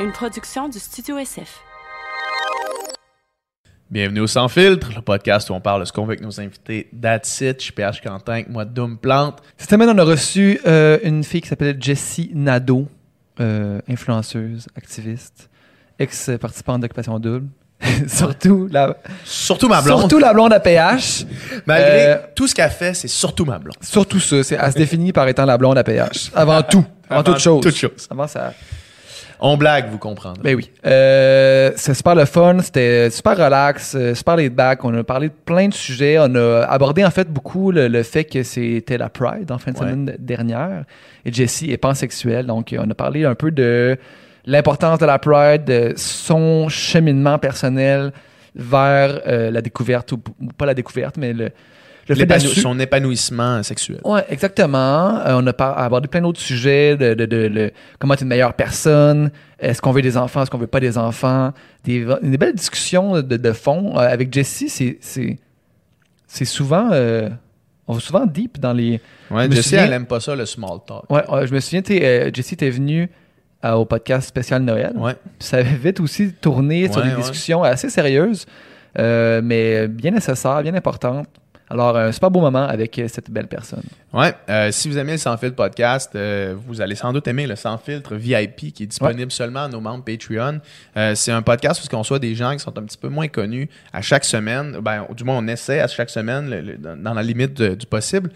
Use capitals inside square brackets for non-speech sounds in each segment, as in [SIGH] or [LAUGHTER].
une production du Studio SF. Bienvenue au Sans Filtre, le podcast où on parle de ce qu'on veut avec nos invités. That's it, je suis PH Quentin, moi Doom Plante. Cette semaine, on a reçu euh, une fille qui s'appelle Jessie Nadeau, euh, influenceuse, activiste, ex-participante d'Occupation Double. [LAUGHS] surtout, la, Surtout ma blonde. surtout la blonde à PH. Malgré Euh, tout ce qu'elle fait, c'est surtout ma blonde. Surtout ça. c'est- Elle se définit par étant la blonde à PH. Avant tout. Avant, Avant toute chose. toute chose. Avant ça. On blague, vous comprendrez. Ben oui. Euh, c'est super le fun, c'était super relax, euh, super laid back. On a parlé de plein de sujets. On a abordé en fait beaucoup le, le fait que c'était la Pride en fin de Ouais. semaine dernière. Et Jessie est pansexuelle, donc euh, on a parlé un peu de l'importance de la Pride, de son cheminement personnel vers euh, la découverte, ou, ou pas la découverte, mais le, le fait son épanouissement sexuel. Ouais, exactement. Euh, on a par- abordé plein d'autres sujets de, de, de- le- comment être une meilleure personne. Est-ce qu'on veut des enfants, est-ce qu'on veut pas des enfants? Des, des belles discussions de, fond. Euh, avec Jessie, c'est, c'est, c'est souvent. euh, on va souvent deep dans les. Ouais, Jessie, souviens- elle aime pas ça, le small talk. Ouais, je me souviens, t'es, Jessie, t'es venue au podcast spécial Noël. Ouais. Ça avait vite aussi tourné sur des ouais. discussions assez sérieuses, euh, mais bien nécessaires, bien importantes. Alors, un super beau moment avec euh, cette belle personne. Ouais. euh, si vous aimez le Sans Filtre podcast, euh, vous allez sans doute aimer le Sans Filtre VIP qui est disponible seulement à nos membres Patreon. Euh, c'est un podcast où on reçoit des gens qui sont un petit peu moins connus à chaque semaine. Ben, du moins, on essaie à chaque semaine, le- le- dans la limite de- du possible.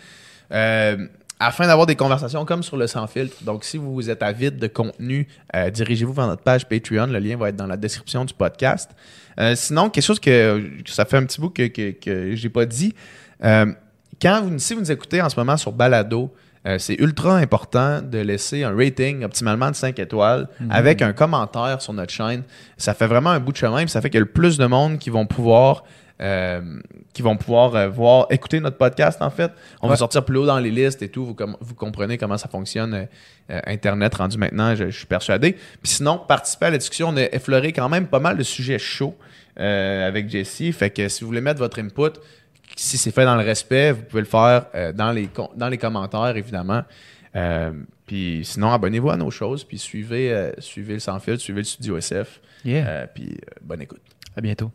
Euh, afin d'avoir des conversations comme sur le sans filtre. Donc, si vous êtes avide de contenu, euh, dirigez-vous vers notre page Patreon. Le lien va être dans la description du podcast. Euh, sinon, quelque chose que, que ça fait un petit bout que, que, que j'ai pas dit. Euh, quand vous, si vous nous écoutez en ce moment sur Balado, euh, c'est ultra important de laisser un rating optimalement de 5 étoiles avec un commentaire sur notre chaîne. Ça fait vraiment un bout de chemin, puis ça fait qu'il y a le plus de monde qui vont pouvoir euh, qui vont pouvoir euh, voir, écouter notre podcast en fait. On va sortir plus haut dans les listes et tout. Vous, com- vous comprenez comment ça fonctionne euh, Internet rendu maintenant, je, je suis persuadé. Puis sinon, participer à la discussion, on a effleuré quand même pas mal de sujets chauds avec Jessie. Fait que si vous voulez mettre votre input, si c'est fait dans le respect, vous pouvez le faire euh, dans, les, dans les commentaires, évidemment. Euh, puis sinon, abonnez-vous à nos choses, puis suivez, euh, suivez le Sans Fil, suivez le Studio SF. Yeah. Puis bonne écoute. À bientôt.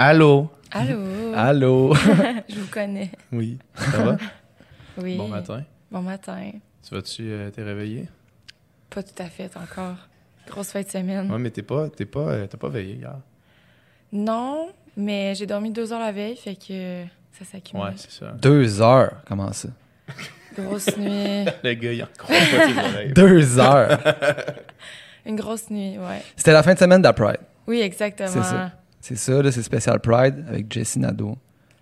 Allô? Allô? Allô? [LAUGHS] Je vous connais. Oui. Ça va? [LAUGHS] Oui. bon matin. Bon matin. Tu vas-tu euh, t'es réveillé? Pas tout à fait encore. Grosse fin de semaine. Ouais, mais t'es pas, t'es pas, euh, t'as pas veillé hier. Non, mais j'ai dormi deux heures la veille, fait que ça s'accumule. Ouais, c'est ça. Deux heures. Comment ça? Grosse nuit. [LAUGHS] Le gars, il en croit pas ses oreilles. Deux heures. Une grosse nuit, ouais. C'était la fin de semaine de la Pride. Oui, exactement. C'est ça. C'est ça, là, c'est Spécial Pride avec Jessie Nadeau.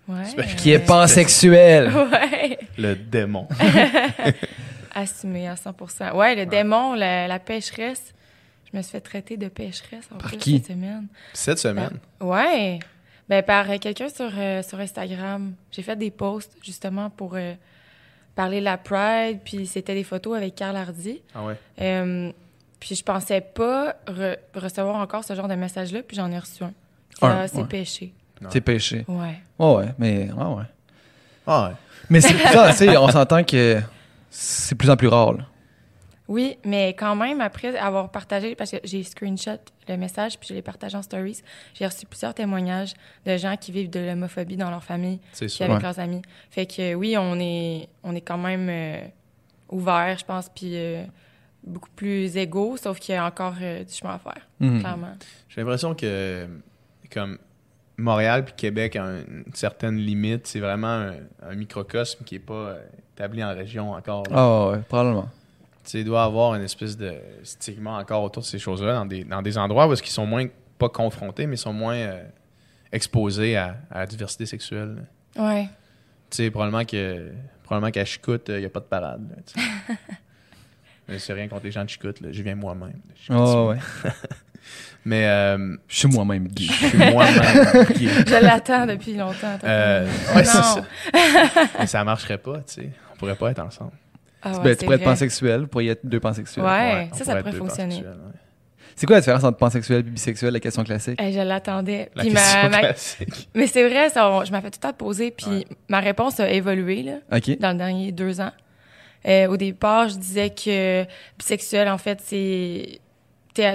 Ouais. Qui est pansexuelle. [LAUGHS] Ouais. Le démon. [LAUGHS] Assumé à 100% Ouais, le démon, la, la pécheresse. Je me suis fait traiter de pécheresse en Par plus qui? cette semaine. Cette semaine? Ouais. Ben, par euh, quelqu'un sur, euh, sur Instagram. J'ai fait des posts justement pour euh, parler de la Pride, puis c'était des photos avec Carl Hardy. Ah ouais. Euh, puis je pensais pas re- recevoir encore ce genre de message-là, puis j'en ai reçu un. Ah, c'est ouais. péché. C'est péché. Ouais. Ouais, ouais, mais. Ouais, ouais. Ah ouais. Mais c'est ça, tu sais, on s'entend que c'est de plus en plus rare, là. Oui, mais quand même, après avoir partagé, parce que j'ai screenshot le message, puis je l'ai partagé en stories, j'ai reçu plusieurs témoignages de gens qui vivent de l'homophobie dans leur famille, C'est puis sûr. avec Ouais. leurs amis. Fait que oui, on est, on est quand même euh, ouvert, je pense, puis euh, beaucoup plus égaux, sauf qu'il y a encore euh, du chemin à faire, Mhm. clairement. J'ai l'impression que comme Montréal puis Québec a un- une certaine limite, c'est vraiment un, un microcosme qui est pas euh, établi en région encore. Ah, ouais, probablement. Tu sais, il doit y avoir une espèce de stigma encore autour de ces choses-là dans des, dans des endroits où ils sont moins pas confrontés, mais sont moins euh, exposés à, à la diversité sexuelle. là. Ouais. Tu sais, probablement que probablement qu'à Chicoute, il n'y a pas de parade. là. [LAUGHS] Mais c'est rien contre les gens de Chicoute, là. je viens moi-même. Ah, ouais. [LAUGHS] Mais euh, Je suis moi-même gay. je suis moi-même gay. [LAUGHS] Je l'attends depuis longtemps. Euh, ouais, Non. ça. Mais ça marcherait pas, tu sais. On pourrait pas être ensemble. Ah ouais, Ben, tu pourrais être pansexuel, vous pourriez être deux pansexuels. Ouais. ça, ça pourrait fonctionner. C'est quoi la différence entre pansexuel et bisexuel, la question classique? Eh, je l'attendais. La Puis question ma- ma- classique. [LAUGHS] Mais c'est vrai, ça, on- je m'en fais tout le temps poser, puis Ouais. ma réponse a évolué là, dans les derniers deux ans. Euh, au départ, je disais que bisexuel, en fait, c'est.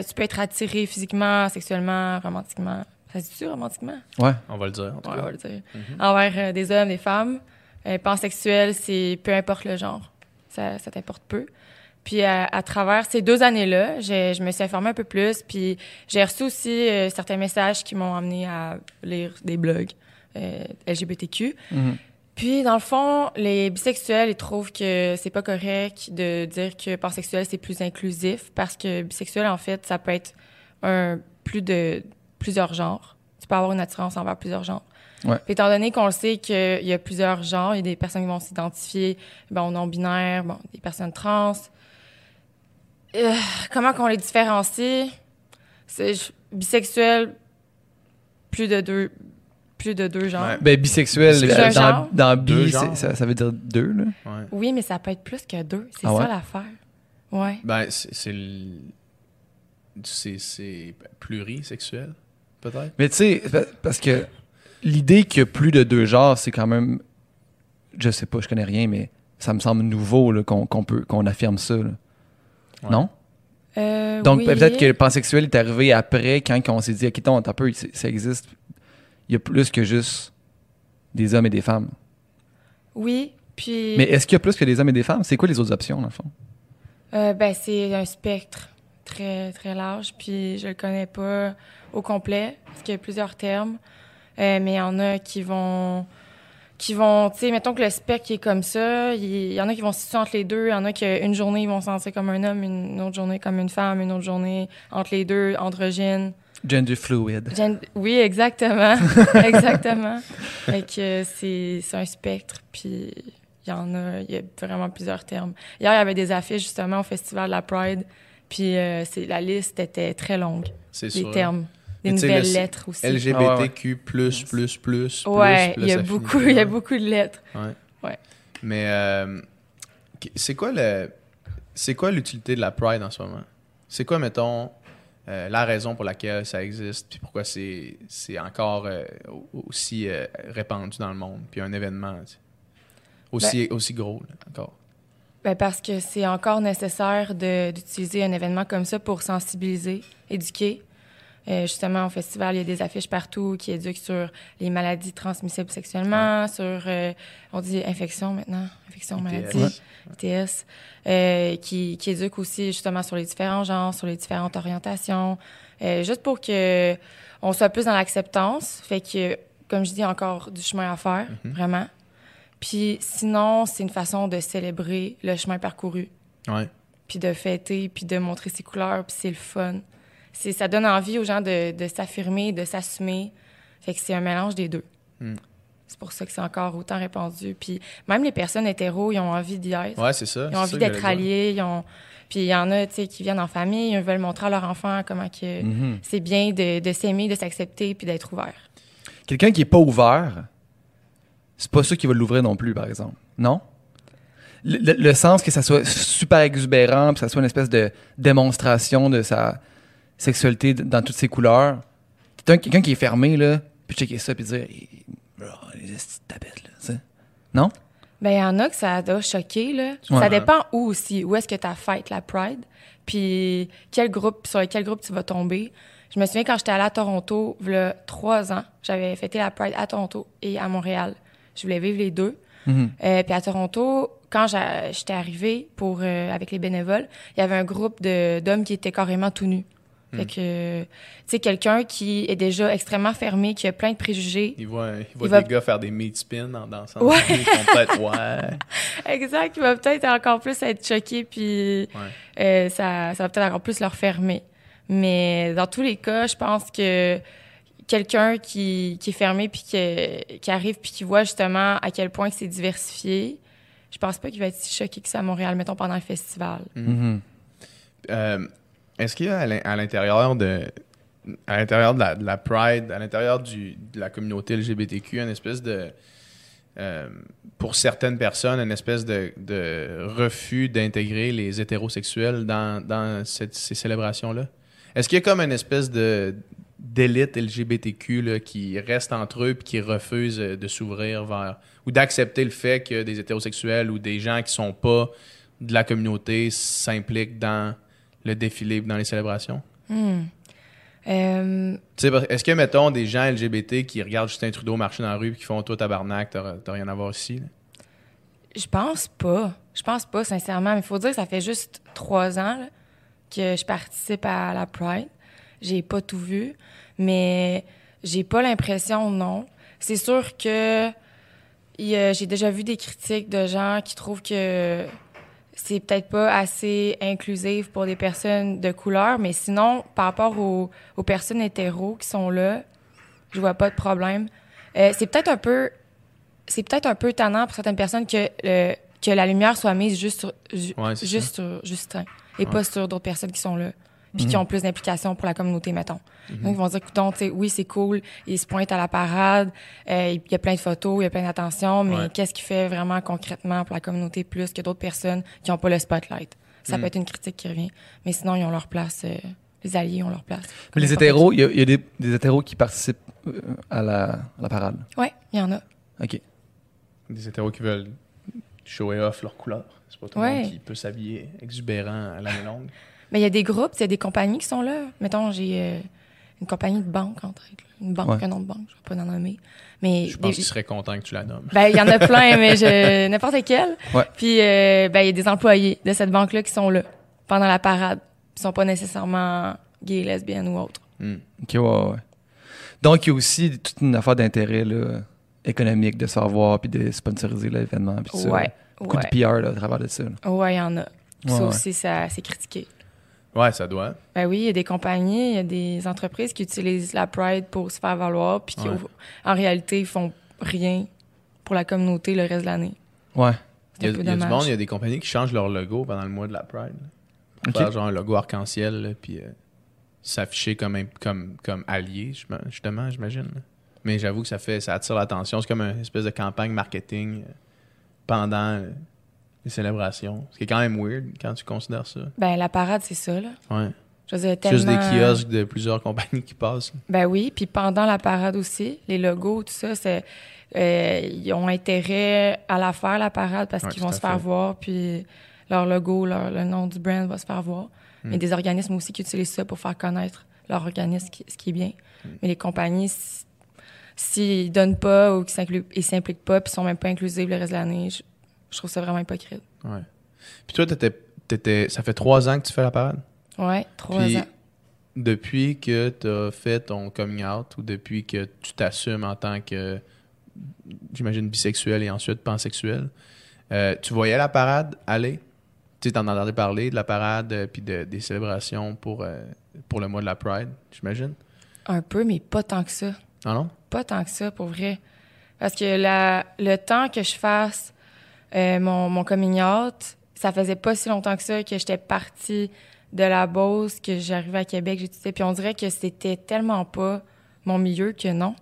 Tu peux être attiré physiquement, sexuellement, romantiquement. Ça se dit romantiquement? Ouais. On va le dire, en tout Ouais, cas. on va le dire. Mhm. Envers euh, des hommes, des femmes. Euh, pansexuel, c'est peu importe le genre. Ça, ça t'importe peu. Puis à, à travers ces deux années-là, j'ai- je me suis informée un peu plus. Puis j'ai reçu aussi euh, certains messages qui m'ont amené à lire des blogs euh, LGBTQ. Mhm. Puis, dans le fond, les bisexuels, ils trouvent que c'est pas correct de dire que pansexuel, c'est plus inclusif parce que bisexuel, en fait, ça peut être un, plus de plusieurs genres. Tu peux avoir une attirance envers plusieurs genres. Ouais. Puis, étant donné qu'on le sait qu'il y a plusieurs genres, il y a des personnes qui vont s'identifier bon, non-binaires, bon, des personnes trans. Euh, comment qu'on les différencie? C'est bisexuel, plus de deux, plus de deux genres. Ouais. Ben, bisexuel, dans, genre? dans Deux bi, ça, ça veut dire deux, là. Ouais. Oui, mais ça peut être plus que deux. C'est Ah ça l'affaire. Ouais. Ben, c'est c'est le- c'est- c'est plurisexuel, peut-être? Mais tu sais, pa- parce que l'idée qu'il y a plus de deux genres, c'est quand même. Je sais pas, je connais rien, mais ça me semble nouveau là, qu'on qu'on peut qu'on affirme ça. là. Ouais. Non? Euh, Donc oui. peut-être que le pansexuel est arrivé après, quand on s'est dit, ok, un peu, ça existe. Il y a plus que juste des hommes et des femmes. Oui, puis... Mais est-ce qu'il y a plus que des hommes et des femmes? C'est quoi les autres options, dans le fond? Euh, ben, c'est un spectre très, très large, puis je le connais pas au complet, parce qu'il y a plusieurs termes. Euh, mais il y en a qui vont... qui vont, tu sais, mettons que le spectre est comme ça, il il y en a qui vont se situer entre les deux, il y en a qui, une journée, ils vont se sentir comme un homme, une autre journée comme une femme, une autre journée entre les deux, androgyne. Gender fluid. Gen- Oui, exactement. [LAUGHS] exactement. Fait que c'est c'est un spectre, puis il y en a, il y a vraiment plusieurs termes. Hier, il y avait des affiches justement au Festival de la Pride, puis euh, c'est la liste était très longue, C'est les sûr. termes. Des nouvelles le- lettres aussi. LGBTQ, plus, plus, plus. ouais, plus, il y a beaucoup, il y a beaucoup de lettres. Ouais. Ouais. Mais euh, c'est quoi le c'est quoi l'utilité de la Pride en ce moment? C'est quoi, mettons, euh, la raison pour laquelle ça existe, puis pourquoi c'est c'est encore euh, au- aussi euh, répandu dans le monde, puis un événement tu sais, aussi, aussi gros, là, encore. Ben parce que c'est encore nécessaire de- d'utiliser un événement comme ça pour sensibiliser, éduquer. Euh, justement, au festival, il y a des affiches partout qui éduquent sur les maladies transmissibles sexuellement, sur, euh, on dit infection maintenant, infection, ITS. maladie, ITS, euh, qui, qui éduquent aussi justement sur les différents genres, sur les différentes orientations, juste pour que on soit plus dans l'acceptance. Fait que, comme je dis, encore du chemin à faire, Mhm. vraiment. Puis sinon, c'est une façon de célébrer le chemin parcouru, Ouais. puis de fêter, puis de montrer ses couleurs, puis c'est le fun. C'est, ça donne envie aux gens de, de s'affirmer, de s'assumer. Fait que c'est un mélange des deux. Mm. C'est pour ça que c'est encore autant répandu. Puis même les personnes hétéros, ils ont envie d'y être. Ouais, c'est ça. Ils ont envie d'être alliés. Ils ont... Puis il y en a, tu sais, qui viennent en famille, ils veulent montrer à leur enfant comment que Mhm. c'est bien de, de s'aimer, de s'accepter, puis d'être ouvert. Quelqu'un qui est pas ouvert, c'est pas ça qui va l'ouvrir non plus, par exemple. Non? Le, le- le sens que ça soit super exubérant, que ça soit une espèce de démonstration de sa sexualité dans toutes ses couleurs. Quelqu'un quelqu'un qui est fermé, là, puis checker ça, puis dire, Oh, les tapettes, là, tu sais. Non? Ben, il y en a que ça doit choquer, là. Ouais. Ça dépend où aussi. Où est-ce que tu as fête la Pride? Puis quel groupe, sur quel groupe tu vas tomber? Je me souviens quand j'étais allée à Toronto, il y a trois ans, j'avais fêté la Pride à Toronto et à Montréal. Je voulais vivre les deux. Mhm. Euh, puis à Toronto, quand j'étais arrivée pour, euh, avec les bénévoles, il y avait un groupe de- d'hommes qui étaient carrément tout nus. Fait que, tu sais, quelqu'un qui est déjà extrêmement fermé, qui a plein de préjugés, Il voit, il voit Il va- des gars faire des meat spins en dansant. Ouais. Ils peut-être, ouais. [LAUGHS] Exact, il va peut-être encore plus être choqué, puis Ouais. euh, ça, ça va peut-être encore plus leur fermer. Mais dans tous les cas, je pense que quelqu'un qui, qui est fermé, puis qui, qui arrive, puis qui voit justement à quel point c'est diversifié, je pense pas qu'il va être si choqué que ça à Montréal, mettons, pendant le festival. Mhm. Euh, Est-ce qu'il y a à l'in- à l'intérieur de à l'intérieur de la, de la Pride, à l'intérieur de la communauté LGBTQ, une espèce de euh, pour certaines personnes, une espèce de, refus d'intégrer les hétérosexuels dans, dans cette- ces célébrations-là? Est-ce qu'il y a comme une espèce de d'élite LGBTQ qui reste entre eux puis qui refuse euh, de s'ouvrir vers ou d'accepter le fait que des hétérosexuels ou des gens qui sont pas de la communauté s'impliquent dans le défilé dans les célébrations? Hmm. Euh, Est-ce que, mettons, des gens LGBT qui regardent Justin Trudeau marcher dans la rue et qui font toi tabarnak, t'as rien à voir ici? là? je pense pas. Je pense pas, sincèrement. Mais il faut dire que ça fait juste trois ans là, que je participe à la Pride. J'ai pas tout vu, mais j'ai pas l'impression, non. C'est sûr que j'ai déjà vu des critiques de gens qui trouvent que c'est peut-être pas assez inclusif pour des personnes de couleur, mais sinon, par rapport aux, aux personnes hétéros qui sont là, je vois pas de problème. Euh, c'est peut-être un peu c'est peut-être un peu tannant pour certaines personnes que, que la lumière soit mise juste sur, ju- Ouais, juste sur Justin et pas sur d'autres personnes qui sont là puis qui ont plus d'implication pour la communauté, mettons. Donc, ils vont dire, donc, oui, c'est cool, ils se pointent à la parade, euh, il y a plein de photos, il y a plein d'attention, mais Ouais. qu'est-ce qu'il fait vraiment concrètement pour la communauté plus que d'autres personnes qui n'ont pas le spotlight? Ça peut être une critique qui revient, mais sinon, ils ont leur place, euh, les alliés ont leur place. Mais les hétéros, il y a, il y a des, des hétéros qui participent euh, à la, à la parade. Oui, il y en a. OK. Des hétéros qui veulent show off leur couleur. C'est pas tout le Ouais. monde qui peut s'habiller exubérant à l'année longue. Mais il y a des groupes, il y a des compagnies qui sont là. Mettons, j'ai euh, une compagnie de banque en tête. là. Une banque, Ouais. un nom de banque, je vais pas en nommer. Mais Je pense des- qu'ils seraient contents que tu la nommes. ben, il y en a [LAUGHS] plein, mais je n'importe quel. Ouais. Puis euh, ben, il y a des employés de cette banque-là qui sont là pendant la parade. Ils sont pas nécessairement gays, lesbiennes ou autres. Hmm. OK, ouais, ouais. Donc, il y a aussi toute une affaire d'intérêt économique de se faire voir puis de sponsoriser l'événement. puis tout ça. Ouais. Beaucoup Ouais. de PR là, à travers de ça. là. Ouais, il y en a. Puis Ouais, ça aussi, ça, c'est critiqué. Ouais, ça doit. Ben oui, il y a des compagnies, il y a des entreprises qui utilisent la Pride pour se faire valoir, puis qui, Ouais. en réalité, ils font rien pour la communauté le reste de l'année. Ouais. Il y, a, il y du monde, il y a des compagnies qui changent leur logo pendant le mois de la Pride. Pour OK. Faire genre un logo arc-en-ciel, là, puis euh, s'afficher comme, un- comme, comme allié, justement, j'imagine. là. Mais j'avoue que ça fait ça attire l'attention. C'est comme une espèce de campagne marketing euh, pendant euh, les célébrations. Ce qui est quand même weird quand tu considères ça. Ben, la parade, c'est ça, là. Ouais. Je veux dire, C'est Juste des tellement- kiosques de plusieurs compagnies qui passent. Ben oui, puis pendant la parade aussi, les logos, tout ça, c'est euh, ils ont intérêt à la faire la parade parce Ouais, qu'ils vont se faire fait. voir, puis leur logo, leur, le nom du brand va se faire voir. Hmm. Mais des organismes aussi qui utilisent ça pour faire connaître leur organisme, qui- ce qui est bien. Hmm. Mais les compagnies, si- s'ils donnent pas ou qu'ils s'impliquent pas, puis sont même pas inclusifs le reste de l'année, je, je trouve ça vraiment hypocrite. Ouais. Puis toi, t'étais, t'étais- ça fait trois ans que tu fais la parade? Ouais, trois Puis, ans. depuis que tu as fait ton coming out ou depuis que tu t'assumes en tant que, j'imagine, bisexuel et ensuite pansexuel, euh, tu voyais la parade aller? Tu sais, t'en entendais parler de la parade euh, puis de- des célébrations pour, euh, pour le mois de la Pride, j'imagine? Un peu, mais pas tant que ça. Ah non? Pas tant que ça, pour vrai. Parce que la, le temps que je fasse euh, mon, mon coming out, ça faisait pas si longtemps que ça que j'étais partie de la Beauce, que j'arrivais à Québec, j'étudiais. Puis on dirait que c'était tellement pas mon milieu que non.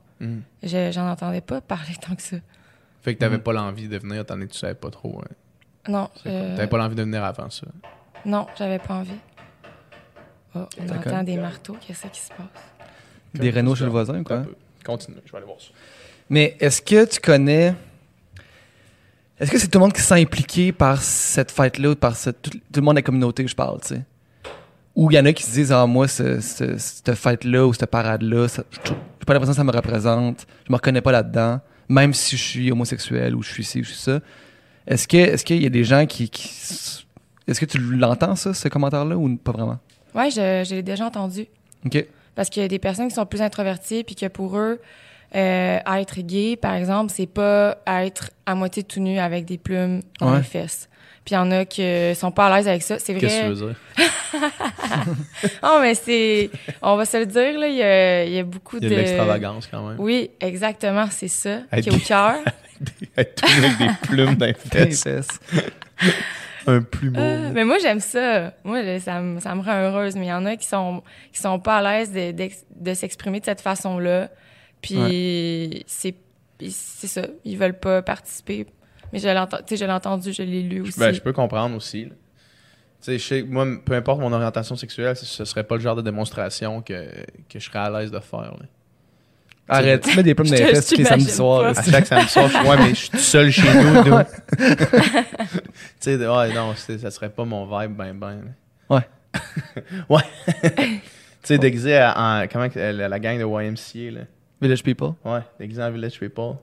Je- J'en entendais pas parler tant que ça. Fait que t'avais pas l'envie de venir, t'en es tu savais pas trop. hein? Non, euh. T'avais pas l'envie de venir avant ça? non, j'avais pas envie. Oh, on entend des marteaux, qu'est-ce qui se passe? Des Renault chez le voisin, quoi. Continue, je vais aller voir ça. Mais est-ce que tu connais. Est-ce que c'est tout le monde qui s'est impliqué par cette fête-là ou par cette- tout, tout le monde de la communauté que je parle, tu sais? Ou il y en a qui se disent, ah, moi, ce- ce- cette fête-là ou cette parade-là, j'ai pas l'impression que ça me représente, je me reconnais pas là-dedans, même si je suis homosexuel ou je suis ci ou je suis ça. Est-ce que est-ce qu'il y a des gens qui. est-ce que tu l'entends, ça, ce commentaire-là, ou pas vraiment? Ouais, je, je l'ai déjà entendu. OK. Parce qu'il y a des personnes qui sont plus introverties, puis que pour eux, euh, être gay, par exemple, c'est pas être à moitié tout nu avec des plumes dans Ouais. les fesses. Puis il y en a qui sont pas à l'aise avec ça. C'est vrai. Qu'est-ce que tu veux dire? [LAUGHS] Oh, mais c'est. On va se le dire, là, il y a, il y a beaucoup Il y a de. de l'extravagance quand même. Oui, exactement, c'est ça. Être Qui est au cœur. [LAUGHS] Être tout nu avec des plumes dans les [LAUGHS] Les fesses. Un plumeau. Euh, mais moi, j'aime ça. Moi, ça, me- ça me rend heureuse. Mais il y en a qui sont, qui sont pas à l'aise de, de s'exprimer de cette façon-là. Puis c'est, c'est ça. Ils veulent pas participer. Mais je l'ai entendu, je l'ai lu aussi. Ben, je peux comprendre aussi. là. sais, je sais que moi, peu importe mon orientation sexuelle, ce serait pas le genre de démonstration que, que je serais à l'aise de faire. là. Arrête, tu mets des plumes [LAUGHS] dans les fesses tous les samedis soirs. À chaque samedi soir, je suis ouais, mais je suis tout seul chez nous. [LAUGHS] tu sais, ouais, non, ça serait pas mon vibe, ben, ben. Ouais. [LAUGHS] ouais. tu sais, déguisé en. Comment la, la gang de YMCA, là. Village People. Ouais, déguisé en Village People.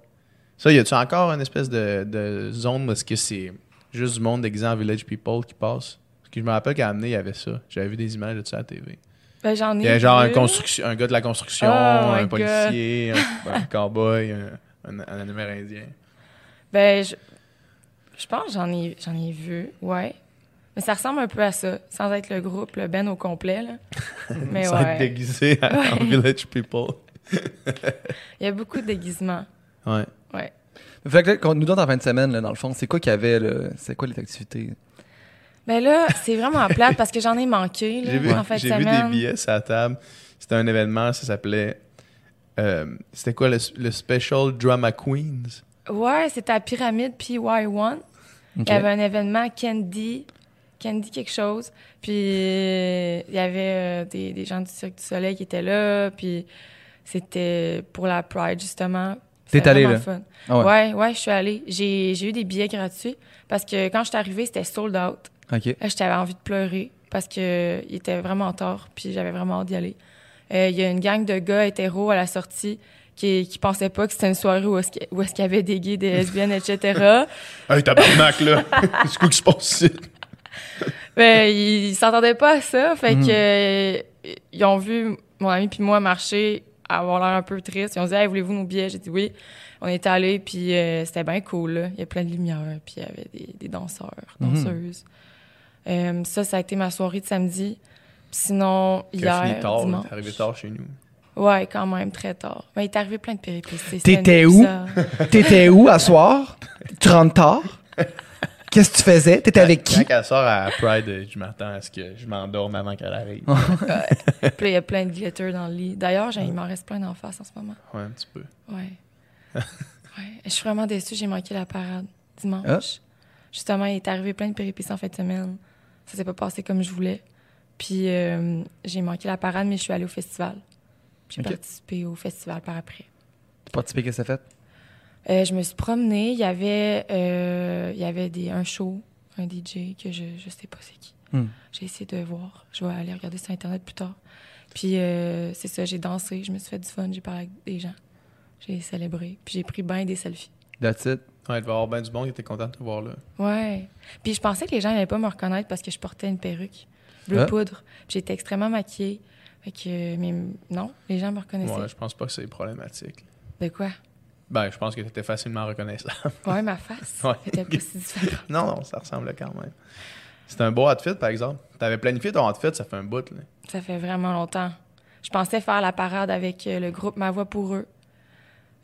Ça, y a-tu encore une espèce de, de zone parce que c'est juste du monde déguisé en Village People qui passe? Parce que je me rappelle qu'à amener, il y avait ça. J'avais vu des images de ça à la TV. Ben, j'en ai Il y avait genre un, vu. construction, un gars de la construction, Oh un policier, un, un cowboy, un, un, un Amérindien. Ben, je, je pense que j'en ai, j'en ai vu, ouais. Mais ça ressemble un peu à ça, sans être le groupe, le Ben au complet, là. [LAUGHS] Mais Sans être ouais, déguisé en Ouais. Village People. [LAUGHS] il y a beaucoup de déguisements. Ouais. Ouais. Fait que là, nous donne en fin de semaine, là, dans le fond, c'est quoi qu'il y avait, là? C'est quoi les activités? Ben là, c'est vraiment plate parce que j'en ai manqué, là, J'ai vu, en fin de j'ai vu des billets sur la table. C'était un événement, ça s'appelait. euh, c'était quoi le, le Special Drama Queens? Ouais, c'était à Pyramide PY1. Il y avait un événement Candy, Candy quelque chose. Puis euh, il y avait euh, des, des gens du Cirque du Soleil qui étaient là. Puis c'était pour la Pride, justement. T'es C'était allée, là? fun. Ah ouais? ouais. ouais, je suis allée. J'ai j'ai eu des billets gratuits parce que quand je suis arrivée, c'était sold out. OK. Là, j'avais envie de pleurer parce que il était vraiment tard, puis j'avais vraiment hâte d'y aller. Euh, Il y a une gang de gars hétéros à la sortie qui, qui pensaient pas que c'était une soirée où est-ce qu'il y avait des gays, des lesbiennes, etc. [LAUGHS] Hey, tabarnak, là! [LAUGHS] C'est quoi qui se passe ici? [LAUGHS] Ben, ils s'entendaient pas à ça, fait Mhm. que euh, ils ont vu mon ami puis moi marcher, avoir l'air un peu triste. Ils ont dit hey, voulez-vous nos billets? J'ai dit oui. On est allés puis euh, c'était bien cool. Là. Il y a plein de lumière, puis il y avait des, des danseurs, Mhm. danseuses. Euh, ça, ça a été ma soirée de samedi. Sinon hier, fini tard, dimanche. T'es arrivé tard chez nous. Ouais, quand même très tard. Mais il est arrivé plein de péripéties. T'étais où? T'étais où à soir? Tu rentres tard? [LAUGHS] Qu'est-ce que tu faisais? T'étais avec qui? Quand elle sort à Pride, je m'attends à ce que je m'endorme avant qu'elle arrive. Puis là, il y a plein de glitter dans le lit. D'ailleurs, il m'en reste plein d'en face en ce moment. Ouais, un petit peu. Ouais. ouais. Je suis vraiment déçue, j'ai manqué la parade dimanche. Ah. Justement, il est arrivé plein de péripéties en fin de semaine. Ça s'est pas passé comme je voulais. Puis euh, j'ai manqué la parade, mais je suis allée au festival. J'ai participé au festival par après. Tu participé, qu'est-ce que ça fait? Euh, je me suis promenée. Il y avait, euh, il y avait des, un show, un DJ que je je sais pas c'est qui. Hmm. J'ai essayé de voir. Je vais aller regarder sur Internet plus tard. Puis euh, c'est ça, j'ai dansé, je me suis fait du fun, j'ai parlé avec des gens. J'ai célébré, puis j'ai pris bien des selfies. That's it. Ouais, il devait avoir bien du monde qui était content de te voir là. Ouais. Puis je pensais que les gens n'allaient pas me reconnaître parce que je portais une perruque bleu Ah. poudre. Puis J'étais extrêmement maquillée. Fait que, mais non, les gens me reconnaissaient. Ouais, je pense pas que c'est problématique. De quoi? Ben, je pense que t'étais facilement reconnaissable. [LAUGHS] Ouais, ma face. Ouais. Était pas si différente. non, non, ça ressemble quand même. C'était un beau outfit, par exemple. T'avais planifié ton outfit, ça fait un bout, là. Ça fait vraiment longtemps. Je pensais faire la parade avec euh, le groupe Ma Voix pour eux.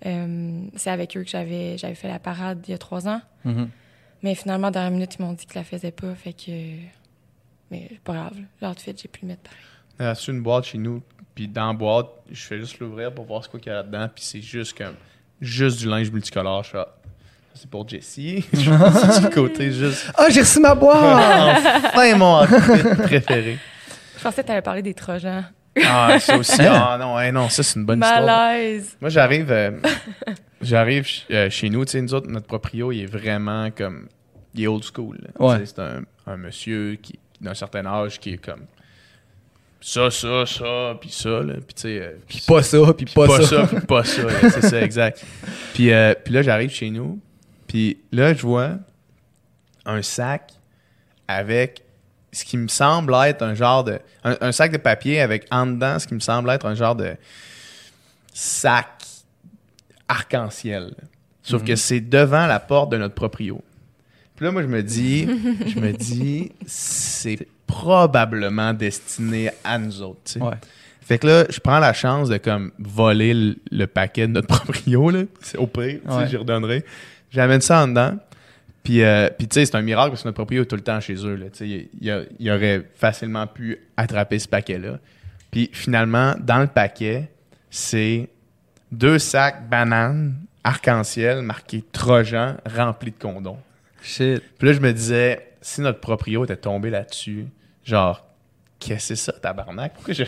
Euh, c'est avec eux que j'avais j'avais fait la parade il y a trois ans. Mhm. Mais finalement, dans la minute, ils m'ont dit qu'ils la faisaient pas. Fait que. Mais c'est pas grave. L'outfit, j'ai pu le mettre pareil. On a reçu une boîte chez nous, puis dans la boîte, je fais juste l'ouvrir pour voir ce qu'il y a là-dedans, puis c'est juste comme. Juste du linge multicolore. Je fais, ah, c'est pour Jessie. [LAUGHS] [LAUGHS] je du côté juste. Ah, j'ai reçu ma boîte! [LAUGHS] Enfin, mon outfit préféré. Je pensais que t'allais parler des Trojans. Ah, ça aussi. Ah, non, ouais, non, ça, c'est une bonne histoire. Malaise! Moi, j'arrive euh, j'arrive euh, chez nous. Tu sais, nous autres, notre proprio, il est vraiment comme. Il est old school. Ouais. Tu C'est un, un monsieur qui, d'un certain âge qui est comme. Ça, ça, ça, puis ça. Là. Puis, tu sais. euh, Puis pas ça, puis pas, pas ça. puis pas ça. là, c'est ça, exact. [LAUGHS] Puis, euh, puis là, j'arrive chez nous. Puis là, je vois un sac avec ce qui me semble être un genre de. Un, un sac de papier avec en dedans ce qui me semble être un genre de sac arc-en-ciel. Sauf Mhm. que c'est devant la porte de notre proprio. Puis là, moi, je me dis, je me dis, [LAUGHS] c'est probablement destiné à nous autres. tu sais. Ouais. Fait que là, je prends la chance de comme voler le, le paquet de notre [LAUGHS] proprio, là. C'est au pire, tu sais, Ouais. j'y redonnerai. J'amène ça en dedans. Puis, euh, puis tu sais, c'est un miracle parce que notre proprio est tout le temps chez eux, là. Il, il aurait facilement pu attraper ce paquet-là. Puis finalement, dans le paquet, c'est deux sacs bananes arc-en-ciel marqués Trojan remplis de condoms. Shit. Puis là, je me disais, si notre proprio était tombé là-dessus, genre, qu'est-ce que c'est ça, tabarnak? Pourquoi je,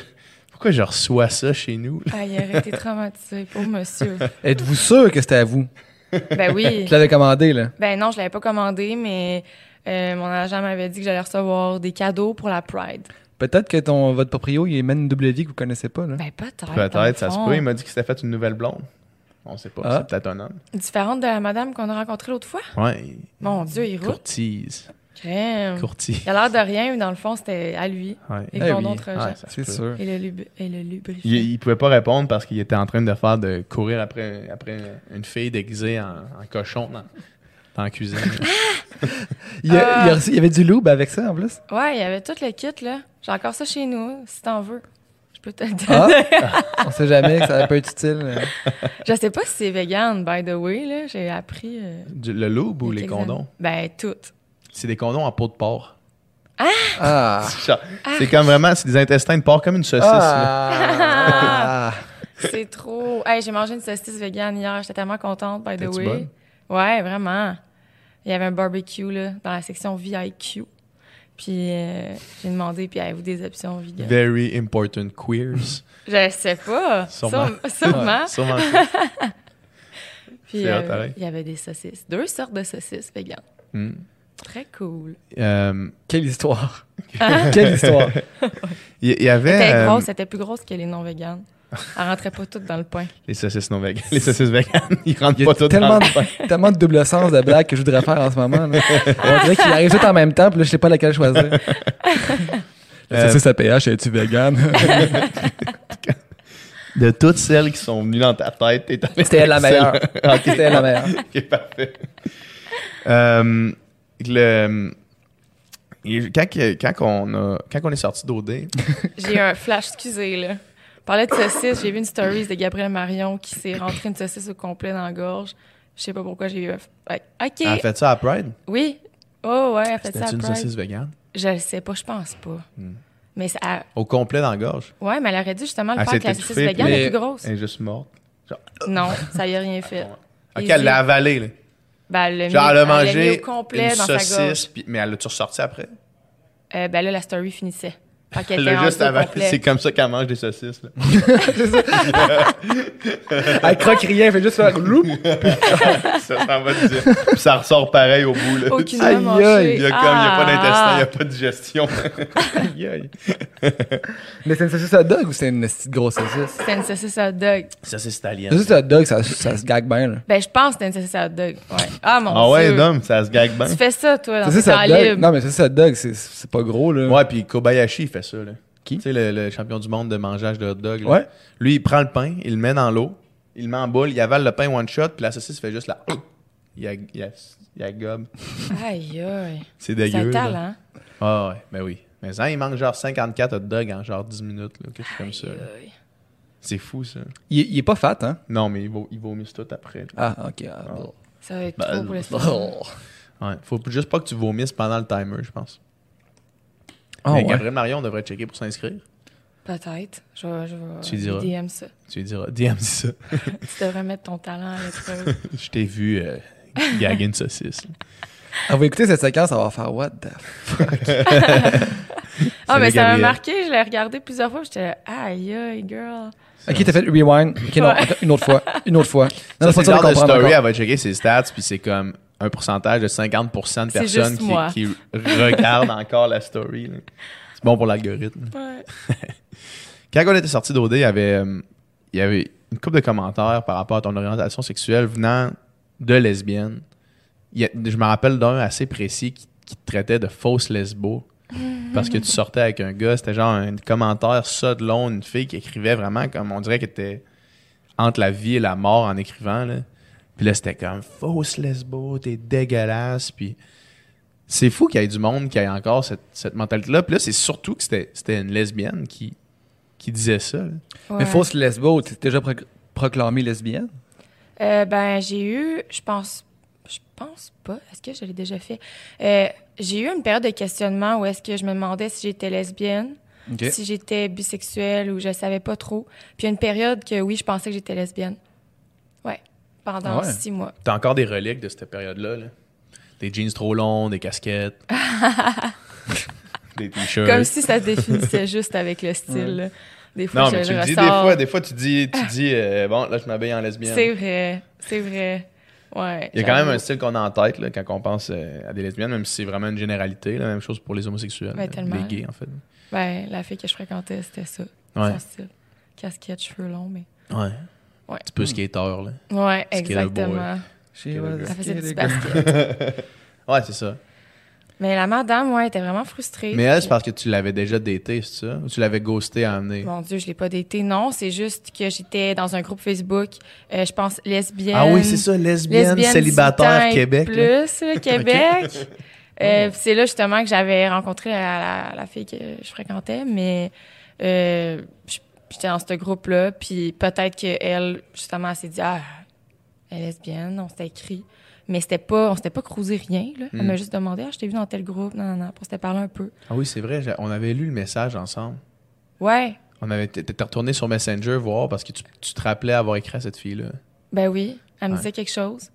pourquoi je reçois ça chez nous? Ah, il aurait été traumatisé, pauvre monsieur. [LAUGHS] Êtes-vous sûr que c'était à vous? Ben oui. qui l'avez commandé, là? Ben non, je l'avais pas commandé, mais euh, mon agent m'avait dit que j'allais recevoir des cadeaux pour la Pride. Peut-être que ton, votre proprio, il mène une double vie que vous connaissez pas, là. Ben peut-être. Peut-être, ça se peut. Il m'a dit qu'il s'était fait une nouvelle blonde. On sait pas, Ah. c'est peut-être un homme. Différente de la madame qu'on a rencontrée l'autre fois? Ouais, Mon Dieu, il roule. courtise. Crème. Courtise. Il a l'air de rien, mais dans le fond, c'était à lui. Ouais. Et Eh agent. ça se C'est sûr. Et le, lub- et le lubrifiant. Il, il pouvait pas répondre parce qu'il était en train de faire de courir après, après une fille déguisée en, en cochon dans, dans la cuisine. [LAUGHS] Il y, a- Ah. il y a reçu- il y avait du loup avec ça, en plus? Ouais, il y avait tout le kit, là. J'ai encore ça chez nous, si t'en veux. Je peux te le Ah. donner. On sait jamais que ça peut être utile. euh. Je sais pas si c'est vegan, by the way, là. J'ai appris. euh, Du- le loup ou les condoms? Ben, toutes. C'est des condoms en peau de porc. Ah! Genre, C'est comme vraiment, c'est des intestins de porc comme une saucisse. Ah! [LAUGHS] C'est trop. Hey, j'ai mangé une saucisse vegan hier. J'étais tellement contente, by the way. bonne? Ouais, vraiment. Il y avait un barbecue, là, dans la section VIQ. Puis euh, j'ai demandé, puis avez-vous des options vegan? Very important queers. [LAUGHS] Je sais pas. Sûrement. Sûrement. Sûrement. Sûrement [LAUGHS] ça. Puis euh, il y avait des saucisses. Deux sortes de saucisses vegan. Hmm. Très cool. Euh, Quelle histoire! [LAUGHS] [LAUGHS] Quelle histoire! Il y, il y avait Elle était euh, grosse, elle était plus grosse que les non véganes. Elle rentrait pas toutes dans le pain. [LAUGHS] les saucisses non véganes. Les saucisses véganes, ils rentrent Il y pas a toutes tellement dans de, tellement de double sens de blagues que je voudrais faire en ce moment. là. On dirait qu'il arrive tout en même temps, puis là, je sais pas laquelle choisir. Euh, C'est ça, PH, es-tu vegan? De toutes celles qui sont venues dans ta tête, t'es allé C'était elle la avec meilleure. celle-là. Ok. C'était elle la meilleure. Ok, parfait. Euh, le, et quand, que- quand, on a, quand on est sorti d'OD, [LAUGHS] J'ai eu un flash, excusez, là. On parlait de saucisse, j'ai vu une story de Gabriel Marion qui s'est rentré une saucisse au complet dans la gorge. Je sais pas pourquoi j'ai eu. OK. elle a fait ça à Pride? Oui. Oh, ouais, elle a fait ça à C'était une Pride. saucisse végane? Je le sais pas, je pense pas. Hmm. Mais ça... elle- Au complet dans la gorge? Ouais, mais elle aurait dû justement le Elle faire avec la saucisse puis- est plus grosse. Elle est juste morte. Non, ça y a rien fait. [LAUGHS] Ok, Easy. elle l'a avalé. Là. Ben, elle l'a mis, Genre, elle a elle l'a mis mangé au complet une dans sa saucisse, gorge. puis- mais elle l'a-tu ressorti après? Euh, ben là, la story finissait. L'a juste complet. C'est comme ça qu'elle mange des saucisses. Là. [LAUGHS] Elle croque rien, elle fait juste faire loup. ça s'en va dire. Puis ça ressort pareil au bout. Là. Aucunement Aïe, aïe. Il y a comme, il y a pas d'intestin, il n'y Ah! a pas de digestion. Aïe, aïe. Mais c'est une saucisse hot dog ou c'est une petite grosse saucisse? C'était une saucisse hot dog. Saucisse italienne. Saucisse hot dog, ça, ça se gague bien, là. Ben, je pense que c'était une saucisse hot dog. Ouais. Ah, mon Ah ouais, Dieu. Dom, ça se gague bien. Tu fais ça, toi, dans tes temps libres. Non, mais saucisse hot dog, c'est- c'est pas gros, là. Ouais, puis Kobayashi, il fait ça. Là. Qui? Tu sais, le, le champion du monde de mangeage de hot dog. là. Ouais. Lui, il prend le pain, il le met dans l'eau, il le met en boule, il avale le pain one shot, puis la saucisse fait juste la. Il a, il a, il a gobe. Aïe, aïe. [LAUGHS] C'est C'est un dégueu. talent. Ah ouais, ben oui. Mais ça, il mange genre 54 hot dogs en genre 10 minutes, là, quelque chose comme ça. Aïe. C'est fou, ça. Il, il est pas fat, hein? Non, mais il, va, il vomisse tout après. là. Ah, ok. ah, bon. Ça va être Ben, trop pour le Oh. Ouais. Faut juste pas que tu vomisses pendant le timer, je pense. Ah, mais ouais. Gabriel Marion devrait checker pour s'inscrire. Peut-être. Je vais, je vais Tu lui diras. DM ça. Tu lui diras, DM ça. [LAUGHS] Tu devrais mettre ton talent à l'épreuve. [LAUGHS] Je t'ai vu euh, gaguer une saucisse. [LAUGHS] On va écouter cette séquence, on va faire what the ah, Salut, mais ça m'a marqué. Je l'ai regardé plusieurs fois. J'étais là, aïe, aïe, girl. Ok, t'as fait rewind. Ok, non, une autre fois. Une autre fois. Ça, Non, c'est c'est le genre de comprendre story, encore. elle va checker ses stats, puis c'est comme un pourcentage de 50% de personnes qui, regardent [LAUGHS] encore la story. C'est bon pour l'algorithme. Ouais. [LAUGHS] Quand on était sorti d'OD, il y avait, euh, il y avait une couple de commentaires par rapport à ton orientation sexuelle venant de lesbiennes. Il y a- je me rappelle d'un assez précis qui, qui te traitait de fausse lesbo [LAUGHS] parce que tu sortais avec un gars. C'était genre un commentaire ça de long, une fille qui écrivait vraiment comme on dirait qu'elle était entre la vie et la mort en écrivant. Là. Puis là, c'était comme fausse lesbo, t'es dégueulasse. Puis c'est fou qu'il y ait du monde qui ait encore cette, cette mentalité-là. Puis là, c'est surtout que c'était c'était une lesbienne qui, qui disait ça. là. Mais fausse lesbo, t'es déjà pro- proclamée lesbienne? Euh, ben, j'ai eu, je pense, je pense pas. Est-ce que je l'ai déjà fait? Euh, j'ai eu une période de questionnement où est-ce que je me demandais si j'étais lesbienne, Ok. si j'étais bisexuelle ou je savais pas trop. Puis il y a une période que oui, je pensais que j'étais lesbienne. Ouais. Pendant ouais. six mois. T'as encore des reliques de cette période-là. là? Des jeans trop longs, des casquettes. [LAUGHS] des t-shirts. Comme si ça se définissait juste avec le style. Des fois, Non, je mais tu le dis des fois. Des fois, tu dis, tu dis euh, bon, là, je m'habille en lesbienne. C'est vrai, c'est vrai. Ouais. Il y a quand même un style qu'on a en tête là, quand on pense euh, à des lesbiennes, même si c'est vraiment une généralité. La même chose pour les homosexuels, tellement. les gays, en fait. Ben, la fille que je fréquentais, c'était ça. Ouais. Son style. Casquette, cheveux longs, mais. Ouais. Ouais. Petit peu skater, là. Ouais, exactement. Ça faisait du basket. [LAUGHS] Ouais, c'est ça. mais la madame, ouais, était vraiment frustrée. Mais elle, c'est parce que tu l'avais déjà daté, c'est ça? Ou tu l'avais ghosté à amener? Mon Dieu, je l'ai pas daté. Non, c'est juste que j'étais dans un groupe Facebook, euh, je pense lesbienne. Ah oui, c'est ça, lesbienne, lesbienne célibataire, 18 ans et Québec. Plus, là, [LAUGHS] Québec. Euh, puis c'est là justement que j'avais rencontré la, la- la fille que je fréquentais, mais euh, j- j'étais dans ce groupe-là, puis peut-être qu'elle, justement, elle s'est dit Ah, elle est lesbienne, on s'était écrit. Mais c'était pas, on s'était pas cruisé rien. Là. Elle Hmm. m'a juste demandé Ah, je t'ai vu dans tel groupe, non, non, non, pour s'était parlé un peu. Ah oui, c'est vrai, on avait lu le message ensemble. Ouais, On avait t'étais retourné sur Messenger voir parce que tu, tu te rappelais avoir écrit à cette fille-là. Ben oui, elle me Ouais. disait quelque chose.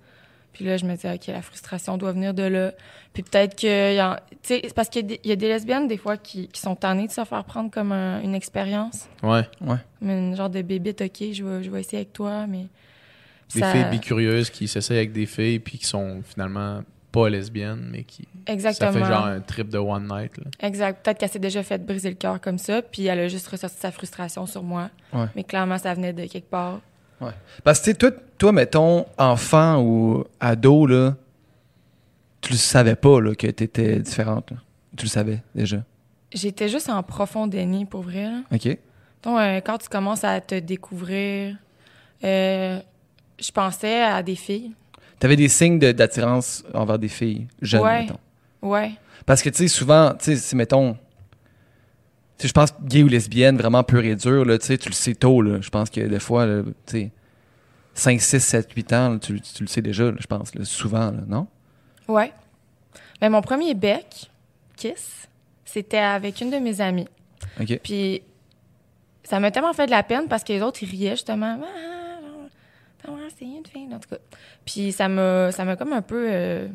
Puis là, je me disais, OK, la frustration doit venir de là. Puis peut-être que. Tu sais, c'est parce qu'il y, a des- il y a des lesbiennes, des fois, qui, qui sont tannées de se faire prendre comme un- une expérience. Ouais. Comme une genre de bébite, OK, je vais, je vais essayer avec toi, mais. Des ça- filles bicurieuses qui s'essayent avec des filles puis qui sont finalement pas lesbiennes, mais qui. Exactement. Ça fait genre un trip de one night. Là. Exact. Peut-être qu'elle s'est déjà fait briser le cœur comme ça, puis elle a juste ressorti sa frustration sur moi. Ouais. Mais clairement, ça venait de quelque part. Parce que, tu toi, toi, mettons, enfant ou ado, là, tu le savais pas, là, que t'étais différente, là. Tu le savais, déjà. J'étais juste en profond déni, pour vrai. là. OK? Donc, euh, quand tu commences à te découvrir, euh, je pensais à des filles. T'avais des signes de- d'attirance envers des filles jeunes, Ouais. mettons. Ouais. Parce que, tu sais, souvent, tu sais, mettons... Je pense que gay ou lesbienne, vraiment pur et dur, là, tu sais, tu le sais tôt, là. Je pense que des fois, là, tu sais, 5, 6, 7, 8 ans, là, tu, tu le sais déjà, je pense, souvent, non? Ouais. Mais mon premier bec, kiss, c'était avec une de mes amies. OK. Puis ça m'a tellement fait de la peine parce que les autres, ils riaient justement. Ah, t'as embrassé une fille, en tout cas. Puis ça m'a, ça m'a comme un peu. euh,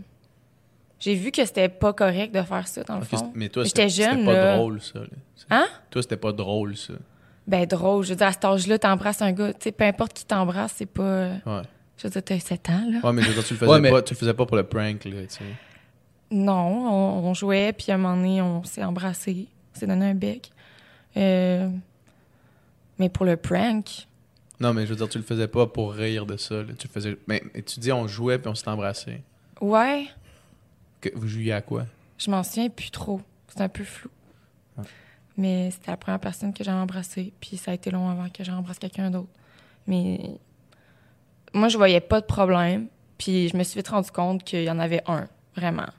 J'ai vu que c'était pas correct de faire ça, dans le que fond. mais toi, J'étais c'était pas là. drôle, ça. là. Hein? Toi, c'était pas drôle, ça. Ben, drôle. Je veux dire, à cet âge-là, t'embrasses un gars. Tu sais, peu importe qui t'embrasse, c'est pas. Ouais. Je veux dire, t'as 7 ans, là. Ouais, mais je veux dire, tu le faisais, Ouais, mais- pas, tu le faisais pas pour le prank, là, tu sais. Non, on, on jouait, puis à un moment donné, on s'est embrassé. On s'est donné un bec. Euh, Mais pour le prank, Non, mais je veux dire, tu le faisais pas pour rire de ça. là. Tu le faisais. Mais, mais tu dis, on jouait puis on s'est embrassé. ouais, Que, vous jouiez à quoi? je m'en souviens plus trop. C'est un peu flou. Ouais. Mais c'était la première personne que j'ai embrassée, puis ça a été long avant que j'embrasse quelqu'un d'autre. Mais moi, je voyais pas de problème, puis je me suis vite rendu compte qu'il y en avait un, vraiment.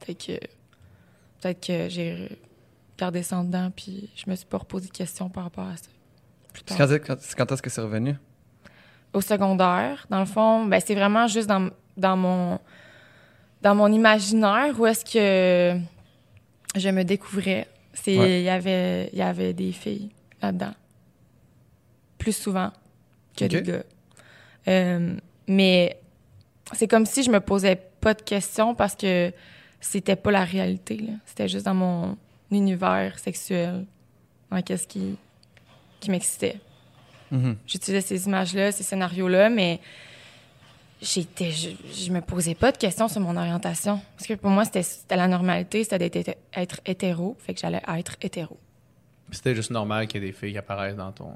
Fait que peut-être que j'ai gardé ça en dedans, puis je me suis pas reposé de questions par rapport à ça. C'est quand est-ce que c'est revenu? au secondaire. Dans le fond, ben, c'est vraiment juste dans, dans mon dans mon imaginaire où est-ce que je me découvrais. C'est Ouais. y avait il y avait des filles là-dedans. Plus souvent que des gars. Euh, mais c'est comme si je me posais pas de questions parce que c'était pas la réalité. là. C'était juste dans mon univers sexuel, dans qu'est-ce qui, qui m'excitait Mhm. j'utilisais ces images-là, ces scénarios-là, mais j'étais, je, je me posais pas de questions sur mon orientation. Parce que pour moi, c'était, c'était la normalité, c'était d'être être hétéro, fait que j'allais être hétéro. C'était juste normal qu'il y ait des filles qui apparaissent dans ton,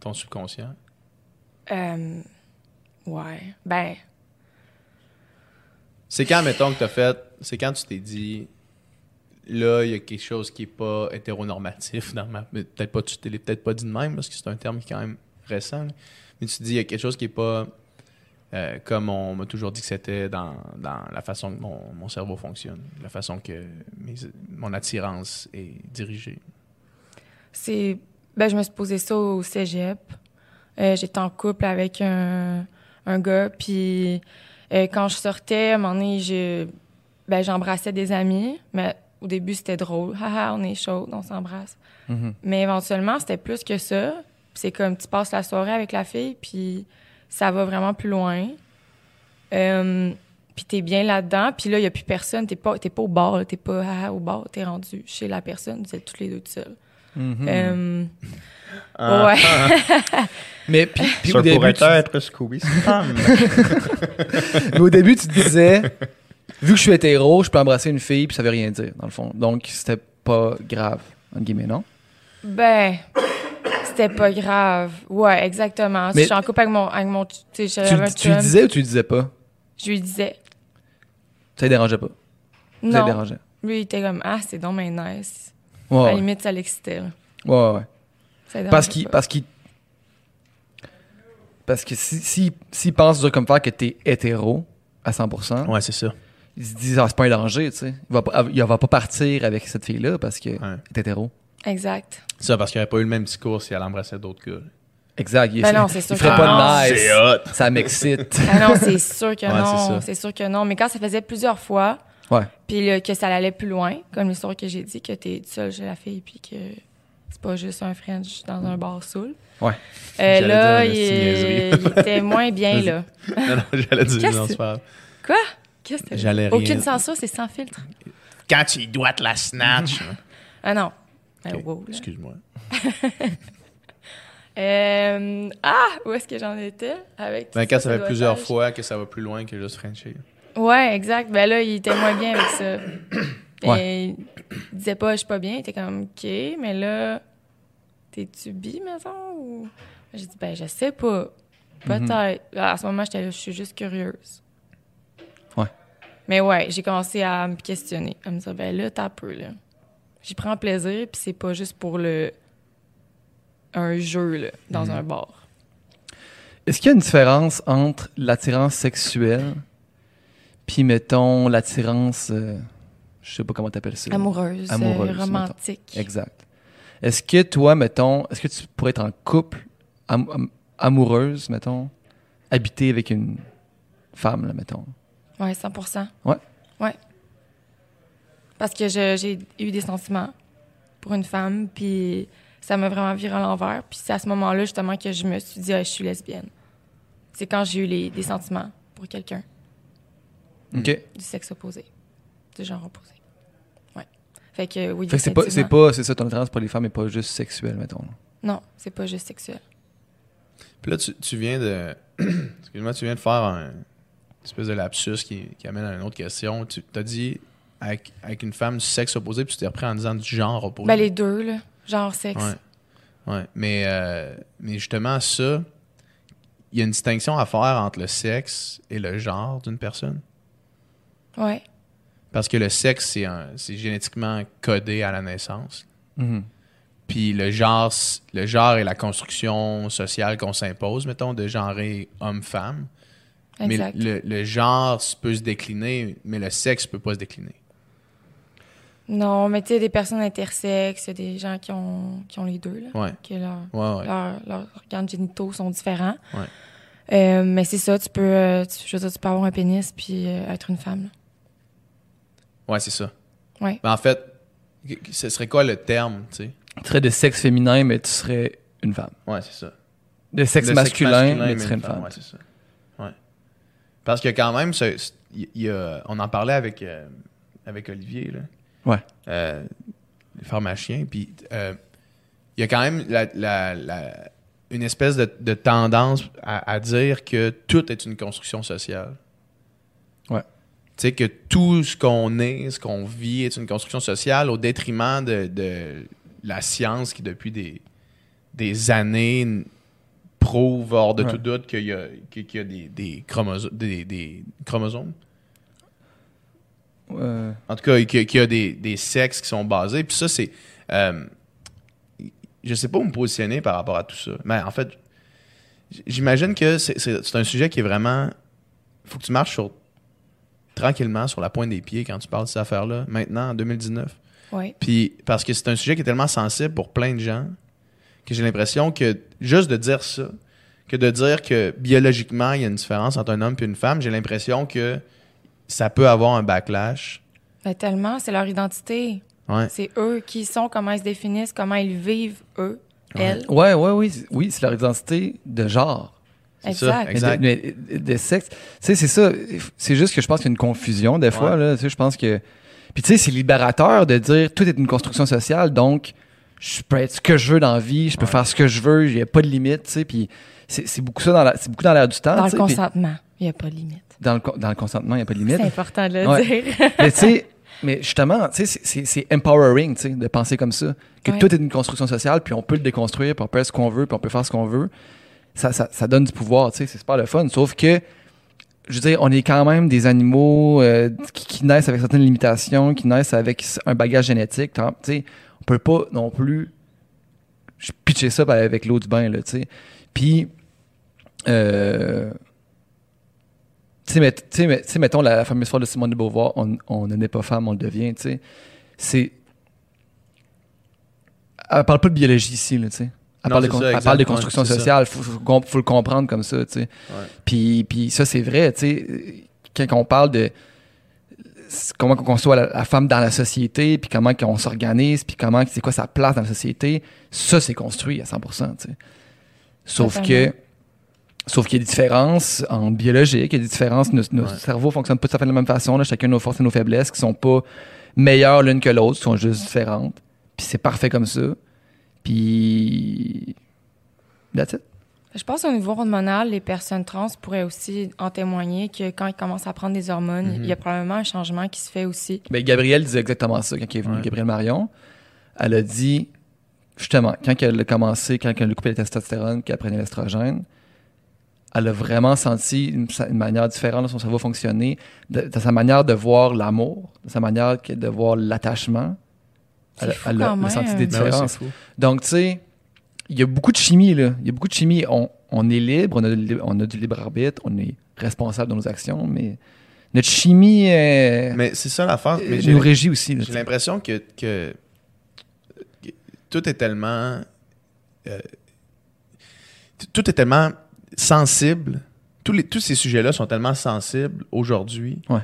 ton subconscient? Euh, ouais. Ben, C'est quand, mettons, que t'as fait. C'est quand tu t'es dit. Là, il y a quelque chose qui est pas hétéronormatif dans ma. Peut-être pas, tu t'es peut-être pas dit de même parce que c'est un terme qui est quand même récent. là. Mais tu te dis, il y a quelque chose qui est pas. Euh, comme on m'a toujours dit que c'était dans, dans la façon que mon, mon cerveau fonctionne, la façon que mes- mon attirance est dirigée. c'est. Ben, je me suis posé ça au cégep. Euh, j'étais en couple avec un, un gars, puis euh, quand je sortais, à un moment donné, je, ben, j'embrassais des amis, mais au début, c'était drôle. [LAUGHS] Haha, on est chaud, on s'embrasse. Mhm. Mais éventuellement, c'était plus que ça. C'est comme tu passes la soirée avec la fille, puis ça va vraiment plus loin. Euh, puis t'es bien là-dedans, puis là, il n'y a plus personne, t'es pas, t'es pas au bar, t'es pas ah, ah, au bar, t'es rendu chez la personne, vous êtes tous les deux tout seuls. Mhm. Euh, Ah. ouais. [LAUGHS] Mais puis, [LAUGHS] au, début, pourrait tu, être Scooby [LAUGHS] mais au début, tu te disais, vu que je suis hétéro, je peux embrasser une fille, puis ça veut rien dire, dans le fond. Donc, c'était pas grave, entre guillemets, non? Ben, c'était pas grave. Ouais, exactement. Mais- je suis en couple avec mon, avec mon, tu Tu, le- tu le chum, disais ou tu le disais pas? Je lui disais. Ça le dérangeait pas? Ça le Non. dérangeait. Lui, il était comme, ah, c'est donc bien nice. Ouais, À la ouais. limite, ça l'excitait. ouais, ouais, ouais. Ça le Parce dérangeait qu'il parce qu'il parce que si si s'il pense dur comme faire que t'es hétéro à 100%, Ouais, c'est ça. il se dit ah, c'est pas un danger, tu sais. Il va pas il va pas partir avec cette fille là parce que Ouais. est hétéro. Exact. C'est ça, parce qu'il n'y aurait pas eu le même discours si elle embrassait d'autres gars. Exact. Il, Ben non, c'est sûr il ferait que pas non. de nice. C'est hot. Ça m'excite. Ah non, c'est sûr que [LAUGHS] Ouais, non. C'est sûr que non. Mais quand ça faisait plusieurs fois, Ouais. puis que ça allait plus loin, comme l'histoire que j'ai dit, que t'es seul chez la fille, puis que c'est pas juste un French dans un bar saoul. Ouais. Euh, là, il, était moins bien, là. [LAUGHS] non, non, j'allais dire non, c'est pas. Quoi? Qu'est-ce que J'allais rien- Aucune censure, c'est sans filtre. Quand tu dois te la snatch. Ah non. Ben, wow, là. Excuse-moi. [LAUGHS] Euh, ah, où est-ce que j'en étais? Avec Ben, quand ça, ça fait plusieurs fois que ça va plus loin que juste Frenchie. Ouais, exact. Ben là, il était moins bien avec ça. [COUGHS] Ouais. Et il disait pas, je suis pas bien. Il était comme, OK, mais là, t'es-tu bi, maison? Ou... J'ai dit, ben, je sais pas. Peut-être. À ce moment, j'étais là, je suis juste curieuse. Ouais. Mais ouais, j'ai commencé à me questionner, à me dire, ben là, t'as peu, là. J'y prends plaisir, puis c'est pas juste pour le. un jeu, là, dans un bar. Est-ce qu'il y a une différence entre l'attirance sexuelle puis mettons l'attirance euh, je sais pas comment t'appelles ça. Amoureuse, Amoureuse, euh, mettons. romantique. Exact. Est-ce que toi, mettons, est-ce que tu pourrais être en couple, am- am- amoureuse, mettons, habiter avec une femme, là, mettons? Ouais, 100% Ouais. Ouais. Parce que je- j'ai eu des sentiments pour une femme, puis ça m'a vraiment viré à l'envers. Puis c'est à ce moment-là, justement, que je me suis dit, Ah, je suis lesbienne. C'est quand j'ai eu les, des sentiments pour quelqu'un OK. du sexe opposé, du genre opposé. Ouais. Fait que oui, Fait que c'est pas, c'est effectivement. pas, c'est ça, ton attirance pour les femmes n'est pas juste sexuelle, mettons. Non, c'est pas juste sexuel. Puis là, tu, tu viens de. [CLEARS THROAT] Excuse-moi, tu viens de faire un une espèce de lapsus qui, qui amène à une autre question. Tu as dit avec, avec une femme du sexe opposé, puis tu t'es repris en disant du genre opposé. Ben, les deux, là. Genre sexe. Ouais. Ouais. Mais, euh, mais justement, ça, il y a une distinction à faire entre le sexe et le genre d'une personne. Ouais. Parce que le sexe, c'est un- c'est génétiquement codé à la naissance. Mhm. Puis le genre, le genre est la construction sociale qu'on s'impose, mettons, de genrer homme-femme. Exact. Mais le, le genre peut se décliner, mais le sexe peut pas se décliner. Non, mais tu sais, des personnes intersexes, des gens qui ont, qui ont les deux, là. Ouais, Que leur, ouais, ouais. leurs leurs organes génitaux sont différents. Ouais. Euh, mais c'est ça, tu peux, euh, tu, je veux dire, tu peux avoir un pénis puis euh, être une femme. là. Ouais, c'est ça. Ouais. Mais en fait, ce serait quoi le terme, tu sais? Tu serais de sexe féminin, mais tu serais une femme. Ouais, c'est ça. De sexe masculin, mais tu serais une une femme. Ouais, c'est ça. Ouais. Parce que quand même, ce- ce- il y a- on en parlait avec, euh, avec Olivier, là. Ouais. Euh, les pharmaciens, puis euh, il y a quand même la, la- la- une espèce de, de tendance à, à dire que tout est une construction sociale. Ouais. Tu sais, que tout ce qu'on est, ce qu'on vit est une construction sociale au détriment de, de la science qui, depuis des, des années, prouve hors de Ouais. tout doute qu'il y a, qu'il y a des, des chromoso- des- des chromosomes. Euh, En tout cas, qu'il y a- des, des sexes qui sont basés. Puis ça, c'est. euh, je sais pas où me positionner par rapport à tout ça. Mais en fait, j'imagine que c'est- un sujet qui est vraiment. faut que tu marches sur, tranquillement sur la pointe des pieds quand tu parles de cette affaire-là, maintenant, en 2019. Ouais. Puis, parce que c'est un sujet qui est tellement sensible pour plein de gens que j'ai l'impression que juste de dire ça, que de dire que biologiquement, il y a une différence entre un homme et une femme, j'ai l'impression que ça peut avoir un backlash. Ben, tellement, c'est leur identité. Ouais. C'est eux qui sont, comment ils se définissent, comment ils vivent, eux, elles. ouais, ouais, oui. c'est- Oui, c'est leur identité de genre. Ça, Exact. Mais de, mais de sexe. Tu sais, c'est ça. C'est juste que je pense qu'il y a une confusion des fois. Ouais. Là. Tu sais, je pense que. Puis tu sais, c'est libérateur de dire tout est une construction sociale, donc je peux être ce que je veux dans la vie, je peux Ouais. faire ce que je veux, il n'y a pas de limite. Tu sais, puis c'est beaucoup ça dans la- c'est beaucoup dans l'air du temps. Dans le consentement, il n'y a pas de limite. Dans le, dans le consentement, il n'y a pas de limite. C'est important de le Ouais. dire. [LAUGHS] mais tu sais, mais justement, tu sais, c'est- empowering, tu sais, de penser comme ça. Que Ouais. tout est une construction sociale, puis on peut le déconstruire, puis on peut faire ce qu'on veut, puis on peut faire ce qu'on veut. Ça, ça, ça donne du pouvoir, tu sais, c'est super le fun. Sauf que, je veux dire, on est quand même des animaux euh, qui, qui naissent avec certaines limitations, qui naissent avec un bagage génétique. Tu sais, on peut pas non plus pitcher ça avec l'eau du bain, là, tu sais. Puis, euh, tu sais, mais- tu sais, mais- tu sais, mettons la, la fameuse phrase de Simone de Beauvoir, on, on ne naît pas femme, on le devient, tu sais. C'est. Elle parle pas de biologie ici, là, tu sais. Elle Non, parle, de, ça, elle exact, parle de construction sociale. Faut, faut, le comprendre comme ça, tu sais. Puis, puis ça, c'est vrai, tu sais. Quand on parle de comment on conçoit la, la femme dans la société, puis comment on s'organise, puis comment c'est quoi sa place dans la société, ça, c'est construit à 100%, tu sais. Sauf que. Sauf qu'il y a des différences en biologique, il y a des différences, nos, nos Ouais. cerveaux fonctionnent pas tout à fait de la même façon, là, chacun nos forces et nos faiblesses qui sont pas meilleures l'une que l'autre, qui sont juste différentes. Puis c'est parfait comme ça. Puis that's it. Je pense au niveau hormonal, les personnes trans pourraient aussi en témoigner que quand ils commencent à prendre des hormones, Mhm. il y a probablement un changement qui se fait aussi. Ben, Gabrielle disait exactement ça quand elle est venue, Ouais. Gabrielle Marion. Elle a dit, justement, quand elle a commencé, quand elle a coupé la testostérone, qu'elle prenait l'estrogène, elle a vraiment senti une, une manière différente de son cerveau fonctionner, de, de sa manière de voir l'amour, de sa manière de voir l'attachement. Elle, fou elle a, quand elle a même. senti des Ben ouais, différences. Donc, tu sais, il y a beaucoup de chimie, là. Il y a beaucoup de chimie. On, on est libre, on a, du libre- on a du libre arbitre, on est responsable de nos actions, mais notre chimie euh, Mais c'est ça l'affaire. Mais euh, j'ai- nous régit aussi. J'ai l'impression que, que- que tout est tellement. euh, tout est tellement sensible. Tous, les, tous ces sujets-là sont tellement sensibles aujourd'hui Ouais.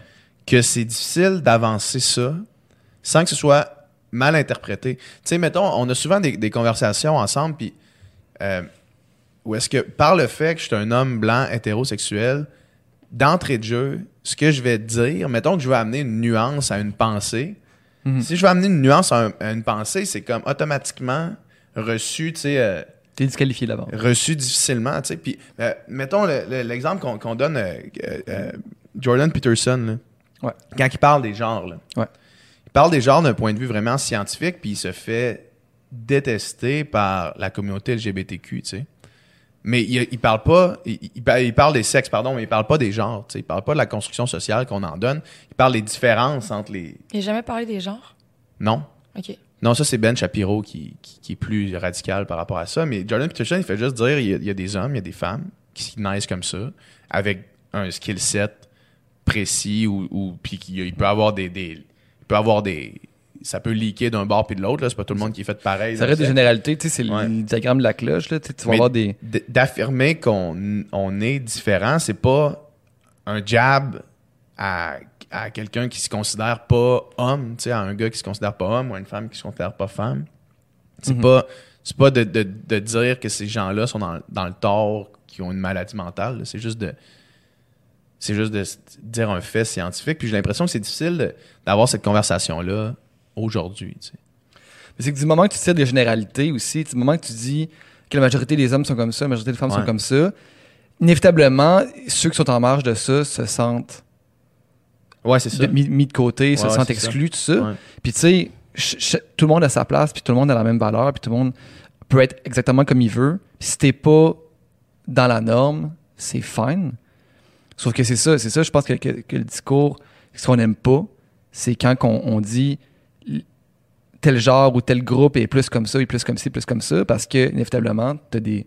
que c'est difficile d'avancer ça sans que ce soit mal interprété. Tu sais, mettons, on a souvent des, des conversations ensemble, puis euh, où est-ce que par le fait que je suis un homme blanc hétérosexuel, d'entrée de jeu, ce que je vais dire, mettons que je veux amener une nuance à une pensée, Mhm. si je veux amener une nuance à, un- à une pensée, c'est comme automatiquement reçu, tu sais, euh, T'es disqualifié d'abord. reçu difficilement, tu sais. Puis, euh, mettons le- le- l'exemple qu'on donne, euh, euh, Jordan Peterson, là, Ouais. quand il parle des genres, là, Ouais. il parle des genres d'un point de vue vraiment scientifique, puis il se fait détester par la communauté LGBTQ, tu sais. Mais il, il parle pas, il parle des sexes, pardon, mais il parle pas des genres, tu sais. Il parle pas de la construction sociale qu'on en donne. Il parle des différences entre les. Il n'a jamais parlé des genres? Non, OK. Non, ça, c'est Ben Shapiro qui, qui- qui est plus radical par rapport à ça. Mais Jordan Peterson, il fait juste dire il y a, il y a des hommes, il y a des femmes qui naissent comme ça, avec un skill set précis, ou, ou puis il peut avoir des, des- Il peut avoir des. Ça peut leaker d'un bord puis de l'autre, là. C'est pas tout le monde qui est fait pareil. Ça reste des généralités, tu sais, c'est le- Ouais. le diagramme de la cloche, là, tu vas avoir des... D'affirmer qu'on on est différent, c'est pas un jab à, à quelqu'un qui se considère pas homme, tu sais, à un gars qui se considère pas homme ou à une femme qui se considère pas femme. C'est Mhm. pas c'est pas de, de- de dire que ces gens-là sont dans, dans le tort, qui ont une maladie mentale. C'est juste de c'est juste de dire un fait scientifique. Puis j'ai l'impression que c'est difficile d'avoir cette conversation-là aujourd'hui. tu sais. C'est que du moment que tu tires des généralités aussi, du moment que tu dis que la majorité des hommes sont comme ça, la majorité des femmes sont comme ça, inévitablement, ceux qui sont en marge de ça se sentent Ouais, c'est ça. mis, mis de côté, se Ouais, ça. exclus, tout ça. Puis tu sais, tout le monde a sa place, puis tout le monde a la même valeur, puis tout le monde peut être exactement comme il veut. Puis si t'es pas dans la norme, c'est fine. Sauf que c'est ça, c'est ça, je pense que, que- que le discours, ce qu'on n'aime pas, c'est quand on, on dit tel genre ou tel groupe est plus comme ça, est plus comme ci, plus comme ça, parce que inévitablement, t'as des,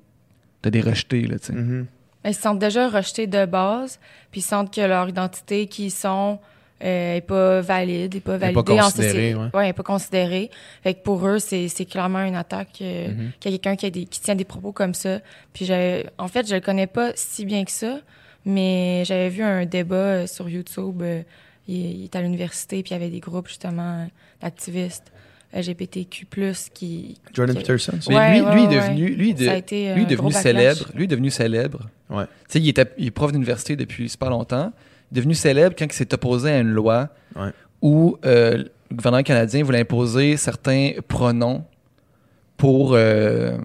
t'as des rejetés, là, tu sais. Mhm. Ils se sentent déjà rejetés de base, puis ils sentent que leur identité qui ils sont euh, est pas valide, est pas pas validée en considérée, ouais. Ouais, est pas considérée. Fait que pour eux, c'est c'est clairement une attaque euh, Mhm. qu'il y a quelqu'un qui, a des- qui tient des propos comme ça. Puis j'ai, en fait, je le connais pas si bien que ça, mais j'avais vu un débat euh, sur YouTube. euh, il, il est à l'université, puis il y avait des groupes justement euh, d'activistes. LGBTQ+, qui... Jordan qui- Peterson. ça? Mais Ouais, lui, ouais, lui, ouais, est devenu, lui, de- été lui est devenu célèbre. Lui est devenu célèbre. Ouais. Tu sais, il, était- il est prof d'université depuis super longtemps. Il est devenu célèbre quand il s'est opposé à une loi Ouais. où euh, le gouvernement canadien voulait imposer certains pronoms pour, euh,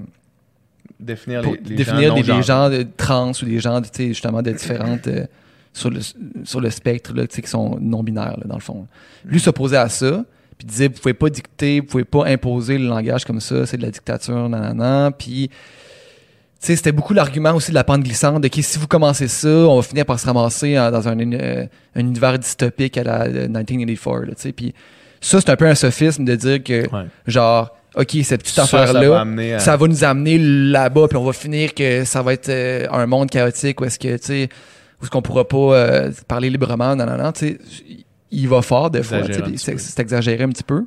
Définir pour les, les définir gens des, des non-genrés. gens de trans ou des gens de, tu sais, justement de différentes euh, sur, le, sur le spectre là, tu sais, qui sont non-binaires dans le fond. Lui s'opposait à ça, puis disait vous pouvez pas dicter, vous pouvez pas imposer le langage comme ça, c'est de la dictature, nanana. Puis tu sais, c'était beaucoup l'argument aussi de la pente glissante de que si vous commencez ça, on va finir par se ramasser dans un, euh, un univers dystopique à la euh, 1984. Là, tu sais. puis ça, c'est un peu un sophisme de dire que, Ouais. genre, OK, cette petite ça affaire-là, à- ça va nous amener là-bas, puis on va finir que ça va être euh, un monde chaotique où est-ce que, tu sais, où est-ce qu'on pourra pas euh, parler librement, non, non, non, tu sais, il va fort des fois, puis c'est exagéré un petit peu.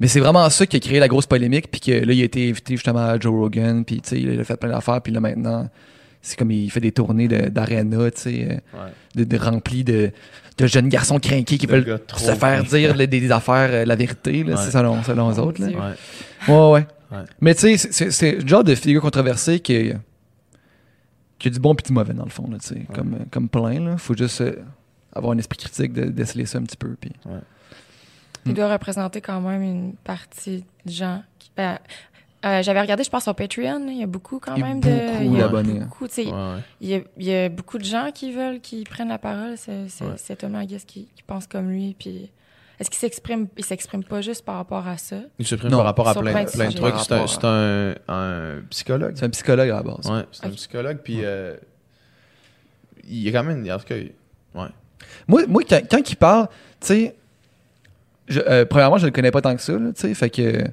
Mais c'est vraiment ça qui a créé la grosse polémique, puis que là, il a été invité justement à Joe Rogan, puis tu sais, il a fait plein d'affaires, puis là, maintenant, c'est comme il fait des tournées de- d'aréna, tu sais, euh, Ouais. de, de remplis de, de jeunes garçons crinqués qui De veulent se faire dire les- des, affaires, euh, la vérité, là, Ouais. selon, selon Mon autres. Là. Ouais. Ouais. Mais tu sais, c'est- le genre de figure controversée qui, qui a du bon et du mauvais, dans le fond, là, tu sais, comme, comme plein. Là. Faut juste euh, avoir un esprit critique de déceler ça un petit peu. Puis... Il doit représenter quand même une partie de gens. Qui, ben, euh, J'avais regardé, je pense, sur Patreon. Il y a beaucoup quand même de. il y a d'abonnés. beaucoup, Ouais, ouais. Il y, a, il y a beaucoup de gens qui veulent qu'il prenne la parole. C'est I guess, qui, qui pense comme lui. Puis est-ce qu'il s'exprime Il s'exprime pas juste par rapport à ça? Il s'exprime Non, par rapport à plein, plein de plein de trucs. C'est un, rapport c'est un, un psychologue. C'est un psychologue à la base. Ouais, c'est un psychologue. Puis euh, il y a quand même. En tout cas, ouais. Moi, moi quand, il parle, tu sais, euh, premièrement, je le connais pas tant que ça, tu sais, fait que.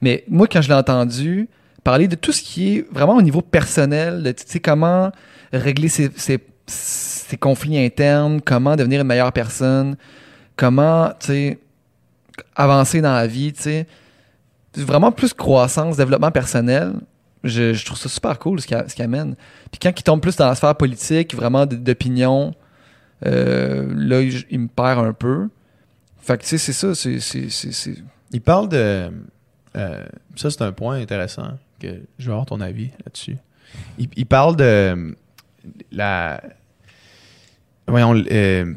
Mais moi, quand je l'ai entendu parler de tout ce qui est vraiment au niveau personnel, de, tu sais, comment régler ses, ses- conflits internes, comment devenir une meilleure personne, comment, tu sais, avancer dans la vie, tu sais, vraiment plus croissance, développement personnel. Je, trouve ça super cool ce qu'il amène. Puis quand il tombe plus dans la sphère politique, vraiment d'opinion, là, il, me perd un peu. Fait que, tu sais, c'est ça. C'est, Il parle de. euh, ça, c'est un point intéressant que je veux avoir ton avis là-dessus. Il, il parle de euh, la. Voyons, euh,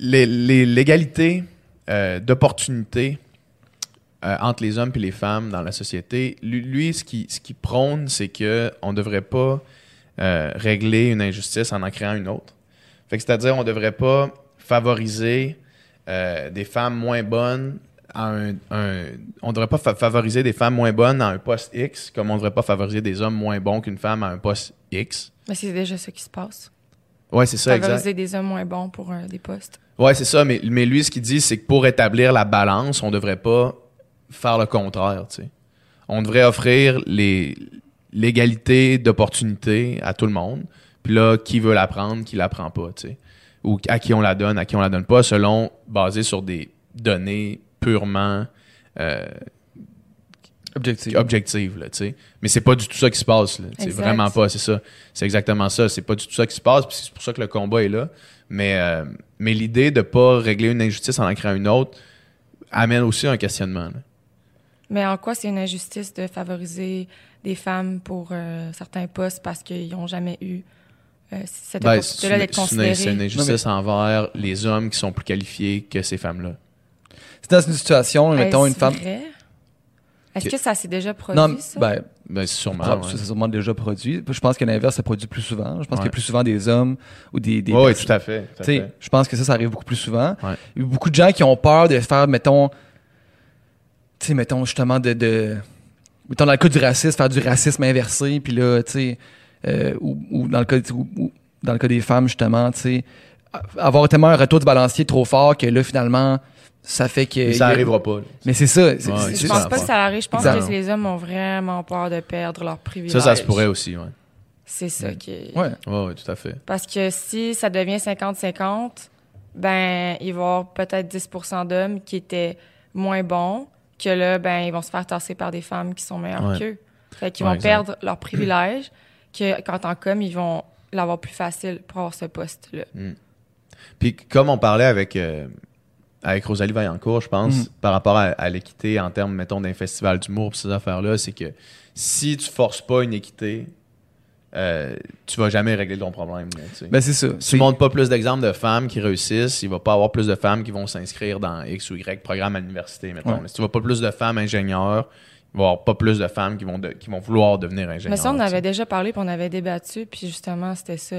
l'égalité euh, d'opportunités euh, entre les hommes et les femmes dans la société. Lui, ce qui, ce qui prône, c'est qu'on ne devrait pas euh, régler une injustice en en créant une autre. Fait que c'est-à-dire, on ne devrait pas favoriser euh, des femmes moins bonnes à un, un- on devrait pas fa- favoriser des femmes moins bonnes à un poste X comme on ne devrait pas favoriser des hommes moins bons qu'une femme à un poste X. Mais c'est déjà ça qui se passe. Ouais, c'est ça, exact. Favoriser des hommes moins bons pour euh, des postes. Ouais, c'est ça, mais, mais lui, ce qu'il dit, c'est que pour établir la balance, on devrait pas faire le contraire. On devrait offrir l'égalité d'opportunités à tout le monde. Puis là, qui veut la prendre, qui la prend pas, tu sais. Ou à qui on la donne, à qui on la donne pas, selon, basé sur des données purement euh, objectif. objectives, là, tu sais. Mais c'est pas du tout ça qui se passe, là. C'est vraiment pas, c'est ça. C'est exactement ça. C'est pas du tout ça qui se passe, puis c'est pour ça que le combat est là. Mais, euh, mais l'idée de pas régler une injustice en en créant une autre amène aussi un questionnement. là. Mais en quoi c'est une injustice de favoriser des femmes pour euh, certains postes parce qu'ils n'ont jamais eu euh, cette Ben, c'est opportunité-là une, c'est injustice envers les hommes qui sont plus qualifiés que ces femmes-là. C'est dans une situation, mettons, une femme. vrai? Est-ce Que- ça s'est déjà produit, Non, ça? ben, Ben, c'est sûrement. ça, ouais. sûrement déjà produit. Je pense que l'inverse se produit plus souvent. Je pense qu'il y Ouais. a plus souvent des hommes ou des. des Ouais, ouais, personnes- tout à fait. tout à Tu sais, fait. je pense que ça, ça arrive beaucoup plus souvent. Ouais. Il y a beaucoup de gens qui ont peur de faire, mettons, tu sais, mettons, justement, de, de. Mettons, dans le cas du racisme, faire du racisme inversé, puis là, tu sais, euh, ou, ou dans le cas, ou- ou dans le cas des femmes, justement, tu sais, avoir tellement un retour du balancier trop fort que là, finalement, ça fait que. Mais ça arrivera pas. là. Mais c'est ça. Ouais, je pense ça, pas que ça arrive. Je pense Exact. que les hommes ont vraiment peur de perdre leur privilège. Ça, ça se pourrait aussi, ouais. C'est ça qui est... Ouais. Ouais, ouais, tout à fait. Parce que si ça devient 50-50, ben, il va y avoir peut-être 10% d'hommes qui étaient moins bons, que là, ben, ils vont se faire tasser par des femmes qui sont meilleures Ouais. qu'eux. Fait qu'ils Ouais, vont exact. perdre leur privilège, qu'en tant qu'hommes, ils vont l'avoir plus facile pour avoir ce poste-là. Puis comme on parlait avec, euh, avec Rosalie Vaillancourt, je pense, Mhm. par rapport à, à l'équité en termes, mettons, d'un festival d'humour ces affaires-là, c'est que si tu forces pas une équité, euh, tu vas jamais régler ton problème. là, tu sais. Ben, c'est ça. tu montres pas plus d'exemples de femmes qui réussissent, il va pas avoir plus de femmes qui vont s'inscrire dans X ou Y programme à l'université, mettons. Ouais. Mais si tu vois pas plus de femmes ingénieurs, va y avoir pas plus de femmes qui vont, de- qui vont vouloir devenir ingénieurs. Mais ça, on avait déjà parlé, puis on avait débattu, puis justement, c'était ça.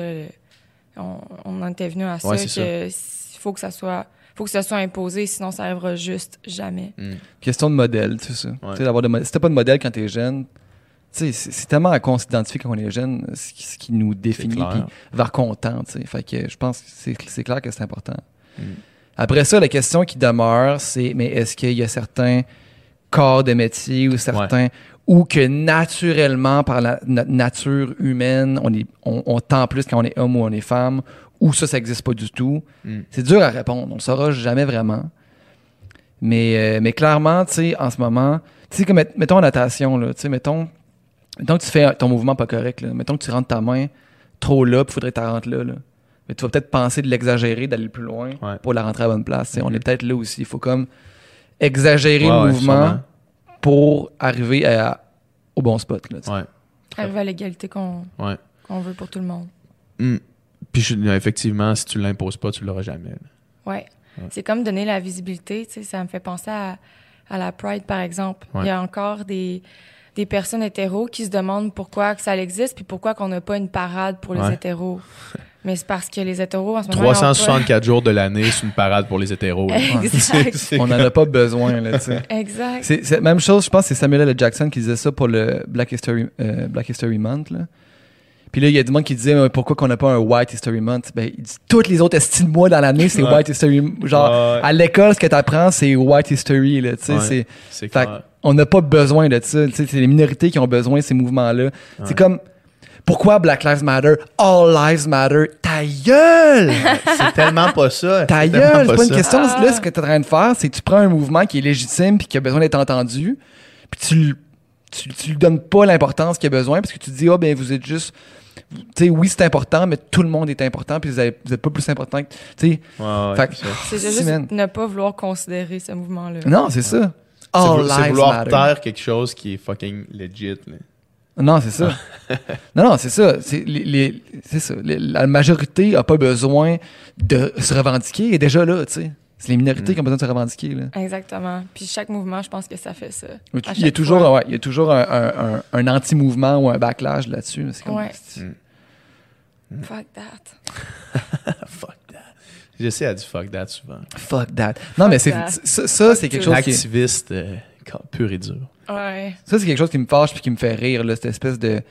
On, on en était venu à ça, Ouais, que s- faut que ça soit, faut que ça soit imposé, sinon ça arrivera juste jamais. Mm. question de modèle, tu sais ça. Tu sais, d'avoir de si t'as pas de modèle quand t'es jeune, tu sais, c'est c'est tellement à qu'on s'identifie quand on est jeune, ce qui, ce qui nous définit, puis vers content, tu sais. Fait que je pense que c'est c'est clair que c'est important. Mm. Après ça, la question qui demeure, c'est mais est-ce qu'il y a certains corps de métier ou certains ou que naturellement par la notre nature humaine, on est on, on tend plus quand on est homme ou on est femme, ou ça ça existe pas du tout. Mm. C'est dur à répondre, on le saura jamais vraiment. Mais, euh, mais clairement, tu sais, en ce moment, tu sais, comme, met- mettons en natation, là, tu sais, mettons, mettons que tu fais ton mouvement pas correct, là, mettons que tu rentres ta main trop là, puis faudrait que tu rentres là, là. Mais tu vas peut-être penser de l'exagérer, d'aller plus loin Ouais. pour la rentrer à la bonne place. sais. On est peut-être là aussi. Il faut comme exagérer Ouais, le mouvement sûrement. pour arriver à- au bon spot. Là. Ouais. Arriver à l'égalité qu'on Ouais. qu'on veut pour tout le monde. Mm. Puis je- effectivement, si tu l'imposes pas, tu l'auras jamais. Ouais. C'est comme donner la visibilité, tu sais, ça me fait penser à, à la Pride, par exemple. Ouais. Il y a encore des, des personnes hétéros qui se demandent pourquoi que ça existe, puis pourquoi qu'on n'a pas une parade pour les Ouais. hétéros. [LAUGHS] Mais c'est parce que les hétéros, en ce moment, ils ont 364 jours de l'année, c'est une parade pour les hétéros. [LAUGHS] Exact. [LAUGHS] On n'en a pas besoin. Là, tu sais. exact. C'est c'est la même chose, je pense, c'est Samuel L. Jackson qui disait ça pour le Black History, euh, Black History Month. Là. Puis là, il y a du monde qui disait pourquoi qu'on n'a pas un White History Month? Ben, il dit toutes les autres estimes mois dans l'année, c'est Ouais. White History. Genre, Ouais. à l'école, ce que tu apprends, c'est White History. Là, tu sais, Ouais. c'est, C'est fait clair. on n'a pas besoin de ça. C'est les minorités qui ont besoin de ces mouvements-là. Ouais. C'est comme pourquoi Black Lives Matter, All Lives Matter. Ta gueule! [LAUGHS] C'est tellement pas ça. Ta gueule, c'est pas une question. Ah. Là, ce que tu es en train de faire, c'est que tu prends un mouvement qui est légitime puis qui a besoin d'être entendu, puis tu, tu, tu lui donnes pas l'importance qu'il a besoin parce que tu te dis, ah, ben, vous êtes juste. Tu sais, oui, c'est important, mais tout le monde est important, puis vous, avez- vous êtes pas plus important que. Tu sais, ouais, c'est si, juste man. ne pas vouloir considérer ce mouvement-là. non, c'est ça. C'est All lives vouloir matter. taire quelque chose qui est fucking legit. là. Non, c'est ça. [LAUGHS] non, non, c'est ça. C'est les- les- c'est ça. Les- la majorité a pas besoin de se revendiquer. Elle est déjà là, tu sais. C'est les minorités Mm. qui ont besoin de se revendiquer, là. Exactement. Puis chaque mouvement, je pense que ça fait ça. Il y a toujours, ouais, il y a toujours un, un- un- un anti-mouvement ou un backlash là-dessus. là. C'est comme- Ouais. c'est- Mm. Fuck that. [LAUGHS] fuck that. J'essaie à dire fuck that souvent. Fuck that. Non, mais c'est, that. ça, ça, c'est quelque chose qui, Activiste euh, pur et dur. Ouais. ça, c'est quelque chose qui me fâche puis qui me fait rire, là, cette espèce de,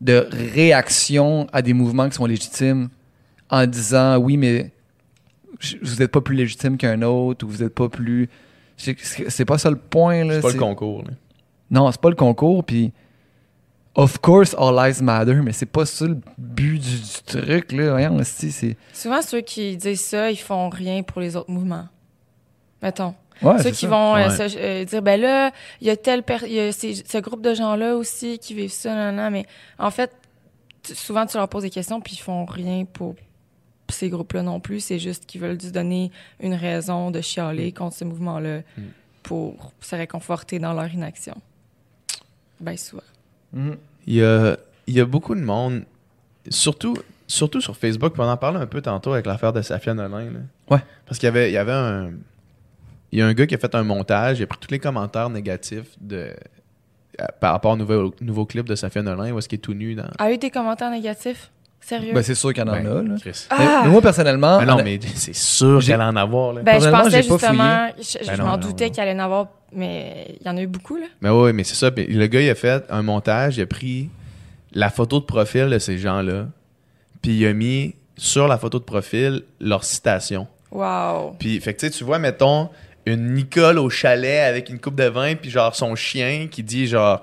de réaction à des mouvements qui sont légitimes en disant oui, mais vous n'êtes pas plus légitime qu'un autre ou vous n'êtes pas plus. C'est, pas ça le point, là. C'est pas le concours. là. Non, c'est pas le concours, puis of course all lives matter, mais c'est pas ça le but du, du truc là. Voyons, esti, c'est Souvent, ceux qui disent ça, ils font rien pour les autres mouvements. Mettons. Ouais, ceux qui ça. vont euh, se- euh, dire, ben là, il y a tel per- il y a ces- ce groupe de gens-là aussi qui vivent ça, nan, nan, mais en fait, souvent, tu leur poses des questions, puis ils font rien pour ces groupes-là non plus. C'est juste qu'ils veulent juste donner une raison de chialer contre ce mouvement-là Mm. pour se réconforter dans leur inaction. Ben souvent. Mhm. Il y a, il y a beaucoup de monde, surtout, surtout sur Facebook, on en parlait un peu tantôt avec l'affaire de Safia Nolin. là. Ouais. Parce qu'il y avait, il y avait un. Il y a un gars qui a fait un montage, il a pris tous les commentaires négatifs de, à- par rapport au nouveau, nouveau clip de Safia Nolin, où est-ce qu'il est tout nu dans. A eu des commentaires négatifs? Sérieux? Ben, c'est sûr qu'il y en a Ben, là. Chris. Mais- Ah! mais moi personnellement, Ah non, mais c'est sûr qu'elle en avoir. Là. Ben, je Personnellement, pensais j'ai pas justement, je, je Ben m'en doutais qu'il allait en avoir, mais il y en a eu beaucoup, là. Mais oui, mais c'est ça. Le gars, il a fait un montage, il a pris la photo de profil de ces gens-là, puis il a mis sur la photo de profil leur citation. Wow. Puis, fait que tu sais, tu vois, mettons, une Nicole au chalet avec une coupe de vin, puis genre son chien qui dit genre.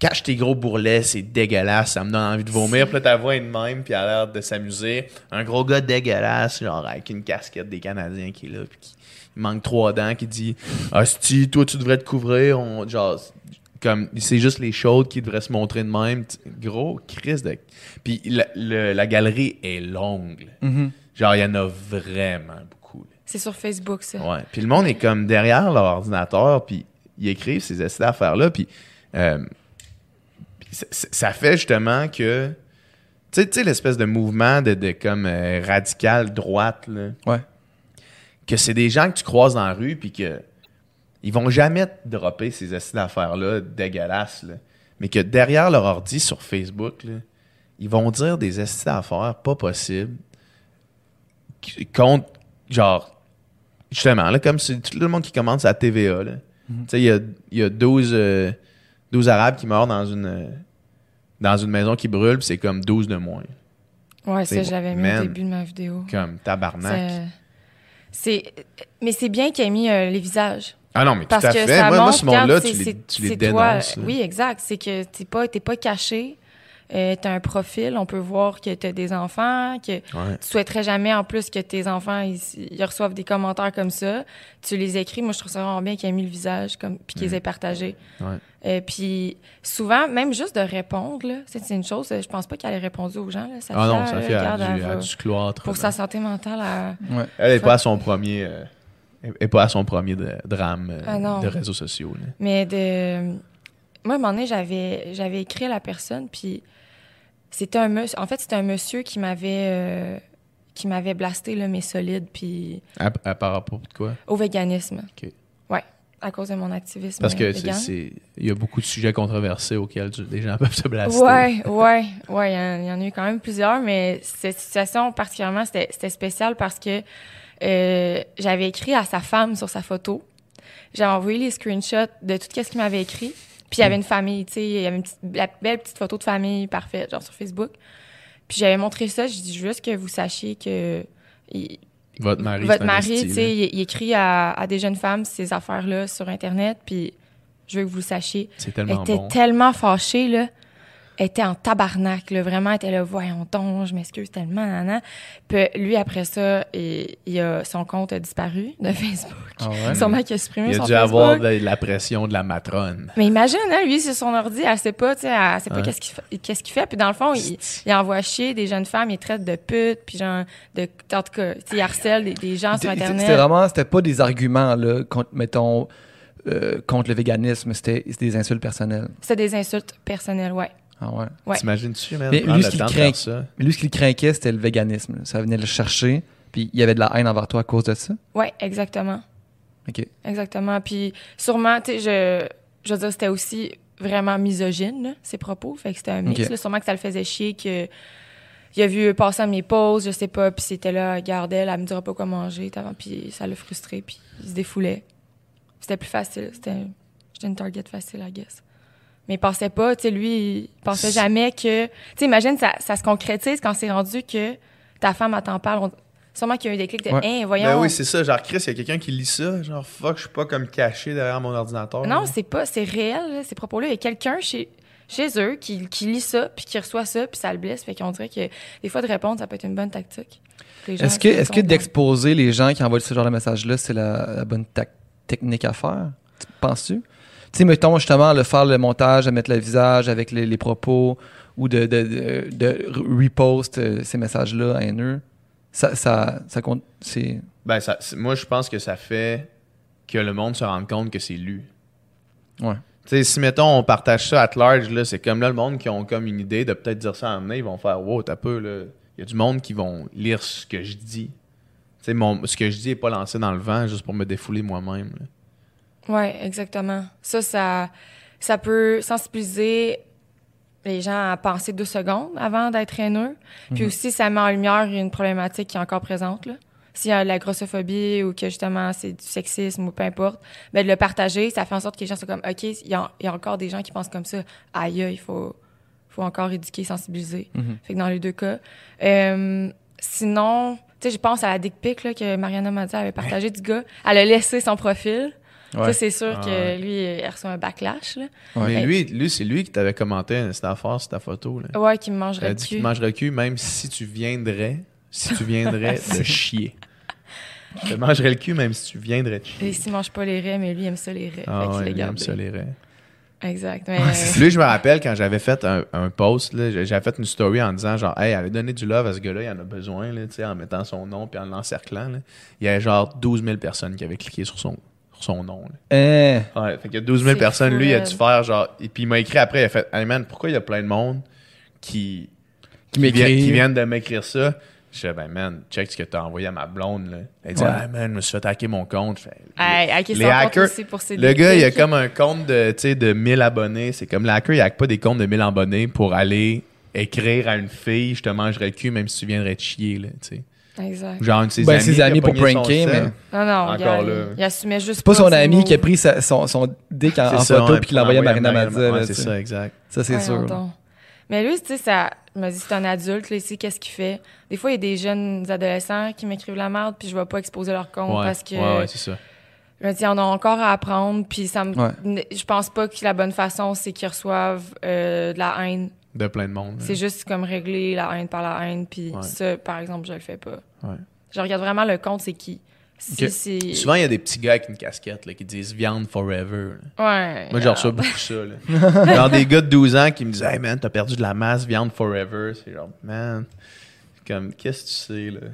Cache tes gros bourrelets, c'est dégueulasse, ça me donne envie de vomir. Puis là, ta voix est de même, puis elle a l'air de s'amuser. Un gros gars dégueulasse, genre avec une casquette des Canadiens qui est là, puis qui il manque trois dents, qui dit Asti, toi, tu devrais te couvrir. On, genre, comme, c'est juste les chaudes qui devraient se montrer de même. Gros, crise de. Puis la, le- la galerie est longue. Mhm. Genre, il y en a vraiment beaucoup. C'est sur Facebook, ça. Ouais. Puis le monde est comme derrière leur ordinateur, puis ils écrivent ces essais d'affaires-là, puis euh, puis ça- fait justement que. Tu sais- l'espèce de mouvement de, de comme euh, radical droite, là, Ouais. que c'est des gens que tu croises dans la rue, puis que. Ils vont jamais te dropper ces essais d'affaires-là dégueulasses, là. Mais que derrière leur ordi sur Facebook, là, ils vont dire des essais d'affaires pas possibles contre, genre, justement, là, comme c'est tout le monde qui commence à TVA, là. Tu sais, il y a, il y a 12, euh, 12 Arabes qui meurent dans une, euh, dans une maison qui brûle, puis c'est comme 12 de moins. Ouais, C'est- ça, je l'avais mis man. au début de ma vidéo. Comme tabarnak. C'est-. Mais c'est bien qu'il ait mis euh, les visages. Ah non, mais tout à que fait. ça Moi, moi, ce monde-là, tu c'est- les, tu les toi. dénonces. là. Oui, exact. C'est que t'es pas, t'es pas caché. Euh, t'as un profil, on peut voir que t'as des enfants, que Ouais. tu souhaiterais jamais en plus que tes enfants ils, ils reçoivent des commentaires comme ça. Tu les écris. Moi, je trouve ça vraiment bien qu'il ait mis le visage comme puis qu'ils aient partagé. Ouais. Euh, puis souvent, même juste de répondre, là, c'est une chose. Je pense pas qu'elle ait répondu aux gens. Là, ça Ah non, fait, ça là, fait à du, à du cloître. pour sa santé mentale. elle- Ouais. Elle n'est pas à son premier. euh, elle est pas à son premier de- drame euh, Ah de réseaux sociaux. là. Mais de. Moi, à un moment donné, j'avais, j'avais écrit à la personne, puis c'était un monsieur. En fait, c'était un monsieur qui m'avait. euh, qui m'avait blasté là, mes solides, puis À, à par rapport à quoi? au véganisme. OK. Ouais, à cause de mon activisme Parce que euh, c'est- il y a beaucoup de sujets controversés auxquels tu- des gens peuvent se blaster. Ouais, [LAUGHS] ouais, ouais, il y, y en a eu quand même plusieurs, mais cette situation particulièrement, c'était spécial parce que euh, j'avais écrit à sa femme sur sa photo. J'avais envoyé les screenshots de tout ce qu'il m'avait écrit. Puis il y avait une famille, tu sais, il y avait une petite, la belle petite photo de famille parfaite, genre sur Facebook. Puis j'avais montré ça, je dis juste que vous sachiez que il- Votre mari, votre mari, tu sais, il, il écrit à, à des jeunes femmes ces affaires-là sur Internet, puis je veux que vous le sachiez. C'est Elle tellement était bon. tellement fâchée, là. Était en tabarnak, là. Vraiment, elle était là, voyons donc, je m'excuse tellement, nanana. Puis lui, après ça, il, il a, son compte a disparu de Facebook. Ah ouais? Sûrement qu'il a supprimé Il a son dû Facebook. avoir de la pression de la matrone. Mais imagine, hein, lui, sur son ordi, elle sait pas, tu sais, elle sait pas Ouais. qu'est-ce qu'il fait, qu'est-ce qu'il fait. Puis dans le fond, il, il envoie chier des jeunes femmes, il traite de putes, puis genre, de, en tout cas, il harcèle des, des gens sur C'était Internet. c'était vraiment, c'était pas des arguments, là, contre, mettons, euh, contre le véganisme, c'était c'était des insultes personnelles. C'est des insultes personnelles, ouais. Ah ouais. Ouais. T'imagines-tu, man? Mais lui, le ce qu'il temps de craint- faire ça? Mais lui, ce qui le craquait, c'était le véganisme. là. Ça venait le chercher, puis il y avait de la haine envers toi à cause de ça? Ouais, exactement. OK. Exactement. Puis sûrement, tu sais, je, je veux dire, c'était aussi vraiment misogyne, là, ses propos. Fait que c'était un mix. Là. sûrement que ça le faisait chier que. Il a vu passer à mes pauses, je sais pas, puis c'était là, regarde elle, elle me dira pas quoi manger, puis ça l'a frustré, puis il se défoulait. C'était plus facile, c'était j'étais une target facile, I guess. Mais il pensait pas, tu sais, lui, il pensait jamais que... Tu sais, imagine, ça, ça se concrétise quand c'est rendu que ta femme, elle t'en parle. On- Sûrement qu'il y a eu des clics de Ouais. Hein, voyons. Ben oui, c'est ça. Genre, Chris, il y a quelqu'un qui lit ça. Genre, fuck, je suis pas comme caché derrière mon ordinateur. Non, c'est pas, c'est réel, là, ces propos-là. Il y a quelqu'un chez, chez eux qui, qui lit ça, puis qui reçoit ça, puis ça le blesse. Fait qu'on dirait que des fois, de répondre, ça peut être une bonne tactique. Est-ce que, est-ce que d'exposer les gens qui envoient ce genre de message-là, c'est la, la bonne tac- technique à faire? Tu- Penses-tu? Sais, mettons justement, le faire le montage, de mettre le visage avec les, les propos ou de, de, de, de repost euh, ces messages-là haineux, ça, ça, ça compte. C'est. Ben, ça, moi, je pense que ça fait que le monde se rende compte que c'est lu. Ouais. Tu sais, si, mettons, on partage ça at large, là, c'est comme là, le monde qui ont comme une idée de peut-être dire ça à un moment ils vont faire « Wow, t'as peu, là. » Il y a du monde qui vont lire ce que je dis. Tu sais, mon- ce que je dis est pas lancé dans le vent juste pour me défouler moi-même. Oui, exactement. Ça, ça, ça peut sensibiliser les gens à penser deux secondes avant d'être haineux. Puis aussi, ça met en lumière une problématique qui est encore présente. Là. S'il y a de la grossophobie ou que justement c'est du sexisme ou peu importe, ben de le partager, ça fait en sorte que les gens sont comme OK, il y a, il y a encore des gens qui pensent comme ça. Aïe, il faut, faut encore éduquer, sensibiliser. Mhm. Fait que dans les deux cas. Euh, sinon, tu sais, je pense à la dick pic là, que Mariana m'a dit, elle avait partagé du gars. Elle a laissé son profil. Ouais. Ça, c'est sûr Ah que ouais. lui, il reçoit un backlash. Là. Ouais. Mais lui, lui c'est lui qui t'avait commenté cette affaire sur ta photo. Là. Ouais, qui me Il mangerait a le dit cul. qu'il te mangerait le cul même si tu viendrais, si tu viendrais [LAUGHS] de chier. Je te mangerais le cul même si tu viendrais de chier. Et s'il mange pas les raies, mais lui, il aime ça les raies. Ah ouais, il aime ça les raies. Exact. Mais, Lui, je me rappelle quand j'avais fait un, un post, là, j'avais fait une story en disant genre, hey, allez donner du love à ce gars-là, il en a besoin, là, tu sais, en mettant son nom puis en l'encerclant. là. Il y avait genre 12 000 personnes qui avaient cliqué sur son, son nom. là. Hein? Ouais, fait qu'il y a 12 000 C'est personnes. fou, Lui, il a dû faire genre. Et puis il m'a écrit après, il a fait, hey man, pourquoi il y a plein de monde qui, Qui qui, vient- m'écrit. qui viennent de m'écrire ça? Je fais, ben man, check ce que t'as envoyé à ma blonde. Là. Elle dit, Ouais. ah man, je me suis fait hacker mon compte. Hey, hacker les son compte hackers- aussi pour ses le gars, il a comme un compte de, tu sais, de 1000 abonnés. C'est comme le hacker, il hack pas des comptes de 1000 abonnés pour aller écrire à une fille, je te mangerai le cul même si tu viendrais te chier, là, tu sais. Exact. Genre une de ses Ben, ses amis pour pranker, mais- Non, non, Encore regarde, là. il, il assumait juste C'est pas son ami mots. qui a pris sa- son, son dick en, C'est en ça, photo puis qui l'a envoyé à Marina Mazza. Ouais, c'est ça, exact. Ça, c'est sûr. donc. Mais lui, tu sais, ça il m'a dit c'est un adulte, là, il sait qu'est-ce qu'il fait. Des fois, il y a des jeunes adolescents qui m'écrivent la merde, puis je vais pas exposer leur compte Ouais, parce que ouais, ouais, c'est ça. je me dis, on a encore à apprendre, puis ça me, Ouais. je pense pas que la bonne façon, c'est qu'ils reçoivent euh, de la haine. De plein de monde. C'est juste comme régler la haine par la haine, puis Ouais. ça, par exemple, je le fais pas. Ouais. Je regarde vraiment le compte, c'est qui. Si c'est... Souvent, il y a des petits gars avec une casquette là, qui disent viande forever. Ouais. Moi, j'ai reçu beaucoup ça. Là. [LAUGHS] genre des gars de 12 ans qui me disent Hey man, t'as perdu de la masse, viande forever. C'est genre, man, comme, qu'est-ce que tu sais, là?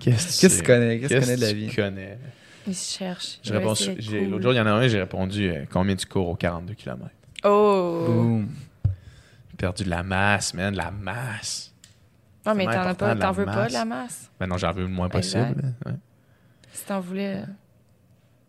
Qu'est-ce que tu Qu'est-ce que sais? tu connais? Qu'est-ce que tu connais de la vie? connais? Il se cherche. Je réponds sur- j'ai- L'autre jour, il y en a un, j'ai répondu euh, Combien tu cours aux 42 km Oh! Boom. J'ai perdu de la masse, man, de la masse. Non, mais t'en as pas, t'en veux pas de la masse. Ben non, j'en veux le moins possible. Ouais. Si t'en voulais,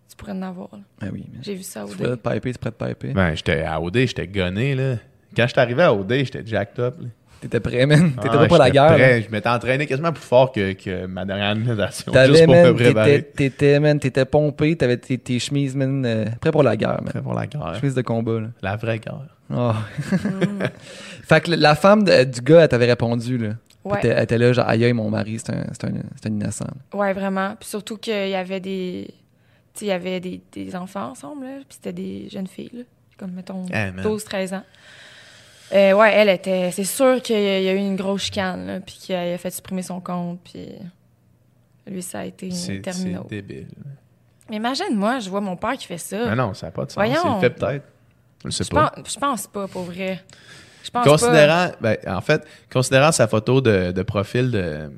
tu pourrais en avoir. là. Ah oui, mais. J'ai vu ça au Tu dé. prêtes de piper, tu prêtes de piper. Ben, j'étais à OD, j'étais gonné, là. Quand j'étais arrivé à OD, j'étais jacked up. là. T'étais prêt, man. T'étais Ah, pas pour la guerre. prêt. là. Je m'étais entraîné quasiment plus fort que, que ma dernière animation. T'avais, Juste pour me man, t'étais, préparer. t'étais, man, t'étais pompé, t'avais tes, tes chemises, man, euh, prêt pour la guerre, man. Prêt pour la guerre. Chemise de combat, là. La vraie guerre. Oh. [LAUGHS] Fait que la femme de- du gars, elle t'avait répondu, là. Puis Ouais. Elle était là, genre, aïe, aïe, mon mari, c'est un, c'est un, c'est un innocent. là. Ouais, vraiment. Puis surtout qu'il y avait des. Tu sais, il y avait des, des enfants ensemble, là. Puis c'était des jeunes filles, là. Comme, mettons, Eh, man. 12-13 ans. Euh, ouais, elle était. C'est sûr qu'il y a eu une grosse chicane. Puis qu'il a fait supprimer son compte. Puis. Lui, ça a été terminé. c'est débile. Mais imagine-moi, je vois mon père qui fait ça. Mais non, ça n'a pas de sens. Voyons. Il le fait peut-être. Je ne sais je, pas. pense, je pense pas, pour vrai. Je pense Considérant, ben, en fait, considérant sa photo de, de profil de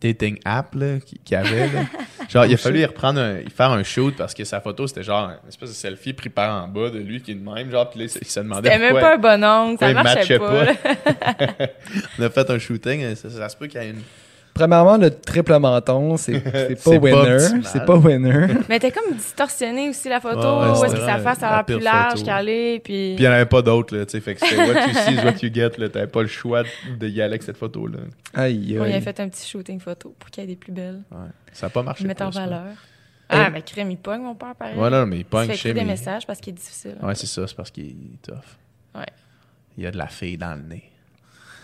dating app là, qu'il avait, là, [LAUGHS] genre, il a fallu y reprendre un, y faire un shoot parce que sa photo, c'était genre une espèce de selfie pris par en bas de lui qui est de même, genre, puis là, il se demandait C'était même pas un bon ongle, ça marchait pas. pas. [LAUGHS] on a fait un shooting, euh, ça, ça se peut qu'il y ait une... Premièrement, le triple menton, c'est, [LAUGHS] pas winner. c'est pas winner. Mais t'es comme distorsionné aussi la photo, ouais, où est-ce que sa face a la l'air plus large est, puis... Puis il n'y en avait pas d'autres, là, tu sais, fait que c'était what you see is what you get, là, t'avais pas le choix de y aller avec cette photo-là. Aïe, Ouais, il a aïe. fait un petit shooting photo pour qu'il y ait des plus belles. Ouais. Ça n'a pas marché. Je mettre en valeur. Ah, mais crème, il pogne, mon père, pareil. Ouais, non, mais il pogne fait chez écrire des messages parce qu'il est difficile. Ouais, c'est ça, c'est parce qu'il est tough. Ouais. Il y a de la fille dans le nez.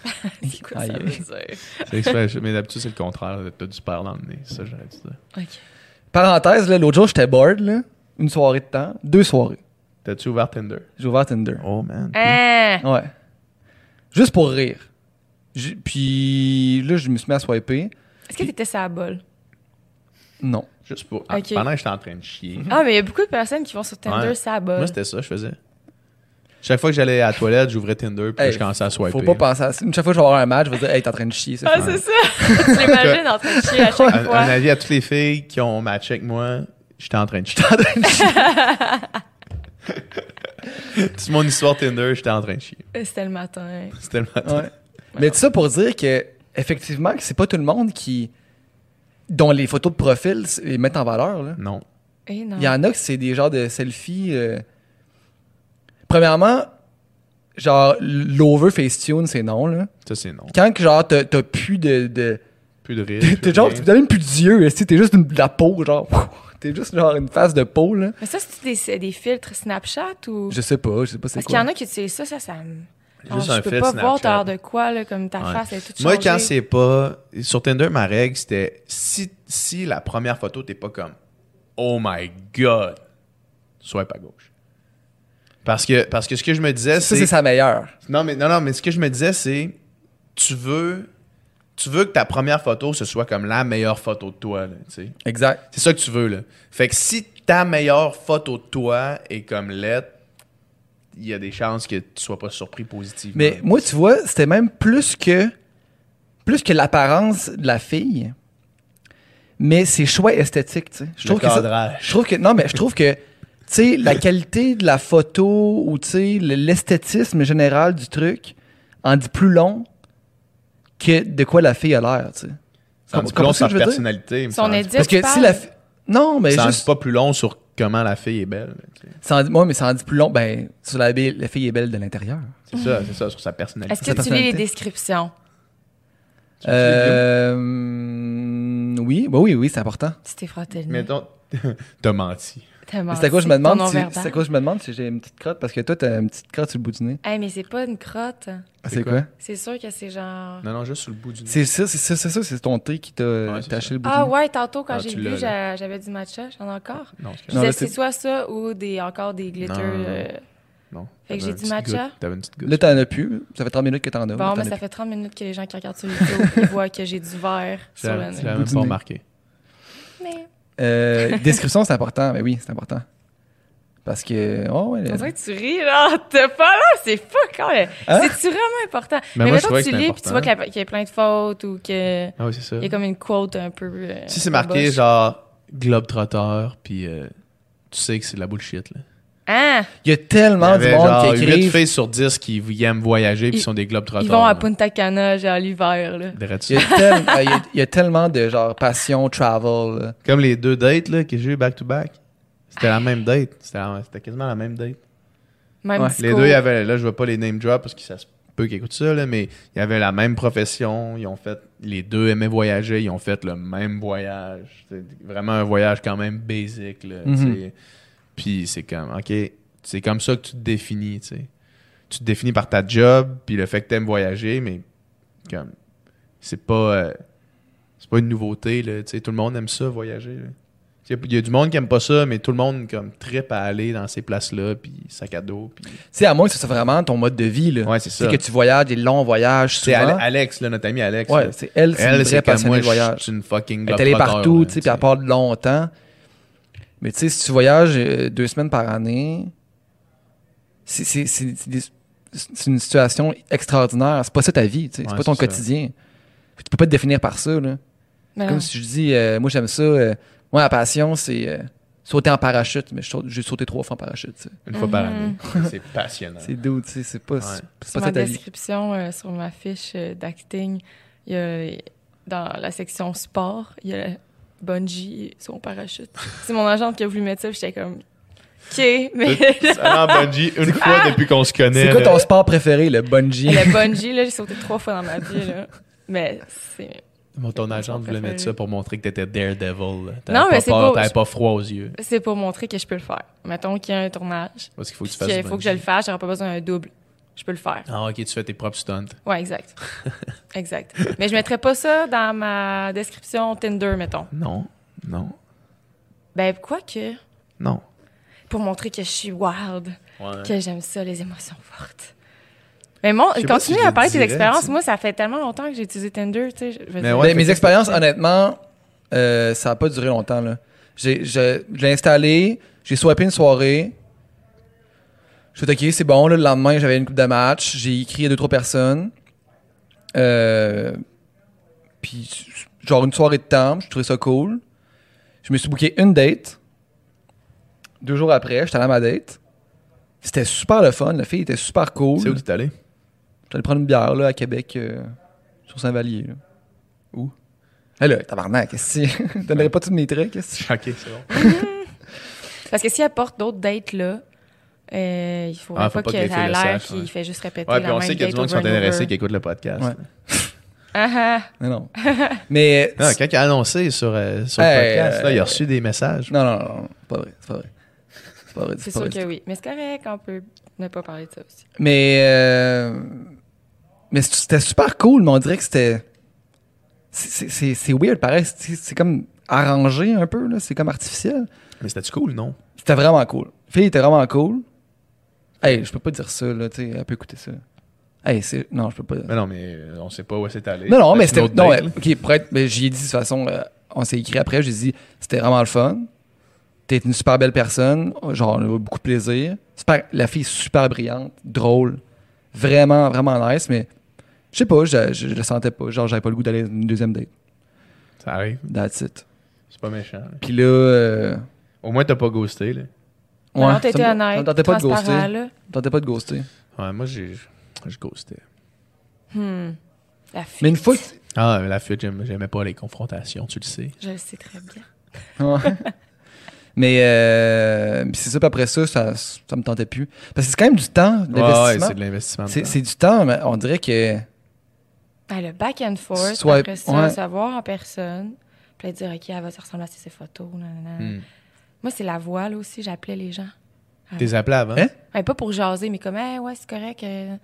[LAUGHS] C'est quoi Aïe, ça aïe. veut dire? [LAUGHS] C'est exprès, mais d'habitude, c'est le contraire. T'as du père dans le nez. C'est ça, j'aurais dit. dire. OK. Parenthèse, là, l'autre jour, j'étais bored, là. Une soirée de temps. Deux soirées. T'as-tu ouvert Tinder? J'ai ouvert Tinder. Oh, man. Hein? Ouais. Juste pour rire. Puis là, je me suis mis à swiper. Est-ce que t'étais sa bol? Non. Juste pour. ah, Ok. Pendant que j'étais en train de chier. Ah, mais il y a beaucoup de personnes qui vont sur Tinder Ouais. sa bol. Moi, c'était ça, je faisais. Chaque fois que j'allais à la toilette, j'ouvrais Tinder, puis là, Hey, je commençais à swiper. Faut pas penser à ça. Une chaque fois que je vais avoir un match, je vais dire, hey, t'es en train de chier. c'est Ah, c'est ça! [LAUGHS] tu l'imagines en train de chier à chaque Un, fois. un avis à toutes les filles qui ont matché avec moi, j'étais en train de chier. C'est [LAUGHS] mon histoire Tinder, j'étais en train de chier. C'était le matin. C'était le matin. Ouais. Mais tout ça pour dire que, effectivement, que c'est pas tout le monde qui. dont les photos de profil les mettent en valeur. Là. Non. Eh non. Il y en a que c'est des genres de selfies. euh, Premièrement, genre, l'over Facetune, c'est non. Là. Ça, c'est non. Quand que, genre, t'as t'as plus de. de Plus de [LAUGHS] rire. t'es genre, t'as même plus d'yeux. T'es juste une- de la peau, genre. [LAUGHS] T'es juste genre une face de peau, là. Mais ça, c'est des, des filtres Snapchat ou? Je sais pas, je sais pas c'est Parce qu'il y quoi. en a qui utilisent ça, ça, ça me. Juste je un peux pas voir Snapchat. t'as l'air de quoi, là, comme ta Ouais. face, est toute Moi, changée. quand c'est pas. Sur Tinder, ma règle, c'était si, si la première photo, t'es pas comme Oh my God, swipe à gauche. Parce que, parce que ce que je me disais, Ça, c'est c'est. sa meilleure. Non, mais, non, non, mais ce que je me disais, c'est. Tu veux. Tu veux que ta première photo, ce soit comme la meilleure photo de toi, là, tu sais. Exact. C'est ça que tu veux, là. Fait que si ta meilleure photo de toi est comme lettre, il y a des chances que tu sois pas surpris positivement. Mais moi, tu vois, c'était même plus que plus que l'apparence de la fille, mais ses choix esthétiques, tu sais. Je trouve que ça- je trouve que non, mais je trouve que sais la qualité de la photo ou tu sais le- l'esthétisme général du truc en dit plus long que de quoi la fille a l'air, tu sais. ça en dit plus long sur personnalité. Son ça en dit- édit- Parce que tu si parles? la fi- non, mais ça en dit pas plus long sur comment la fille est belle. tu sais. ça en dit, moi, mais ça en dit plus long. Ben, sur la, bi- la fille est belle de l'intérieur. C'est ça, c'est ça, sur sa personnalité. Est-ce que tu lis les descriptions? Euh, oui, bah oui, oui, c'est important. Tu t'es frotté le nez. Mettons, [LAUGHS] t'as menti. C'est à quoi je me demande si, c'est à quoi je me demande si j'ai une petite crotte parce que toi t'as une petite crotte sur le bout du nez. Hey, mais c'est pas une crotte. C'est quoi? quoi? C'est sûr que c'est genre. Non, non, juste sur le bout du nez. C'est ça, c'est ça, c'est ça, c'est ton thé qui t'a Ouais, taché le bout du Ah nez. ouais, tantôt quand Ah, j'ai j'a- j'avais du matcha, j'en ai encore. Non, c'est Je soit ça ou des, encore des glitters. Non, non, non. euh, Non. Fait que j'ai du matcha? T'avais une petite goutte. Là t'en as plus. Ça fait 30 minutes que t'en as. Bon, mais ça plus. fait 30 minutes que les gens qui regardent sur YouTube voient que j'ai du verre sur le nez. l'as bout même du pas nez. remarqué. Mais Euh, [LAUGHS] description c'est important. Mais oui, c'est important. Parce que oh ouais. que tu ris, là. T'es pas là, c'est fuck. all. Hein? C'est-tu vraiment important? Mais mais moi, mettons que tu que lis puis tu vois qu'il y, a- qu'il y a plein de fautes ou qu'il Ah oui, c'est ça. y a comme une quote un peu. euh, Si c'est pas marqué boche. genre Globetrotter, puis euh, tu sais que c'est de la bullshit. Là. Hein? Il y a tellement du avait monde genre qui 8 écrivent. filles sur 10 qui aiment voyager, puis Ils- sont des Globetrotters. Ils vont à. Punta Cana, genre l'hiver, là. Direct Il y, ça? a tel- euh, il y a- il y a tellement de genre passion, travel. là. Comme les deux dates là, que j'ai eu back-to-back. C'était la même date. C'était la- c'était quasiment la même date. Même Ouais. Les deux, il y avait, là, je veux pas les name drop parce que ça se peut qu'ils écoutent ça, là, mais il y avait la même profession. Ils ont fait, les deux aimaient voyager. Ils ont fait le même voyage. C'est vraiment un voyage quand même basic, là, Mhm. Puis c'est comme, OK, c'est comme ça que tu te définis, tu sais. Tu te définis par ta job, puis le fait que tu aimes voyager, mais comme, c'est pas, euh, c'est pas une nouveauté, là, tu sais. Tout le monde aime ça, voyager. Il y, a- il y a du monde qui aime pas ça, mais tout le monde comme tripe à aller dans ces places-là, puis sac à dos, puis... Tu sais, à moins que ce soit vraiment ton mode de vie. Là. Ouais, c'est C'est ça. que tu voyages des longs voyages C'est Alex, là, notre ami Alex. Ouais, c'est elle, c'est une Elle, vraie c'est passionnée moi, de voyage. suis une fucking Elle est allée partout, tu sais, puis elle part de longtemps. Mais tu sais, si tu voyages euh, deux semaines par année, c'est- une situation extraordinaire. C'est pas ça ta vie. Ouais, c'est pas ton quotidien. Tu peux pas te définir par ça, là. Mais Comme non. si je dis, euh, moi j'aime ça. euh, moi, la passion, c'est euh, sauter en parachute. Mais je saute- j'ai sauté trois fois en parachute. Une fois par Mhm. année. [LAUGHS] C'est passionnant. C'est doux, tu sais. C'est pas, Ouais. pas ma ça ta vie. description, euh, sur ma fiche euh, d'acting, il y a dans la section sport, il y a bungee son parachute. C'est mon agente qui a voulu mettre ça, puis j'étais comme OK, mais Ça en bungee une fois depuis qu'on se connaît. C'est quoi là. ton sport préféré, le bungee? le bungee là, j'ai sauté trois fois dans ma vie là. Mais c'est Bon, ton agent voulait préféré. mettre ça pour montrer que t'étais Daredevil. Non, pas mais c'est beau. T'avais pas froid aux yeux. c'est pour montrer que je peux le faire. Mettons qu'il y a un tournage, Parce qu'il faut que tu fasses qu'il du faut que je le fasse, j'aurais pas besoin d'un double. Je peux le faire. Ah, ok, tu fais tes propres stunts. Ouais, exact. [LAUGHS] exact. Mais je mettrais pas ça dans ma description Tinder, mettons. Non, non, Ben, quoi que, non. pour montrer que je suis wild, Ouais. que j'aime ça, les émotions fortes. Mais pas continue si à parler de tes expériences. Moi, ça fait tellement longtemps que j'ai utilisé Tinder, tu sais. Mais dire. ouais, Ben, mes expériences, honnêtement, euh, ça n'a pas duré longtemps. Là. J'ai, je, je l'ai installé, j'ai swipé une soirée. Je suis OK, c'est bon. Là, le lendemain, j'avais une coupe de match. J'ai écrit à deux, trois personnes. Euh, puis, genre, une soirée de temps, je trouvais ça cool. Je me suis booké une date. Deux jours après, j'étais allé à ma date. C'était super le fun. La fille était super cool. C'est où t'es allé? J'étais allé prendre une bière là, à Québec, euh, sur Saint-Vallier. là. Où? Hé là, tabarnak, qu'est-ce que tu [LAUGHS] donnerais pas tous mes traits, qu'est-ce que [LAUGHS] Ok, c'est bon. [LAUGHS] Parce que si elle porte d'autres dates là, euh, il faudrait Ah, faut pas, pas que ait le l'air qu'il ouais. fait juste répéter Ouais, la puis on même sait qu'il y a du monde qui sont intéressés qui écoutent le podcast. Ouais. Ah, ah. Non, non. [LAUGHS] Mais. Non, quand il a annoncé sur, euh, sur Hey, le podcast, là, il a euh, reçu des messages. Non, non, non, pas vrai, c'est pas vrai. C'est pas vrai, C'est c'est pas sûr vrai. que oui. Mais c'est correct, on peut ne pas parler de ça aussi. Mais. euh, Mais c'était super cool, mais on dirait que c'était. c'est- C'est c'est- c'est weird, pareil. C'est c'est comme arrangé un peu, là. C'est comme artificiel. Mais c'était-tu cool, non? C'était vraiment cool. Fille était vraiment cool. Hey, je peux pas dire ça, là, tu sais, elle peut écouter ça. Hey, c'est. Non, je peux pas. Mais non, mais euh, on sait pas où c'est allé. Non, non, mais c'était. Non, ouais, ok, pour être. Mais j'y ai dit de toute façon, euh, on s'est écrit après, j'ai dit, c'était vraiment le fun. T'es une super belle personne, genre, on a eu beaucoup de plaisir. super- la fille est super brillante, drôle, vraiment, vraiment nice, mais je sais pas, je, le sentais pas. Genre, j'avais pas le goût d'aller à une deuxième date. Ça arrive. That's it. C'est pas méchant. Puis là, euh, Au moins, t'as pas ghosté. Là. Non, ça t'étais ça honnête. tentait pas de ghoster. là. Tentait pas de ghoster. Ouais, moi, j'ai. Je ghostais. Hmm. La fuite. Mais une fois Ah, la fuite, j'aimais pas les confrontations, tu le sais. Je le sais très bien. Ouais. [LAUGHS] Mais euh, c'est ça, puis après ça, ça, ça me tentait plus. Parce que c'est quand même du temps, Ouais, ouais, c'est de l'investissement. c'est du temps, mais on dirait que. Ah, le back and forth, Soit- après ça, ouais. savoir en personne. Puis là, dire, OK, elle va se ressembler à ses photos. nanana. Hmm. Moi, c'est la voix, là aussi, j'appelais les gens. T'es appelé avant? Hein? Ouais, pas pour jaser, mais comme, hey, ouais, c'est correct. euh,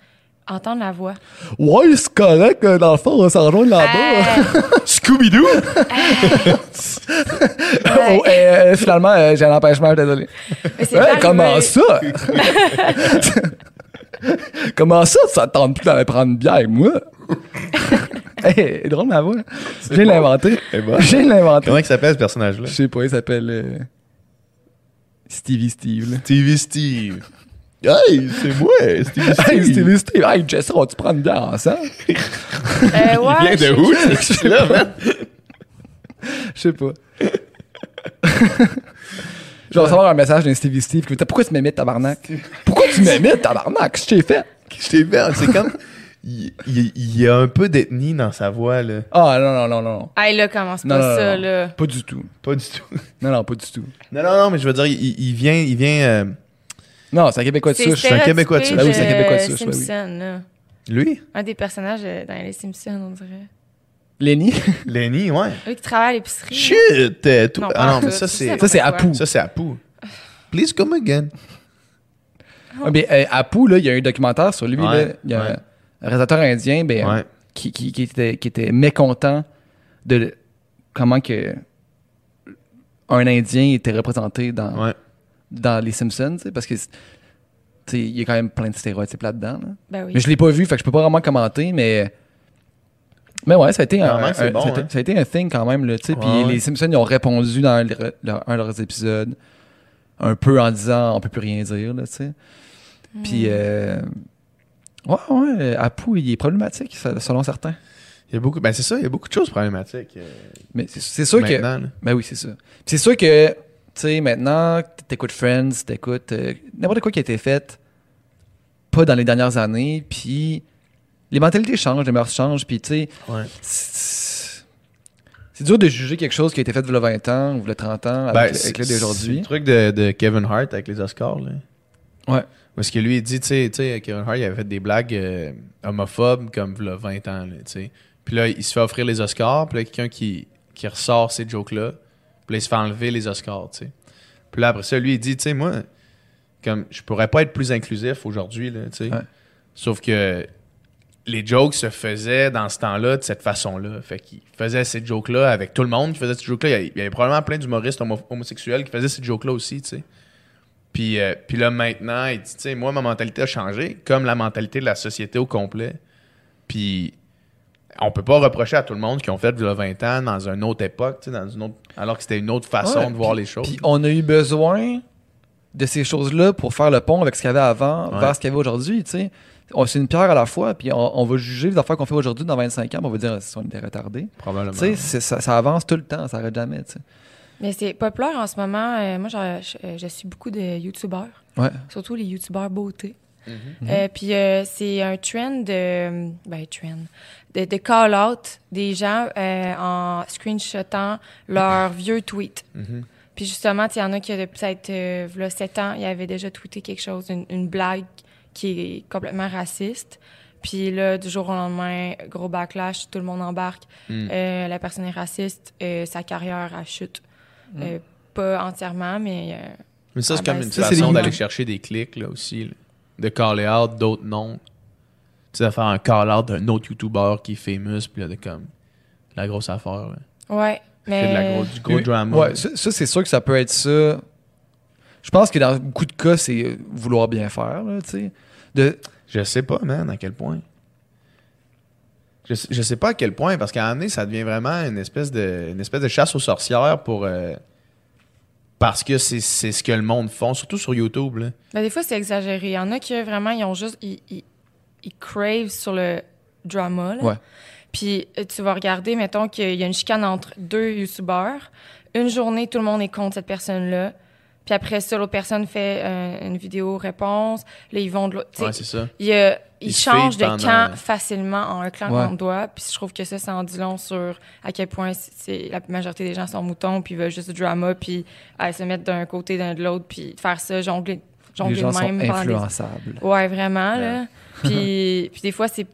entendre la voix. Ouais, c'est correct, euh, dans le fond, on va s'en rejoindre là-bas. [LAUGHS] Scooby-Doo! [LAUGHS] Oh, euh, finalement, euh, j'ai un empêchement, désolé. Hein, comment ça? [LAUGHS] comment ça, ça te tente plus d'aller prendre une bière avec moi? hey, drôle ma voix. Je viens de l'inventer. Comment il s'appelle ce personnage-là? Je sais pas, il s'appelle euh, Stevie Steve. là. Stevie Steve. Hey, c'est moi, Stevie Steve. Hey, Stevie Steve. Hey, Jess, on va-tu prendre une bière ensemble? Euh, ouais, Il vient de je- où, ce là man? Je sais pas. Je vais recevoir un message d'un Stevie Steve qui me dit Pourquoi tu m'imites, tabarnak? Pourquoi tu m'imites, tabarnak? Qu'est-ce que j'ai fait Je t'ai fait, c'est comme. Il, il- il y a un peu d'ethnie dans sa voix, là. Ah, non, non, non, non. Hey, là, commence Non, pas non, ça, non. là. Pas du tout. Pas du tout. [LAUGHS] Non, non, pas du tout. Non, non, non, mais je veux dire, il, il vient. Il vient euh, Non, c'est un Québécois de C'est souche. un Québécois de souche. Ben oui, c'est un Québécois de souche, ben oui. Simpson, là. lui, Un des personnages euh, dans les Simpsons, on dirait. Lenny? [LAUGHS] Lenny, ouais. Lui qui travaille à l'épicerie. Shit! euh, tout- Non, ah non, mais ça, C'est c'est. Ça, c'est. Apu. Ça, c'est Apu. Please come again. Ouais, ben, euh, Apu, là, il y a eu un documentaire sur lui. Ouais, là. Il y a ouais. Réalisateur indien ben, Ouais. qui, qui, qui était, qui était mécontent de comment que un Indien était représenté dans, Ouais. dans Les Simpsons, tu sais, parce que c'est- tu sais, il y a quand même plein de stéréotypes là-dedans. là. Ben oui. Mais je l'ai pas vu, fait que je peux pas vraiment commenter, mais. Mais ouais, ça a été un, un- bon, ça, a été, hein. ça a été un thing quand même, là, tu sais. Puis Ouais, les Simpsons, ils ont répondu dans le- leur- un de leurs épisodes, un peu en disant on peut plus rien dire, là, tu sais. Puis, euh, ouais, ouais, Apu, il est problématique, selon certains. Il y a beaucoup. Ben, c'est ça, il y a beaucoup de choses problématiques. euh, Mais c'est c'est sûr que. là. Ben oui, c'est ça. C'est sûr que, tu sais, maintenant, t'écoutes Friends, t'écoutes euh, n'importe quoi qui a été fait, pas dans les dernières années, puis les mentalités changent, les mœurs changent, puis tu sais, Ouais. c'est c'est dur de juger quelque chose qui a été fait il y a 20 ans ou il y a 30 ans avec, Ben, avec c'est- le c'est d'aujourd'hui. le truc de, de Kevin Hart avec les Oscars, là. Ouais. Parce que lui, il dit, tu sais, tu sais, Kevin Hart, il avait fait des blagues euh, homophobes comme a 20 ans, là, tu sais. Puis là, il se fait offrir les Oscars, puis là, quelqu'un qui, qui ressort ces jokes-là, puis là, il se fait enlever les Oscars, tu sais. Puis là, après ça, lui, il dit, tu sais, moi, comme, je pourrais pas être plus inclusif aujourd'hui, là, tu sais. Ouais. Sauf que les jokes se faisaient dans ce temps-là de cette façon-là. Fait qu'il faisait ces jokes-là avec tout le monde qui faisait ces jokes-là. Il y avait- il y avait probablement plein d'humoristes homo- homosexuels qui faisaient ces jokes-là aussi, tu sais. Puis, euh, puis là, maintenant, il dit, tu sais, moi, ma mentalité a changé, comme la mentalité de la société au complet. Puis, on peut pas reprocher à tout le monde qui ont fait il y a 20 ans dans une autre époque, tu sais, dans une autre, alors que c'était une autre façon Ouais, de voir les choses. Puis on a eu besoin de ces choses-là pour faire le pont avec ce qu'il y avait avant Ouais. vers ce qu'il y avait aujourd'hui, tu sais. C'est une pierre à la fois, puis on, on va juger les affaires qu'on fait aujourd'hui dans 25 ans, on va dire si on était retardé. Probablement. Tu sais, c'est- ça, ça avance tout le temps, ça arrête jamais, tu sais. Mais c'est populaire en ce moment. euh, moi, je, je- je suis beaucoup de YouTubeurs, Ouais. surtout les YouTubeurs beauté. Euh, puis euh, c'est un trend de. Ben, trend. De, de call-out des gens euh, en screenshotant leurs vieux tweets. Mhm. Puis justement, il y en a qui, depuis peut-être euh, v'là 7 ans, ils avaient déjà tweeté quelque chose, une, une blague qui est complètement raciste. Puis là, du jour au lendemain, gros backlash, tout le monde embarque. Mm. Euh, la personne est raciste, euh, sa carrière a chute. Euh, pas entièrement, mais. euh, Mais ça, c'est comme une ça, c'est façon d'aller chercher des clics, là, aussi. là. De caller out d'autres noms. Tu sais, de faire un call out d'un autre YouTuber qui est famous, puis là, de comme. La grosse affaire, là. ouais. C'est de la Mais. gros, du gros Oui, drama. Ouais, ça, ça, c'est sûr que ça peut être ça. Je pense que dans beaucoup de cas, c'est vouloir bien faire, là, tu sais. De, Je sais pas, man, à quel point. Je sais, je sais pas à quel point, parce qu'à un moment donné, ça devient vraiment une espèce de, une espèce de chasse aux sorcières pour. euh, parce que c'est c'est ce que le monde font, surtout sur YouTube. Là. Ben, des fois, c'est exagéré. Il y en a qui, vraiment, ils ont juste... Ils, ils, ils crave sur le drama, là. Ouais. Puis euh, tu vas regarder, mettons qu'il y a une chicane entre deux YouTubeurs. Une journée, tout le monde est contre cette personne-là. Puis après ça, l'autre personne fait euh, une vidéo réponse. Là, ils vont de l'autre. tu sais, Ouais, c'est ça. il, y a- ils changent de camp facilement en un claquement Ouais. de. Puis je trouve que ça, ça en dit long sur à quel point c'est- la majorité des gens sont moutons, puis ils veulent juste du drama, puis à se mettre d'un côté, d'un de l'autre, puis faire ça, jongler, Les jongler gens de sont même. des- influençables. Ouais, vraiment, là. [LAUGHS] Puis, [LAUGHS] puis des fois, c'est.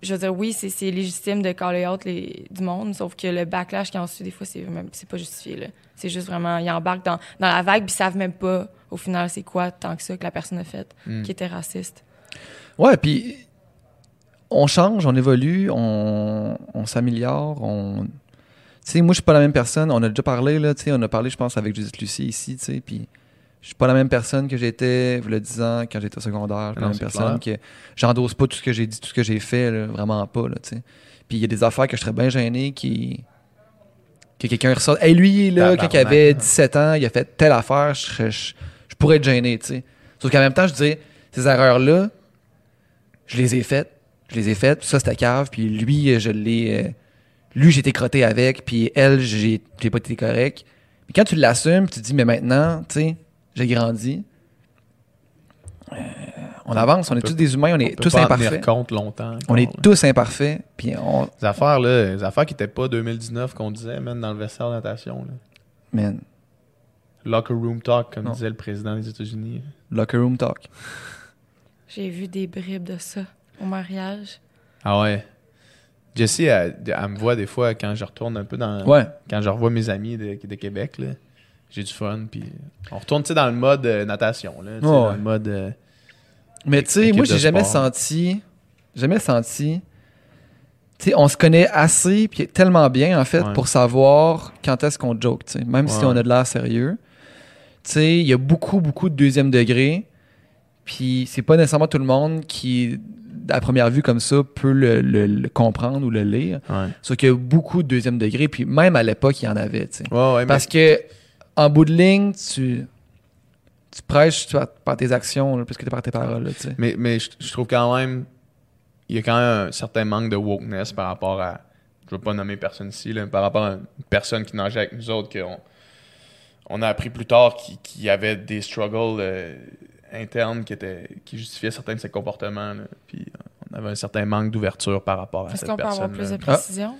Je veux dire, oui, c'est légitime de caller out les, du monde, sauf que le backlash qui en suit, des fois, c'est pas justifié, là. C'est juste vraiment, ils embarquent dans, dans la vague, puis ils savent même pas, au final, c'est quoi tant que ça que la personne a fait, Mm. qui était raciste. Ouais, puis on change, on évolue, on, on s'améliore, on... Tu sais, moi, je suis pas la même personne. On a déjà parlé, là, tu sais, on a parlé, je pense, avec Judith Lucie ici, tu sais, puis je suis pas la même personne que j'étais, il y a 10 ans, quand j'étais au secondaire. Je suis pas la même personne que... J'endosse pas tout ce que j'ai dit, tout ce que j'ai fait, là, vraiment pas, là, tu sais. Puis il y a des affaires que je serais bien gêné qui... Que quelqu'un ressort. Hey, lui, là, quand il avait 17 ans, il a fait telle affaire, je, serais- je, je pourrais être gêné, tu sais. Sauf qu'en même temps, je dis, ces erreurs-là, je les ai faites. Je les ai faites. Ça, c'était cave. Puis lui, je l'ai. euh, lui, j'ai été crotté avec. Puis elle, j'ai pas été correct. Puis quand tu l'assumes, tu te dis, mais maintenant, tu sais, j'ai grandi. Euh, on avance. On, est peut- tous des humains. On On est peut tous pas en tenir imparfaits. compte longtemps. On est là. tous imparfaits. Puis on. Les affaires, là, les affaires qui étaient pas 2019 qu'on disait, même dans le vestiaire de natation. Là. Man, Locker room talk, comme Non. disait le président des États-Unis. locker room talk. J'ai vu des bribes de ça au mariage. Ah ouais. Jessie, elle, elle me voit des fois quand je retourne un peu dans. Ouais. Quand je revois mes amis de, de Québec, là. J'ai du fun. Puis on retourne, tu sais, dans le mode euh, natation, là. Dans ouais. le mode. euh, Mais tu sais, moi, j'ai jamais senti. Jamais senti. Tu sais, on se connaît assez, puis tellement bien, en fait, Ouais. pour savoir quand est-ce qu'on joke, tu sais. Même si on a de l'air sérieux. Tu sais, il y a beaucoup, beaucoup de deuxième degré. Puis c'est pas nécessairement tout le monde qui, à première vue comme ça, peut le, le- le comprendre ou le lire. ouais. Sauf qu'il y a beaucoup de deuxième degré, puis même à l'époque, il y en avait. Ouais, Parce que, en bout de ligne, tu, tu prêches tu, par tes actions, là, plus que par tes paroles, là, tu sais. Mais, mais je, je trouve quand même. Il y a quand même un certain manque de wokeness par rapport à. Je veux pas nommer personne ici, là, mais par rapport à une personne qui nageait avec nous autres, qu'on on a appris plus tard qu'il qu'il y avait des struggles euh, internes qui, étaient, qui justifiaient certains de ses comportements. là. Puis euh, on avait un certain manque d'ouverture par rapport à Est-ce cette qu'on peut avoir personne. plus de Ah. précision?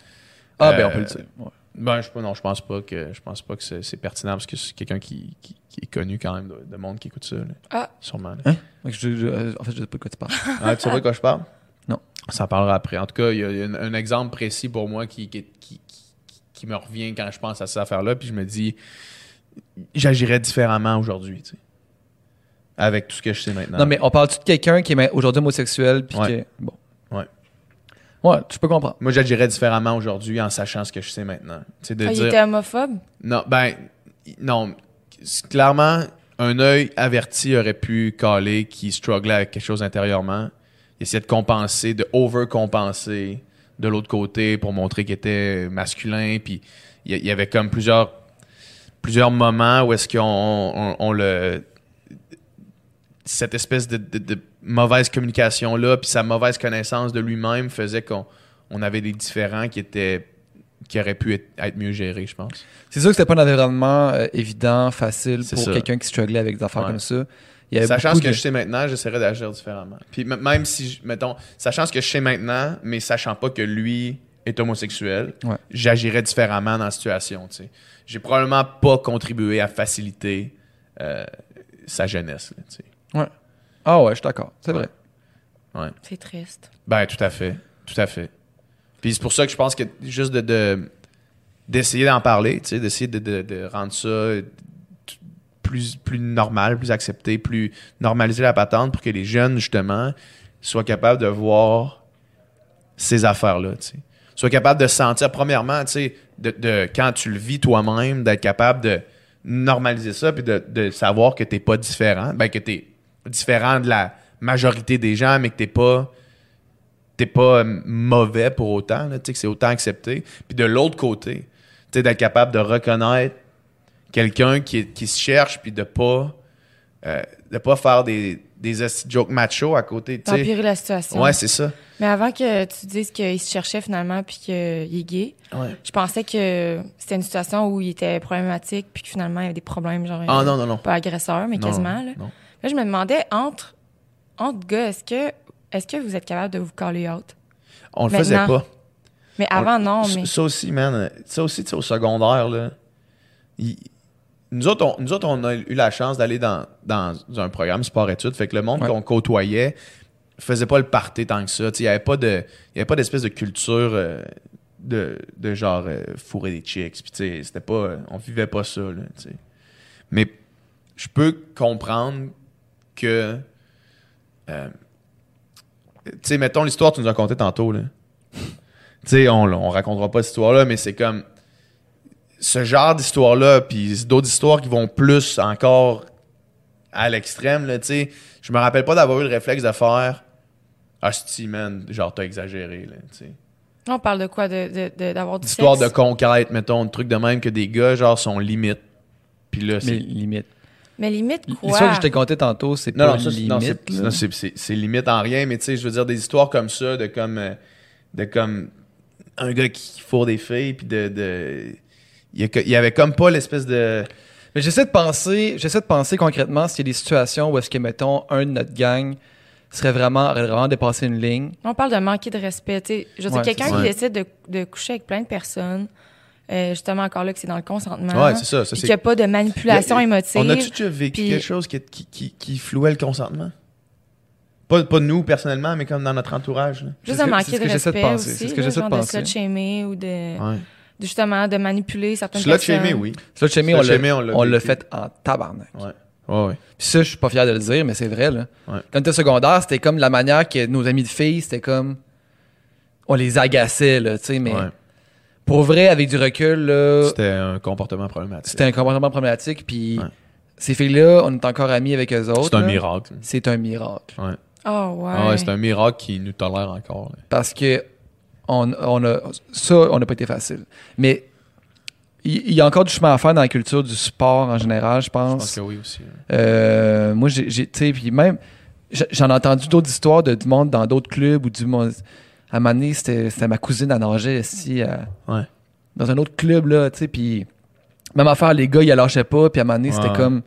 Ah, ben Euh, on peut le dire. ouais. Ben, je, non, je pense pas que je pense pas que c'est c'est pertinent parce que c'est quelqu'un qui, qui, qui est connu quand même de, de monde qui écoute ça. là. Ah. Sûrement. là. Hein? Ouais, je- je- euh, en fait, je sais pas de quoi tu parles. [LAUGHS] Ah, tu sais pas de quoi je parle? Non. Ça en parlera après. En tout cas, il y a, il y a un, un exemple précis pour moi qui, qui, qui, qui- qui me revient quand je pense à cette affaire-là, puis je me dis, j'agirais différemment aujourd'hui, tu sais. Avec tout ce que je sais maintenant. Non, mais on parle-tu de quelqu'un qui est aujourd'hui homosexuel? Puis Ouais. que, bon. Ouais. Ouais, je peux comprendre. Moi, j'agirais différemment aujourd'hui en sachant ce que je sais maintenant. Tu sais, de Ah, il dire... était homophobe? Non, ben, non. C'est- Clairement, un œil averti aurait pu caler qui strugglait avec quelque chose intérieurement. Il essayait de compenser, de overcompenser de l'autre côté pour montrer qu'il était masculin. Puis il y- il y avait comme plusieurs, plusieurs moments où est-ce qu'on on, on le. Cette espèce de, de- de mauvaise communication-là, puis sa mauvaise connaissance de lui-même faisait qu'on on avait des différents qui étaient qui auraient pu être, être mieux gérés, je pense. C'est sûr que c'était pas un environnement euh, évident, facile pour quelqu'un qui strugglait avec des affaires Ouais. comme ça. Il y avait Sachant ce que je sais maintenant, j'essaierais d'agir différemment. Puis même si, mettons, sachant ce que je sais maintenant, mais sachant pas que lui est homosexuel, Ouais. j'agirais différemment dans la situation. tu sais. J'ai probablement pas contribué à faciliter euh, sa jeunesse. là, tu sais. Ah ouais, je suis d'accord. C'est vrai. C'est triste. Ben, tout à fait. Tout à fait. Puis c'est pour ça que je pense que juste de, de- d'essayer d'en parler, tu sais, d'essayer de, de- de rendre ça t- plus, plus normal, plus accepté, plus normaliser la patente pour que les jeunes, justement, soient capables de voir ces affaires-là, tu sais. Soient capables de sentir, premièrement, tu sais, de, de- quand tu le vis toi-même, d'être capable de normaliser ça, puis de, de savoir que t'es pas différent, ben que t'es différent de la majorité des gens, mais que t'es pas t'es pas euh, mauvais pour autant, là, que c'est autant accepté. Puis de l'autre côté, d'être capable de reconnaître quelqu'un qui, qui se cherche puis de pas euh, de pas faire des des jokes macho à côté. D'empirer la situation. Ouais, c'est ça. Mais avant que tu dises qu'il se cherchait finalement puis qu'il est gay, Ouais. je pensais que c'était une situation où il était problématique puis que finalement il y avait des problèmes, genre. Ah euh, non non non. Pas agresseur, mais Non, quasiment, là. non. Là, je me demandais, entre, entre gars, est-ce que, est-ce que vous êtes capable de vous caller out? On le faisait Maintenant. pas. Mais avant, On- non, ça- mais. Ça aussi, man. Ça aussi, tu sais, au secondaire, là. il- Nous autres, on, nous autres, on a eu la chance d'aller dans, dans un programme sport-études. Fait que le monde Ouais. qu'on côtoyait faisait pas le party tant que ça. Il n'y avait pas de, il y avait pas d'espèce de culture euh, de, de genre euh, fourrer des chicks. Puis, tu sais, c'était pas, on vivait pas ça, là, tu sais. Mais je peux comprendre que. euh, tu sais, mettons l'histoire que tu nous as contée tantôt, là. Tu sais, on, on racontera pas cette histoire-là, mais c'est comme ce genre d'histoire-là, puis d'autres histoires qui vont plus encore à l'extrême, là, tu sais. Je me rappelle pas d'avoir eu le réflexe de faire Hostie, man, genre, t'as exagéré, là, tu sais. On parle de quoi? De, de, de- d'avoir du D'histoire de conquête, mettons, un truc de même que des gars, genre, sont limites. Puis là, c'est. limite. Mais limite quoi? L'histoire que je t'ai contée tantôt, c'est Non, pas non, ça, c'est- limite. non, c'est- limite en rien, mais tu sais, je veux dire, des histoires comme ça, de comme. euh, de comme. Un gars qui fourre des filles, puis de. de il y, a que- il y avait comme pas l'espèce de. Mais j'essaie de penser, j'essaie de penser concrètement s'il y a des situations où est-ce que, mettons, un de notre gang serait vraiment, aurait vraiment dépassé une ligne. On parle de manquer de respect. tu sais. Je veux dire, quelqu'un qui décide de, de coucher avec plein de personnes, euh, justement, encore là, que c'est dans le consentement. Ouais, c'est ça. ça qu'il n'y a pas de manipulation a- émotive. On a-tu déjà vécu puis- quelque chose qui, qui, qui, qui flouait le consentement? Pas, pas nous personnellement, mais comme dans notre entourage. là. Juste de que- manquer c'est ce de que j'essaie de respect penser, aussi. c'est ce que là, j'essaie de penser. de slut-shamer ou de, Ouais. de, justement, de manipuler certaines Slut personnes. shamé, oui. Ça, chez Slut on l'a shamé, on l'a on l'a vécu. fait en tabarnak. Ouais. Ouais, ouais. Puis ça, je suis pas fier de le dire, mais c'est vrai, là. Ouais. Quand secondaire, c'était comme la manière que nos amis de filles, c'était comme. On les agaçait, là, tu sais, mais Ouais. Pour vrai, avec du recul, là, C'était un comportement problématique. c'était un comportement problématique, puis Ouais. ces filles-là, on est encore amis avec eux autres. C'est un miracle. C'est un miracle. Ouais. Oh, ouais. Ah ouais, c'est un miracle qui nous tolère encore. là. Parce que on, on a, ça, on n'a pas été facile. Mais il y, a encore du chemin à faire dans la culture du sport en général, je Je pense. pense que oui aussi. Euh, moi, j'ai, tu sais, puis même, j'en ai entendu d'autres histoires de, du monde dans d'autres clubs ou du monde. À un moment donné, c'était, ma cousine à nager ici, à- Ouais. dans un autre club, là, tu sais, puis même affaire, les gars, ils la lâchaient pas, puis à un moment donné, Ouais, c'était ouais. comme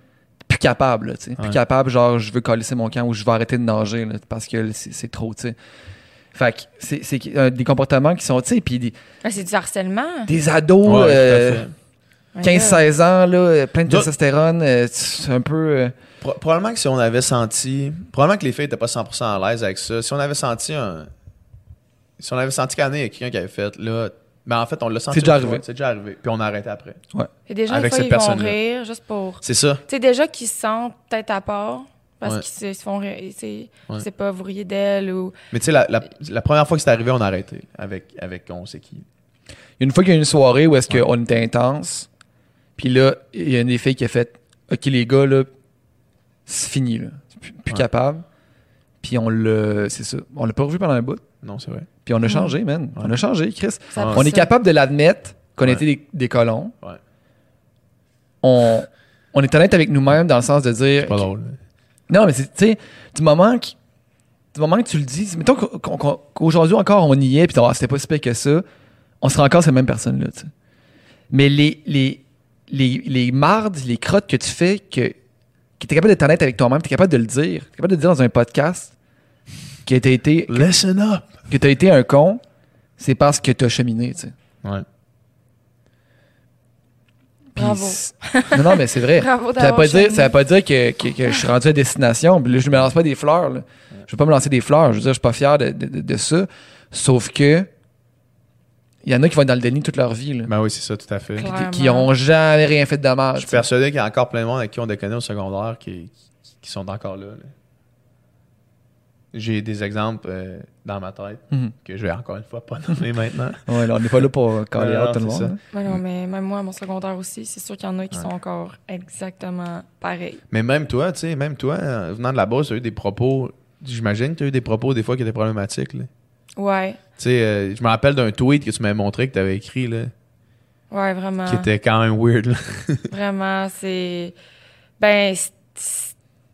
plus capable, là, tu sais, plus capable, genre, je veux colisser mon camp ou je vais arrêter de nager, là, parce que c'est, trop, tu sais. Fait que c'est, euh, des comportements qui sont, tu sais, puis des, Ah, c'est du harcèlement? des ados, Ouais, tout à euh, fait. Ouais, 15-16 ans, là, euh, plein de testostérone, euh, c'est un peu... euh, Pro- probablement que si on avait senti. Probablement que les filles n'étaient pas 100% à l'aise avec ça. Si on avait senti un. Si on avait senti qu'année, il y a quelqu'un qui avait fait, là. Ben en fait, on l'a senti. C'est déjà arrivé. C'est déjà arrivé. Puis on a arrêté après. Et déjà, Avec des fois, cette ils vont personne-là. rire juste pour. C'est ça. Tu sais, déjà qu'ils se sentent peut-être à part parce Ouais. qu'ils se, font rire. Ouais. Je sais pas, vous riez d'elle ou. Mais tu sais, la, la, la première fois que c'est arrivé, on a arrêté. Avec, avec on sait qui. Une fois qu'il y a eu une soirée où est-ce Ouais. qu'on était intense, puis là, il y a une des filles qui a fait OK, les gars, là, c'est fini, là. Plus, plus Ouais. capable. Puis on l'a. C'est ça. On l'a pas revu pendant un bout. Non, c'est vrai. Puis on a changé, man. On a changé, Chris. Ça On est ça. capable de l'admettre qu'on Ouais. était des, des colons. Ouais. On, on est honnête avec nous-mêmes dans le sens de dire. C'est pas drôle. Non, mais tu sais, du moment que, du moment que tu le dis, mettons qu'au- qu'au- qu'au- qu'aujourd'hui encore on y est, puis ah, c'était pas si pire que ça, on sera encore ces mêmes personnes-là, tu sais. Mais les, les, les, les mardes, les crottes que tu fais, que, que t'es capable d'être honnête avec toi-même, t'es capable de le dire, t'es capable de le dire dans un podcast, que t'as été, Listen up! que t'as été un con, c'est parce que t'as cheminé, tu sais. Ouais. Puis Bravo. Non, non, mais c'est vrai. [LAUGHS] Bravo Ça veut d'avoir pas dire, ça veut pas dire que, que- que je suis rendu à destination. Puis là, je me lance pas des fleurs. là. Je veux pas me lancer des fleurs. Je veux dire, je suis pas fier de, de- de- de ça. Sauf que il y en a qui vont être dans le déni toute leur vie. Là, Ben oui, c'est ça, tout à fait. Qui, Clairement. qui ont jamais rien fait de Je dommage. suis persuadé qu'il y a encore plein de monde avec qui on déconnait au secondaire qui, qui sont encore là. là. J'ai des exemples euh, dans ma tête Mhm. que je vais encore une fois pas [LAUGHS] nommer maintenant. Ouais, là, on n'est pas là pour caler tout le c'est monde. ça. hein. Ouais, non, mais même moi, à mon secondaire aussi, c'est sûr qu'il y en a qui Ouais. sont encore exactement pareils. Mais même toi, tu sais, même toi, euh, venant de la base, tu as eu des propos. J'imagine que tu as eu des propos des fois qui étaient problématiques. là. Ouais. Tu sais, euh, je me rappelle d'un tweet que tu m'avais montré que tu avais écrit. Là. Ouais, vraiment. qui était quand même weird. là. [LAUGHS] Vraiment, c'est. Ben, c-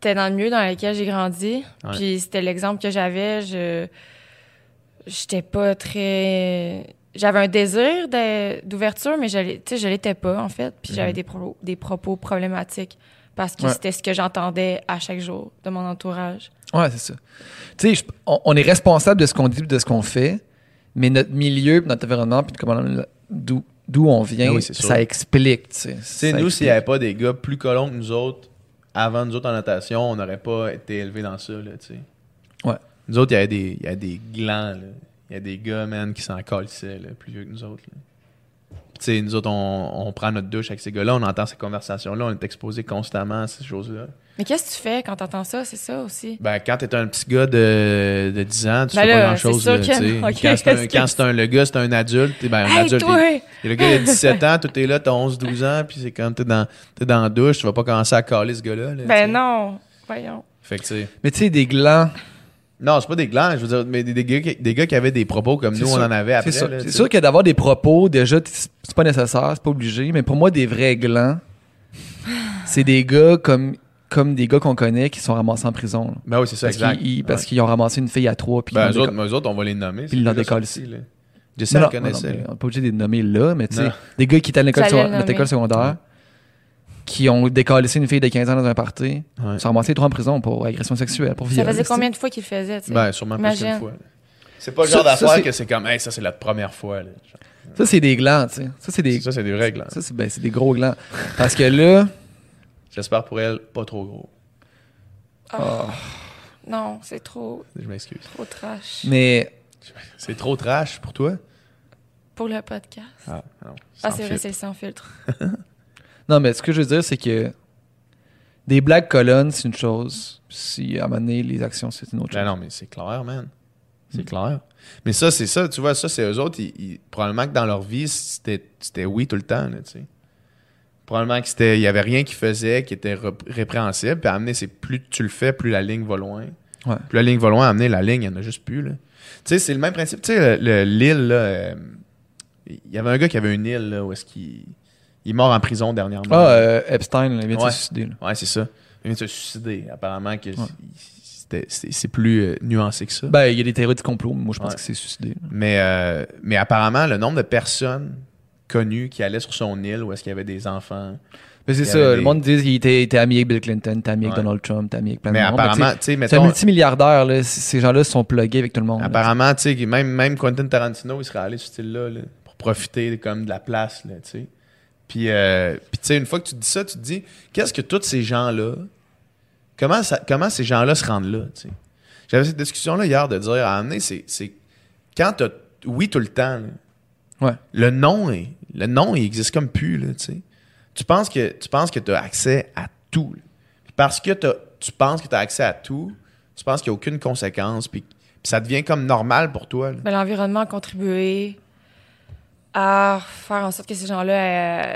c'était dans le milieu dans lequel j'ai grandi. Ouais. Puis c'était l'exemple que j'avais. Je. J'étais pas très. J'avais un désir d'ouverture, mais je tu l'étais pas, en fait. Puis j'avais Mhm. des, pro- des propos problématiques parce que Ouais. c'était ce que j'entendais à chaque jour de mon entourage. Ouais, c'est ça. Tu sais, on, on est responsable de ce qu'on dit, de ce qu'on fait, mais notre milieu, puis notre environnement, puis comment d'où d'où on vient, Ah oui, ça explique. Tu sais, nous, s'il n'y avait pas des gars plus colons que nous autres, avant nous autres en natation, on n'aurait pas été élevés dans ça, là, tu sais. Ouais. Nous autres, il y avait des, y avait des glands, là. Il y a des gars, man, qui s'en calissaient, là, plus vieux que nous autres, là. Puis, nous autres, on, on prend notre douche avec ces gars-là, on entend ces conversations-là, on est exposé constamment à ces choses-là. Mais qu'est-ce que tu fais quand t'entends ça? C'est ça aussi. Ben, quand t'es un petit gars de, de 10 ans, tu Ben fais là, pas grand-chose, que Quand c'est un, qu'est-ce que quand c'est un, le gars, c'est un adulte, t'es- ben, un Hey, adulte, et le gars, il a 17 [LAUGHS] ans, tout est là, t'as 11-12 ans, puis c'est comme t'es dans, t'es dans la douche, tu vas pas commencer à caler ce gars-là. là, Ben non. Voyons. Fait que, tu sais. Mais tu sais, des glands, Non, c'est pas des glands, je veux dire, mais des, des gars, qui- des gars qui avaient des propos comme nous, sûr. on en avait après. c'est sais. sûr que d'avoir des propos, déjà, c'est pas nécessaire, c'est pas obligé, mais pour moi, des vrais glands, c'est des gars comme, comme des gars qu'on connaît qui sont ramassés en prison. là. Ben oui, c'est ça, Parce exact. qu'ils parce Ouais. qu'ils ont ramassé une fille à trois. Puis Ben, eux autres, déco- mais eux autres, on va les nommer. Puis ils l'ont décollé non, mais on n'est pas obligé de les nommer là, mais tu sais, des gars qui étaient à l'école secondaire- le notre nommer. école secondaire, qui ont décollé une fille de 15 ans dans un party, Ouais. sont ramassés trois en prison pour agression sexuelle, pour Ça viol. faisait tu sais. combien de fois qu'il le faisait, tu sais? Ben, sûrement plus Imagine. qu'une fois. là. C'est pas le Ça- genre ça, d'affaire que c'est comme, hey, ça, c'est la première fois. là. Ça, c'est des glands, tu sais. Ça, c'est des, Ça, c'est des règles. hein. ça, c'est ben, c'est des gros glands. Parce que là, J'espère pour elle, pas trop gros. Ah. Non, c'est trop, Je m'excuse. trop trash. mais C'est trop trash pour toi? Pour le podcast. Ah, non. Ah, c'est vrai, c'est sans filtre. [LAUGHS] Non, mais ce que je veux dire, c'est que des blagues colonnes, c'est une chose. Si à un moment donné, les actions, c'est une autre chose. Ben non, mais c'est clair, man. C'est Mm. clair. Mais ça, c'est ça, tu vois, ça, c'est eux autres, ils- ils- probablement que dans leur vie, c'était oui tout le temps, là, tu sais. Probablement que c'était, il y avait rien qui faisait qui était répréhensible, puis à amener, c'est plus tu le fais, plus la ligne va loin. Ouais. Plus la ligne va loin, à amener la ligne, il n'y en a juste plus, là. Tu sais, c'est le même principe. Tu sais, le- le- l'île, là, euh, il y avait un gars qui avait une île, là, où est-ce qu'il il est mort en prison dernièrement. Ah, euh, Epstein, là, il vient de Ouais. se suicider. là. Ouais, c'est ça. Il vient de se suicider. Apparemment que c'est plus euh, nuancé que ça. Ben, il y a des théories du complot, mais moi, je pense Ouais. que c'est suicidé. là. Mais, euh, mais apparemment, le nombre de personnes connues qui allaient sur son île où est-ce qu'il y avait des enfants. Mais c'est ça, le monde dit qu'il était, était ami avec Bill Clinton, était ami avec Ouais. Donald Trump, était ami avec plein Mais de monde. apparemment, tu tu sais, sais, C'est un mettons, multimilliardaire, là. Ces gens-là sont plugués avec tout le monde. là. apparemment, tu sais, même, même Quentin Tarantino, il serait allé sur ce île-là là, pour profiter comme de la place, là, tu sais. Puis, euh, puis tu sais, une fois que tu te dis ça, tu te dis, qu'est-ce que tous ces gens-là, comment, ça, comment ces gens-là se rendent là, tu sais? J'avais cette discussion-là hier de dire, à amener, c'est, c'est quand t'as oui tout le temps, là, Ouais. le nom, est, le nom, il existe comme plus, là, tu sais. Tu penses que tu penses que as accès à tout. là. Parce que t'as- tu penses que tu as accès à tout, tu penses qu'il n'y a aucune conséquence, puis, puis ça devient comme normal pour toi. là. Ben, L'environnement a contribué à faire en sorte que ces gens-là,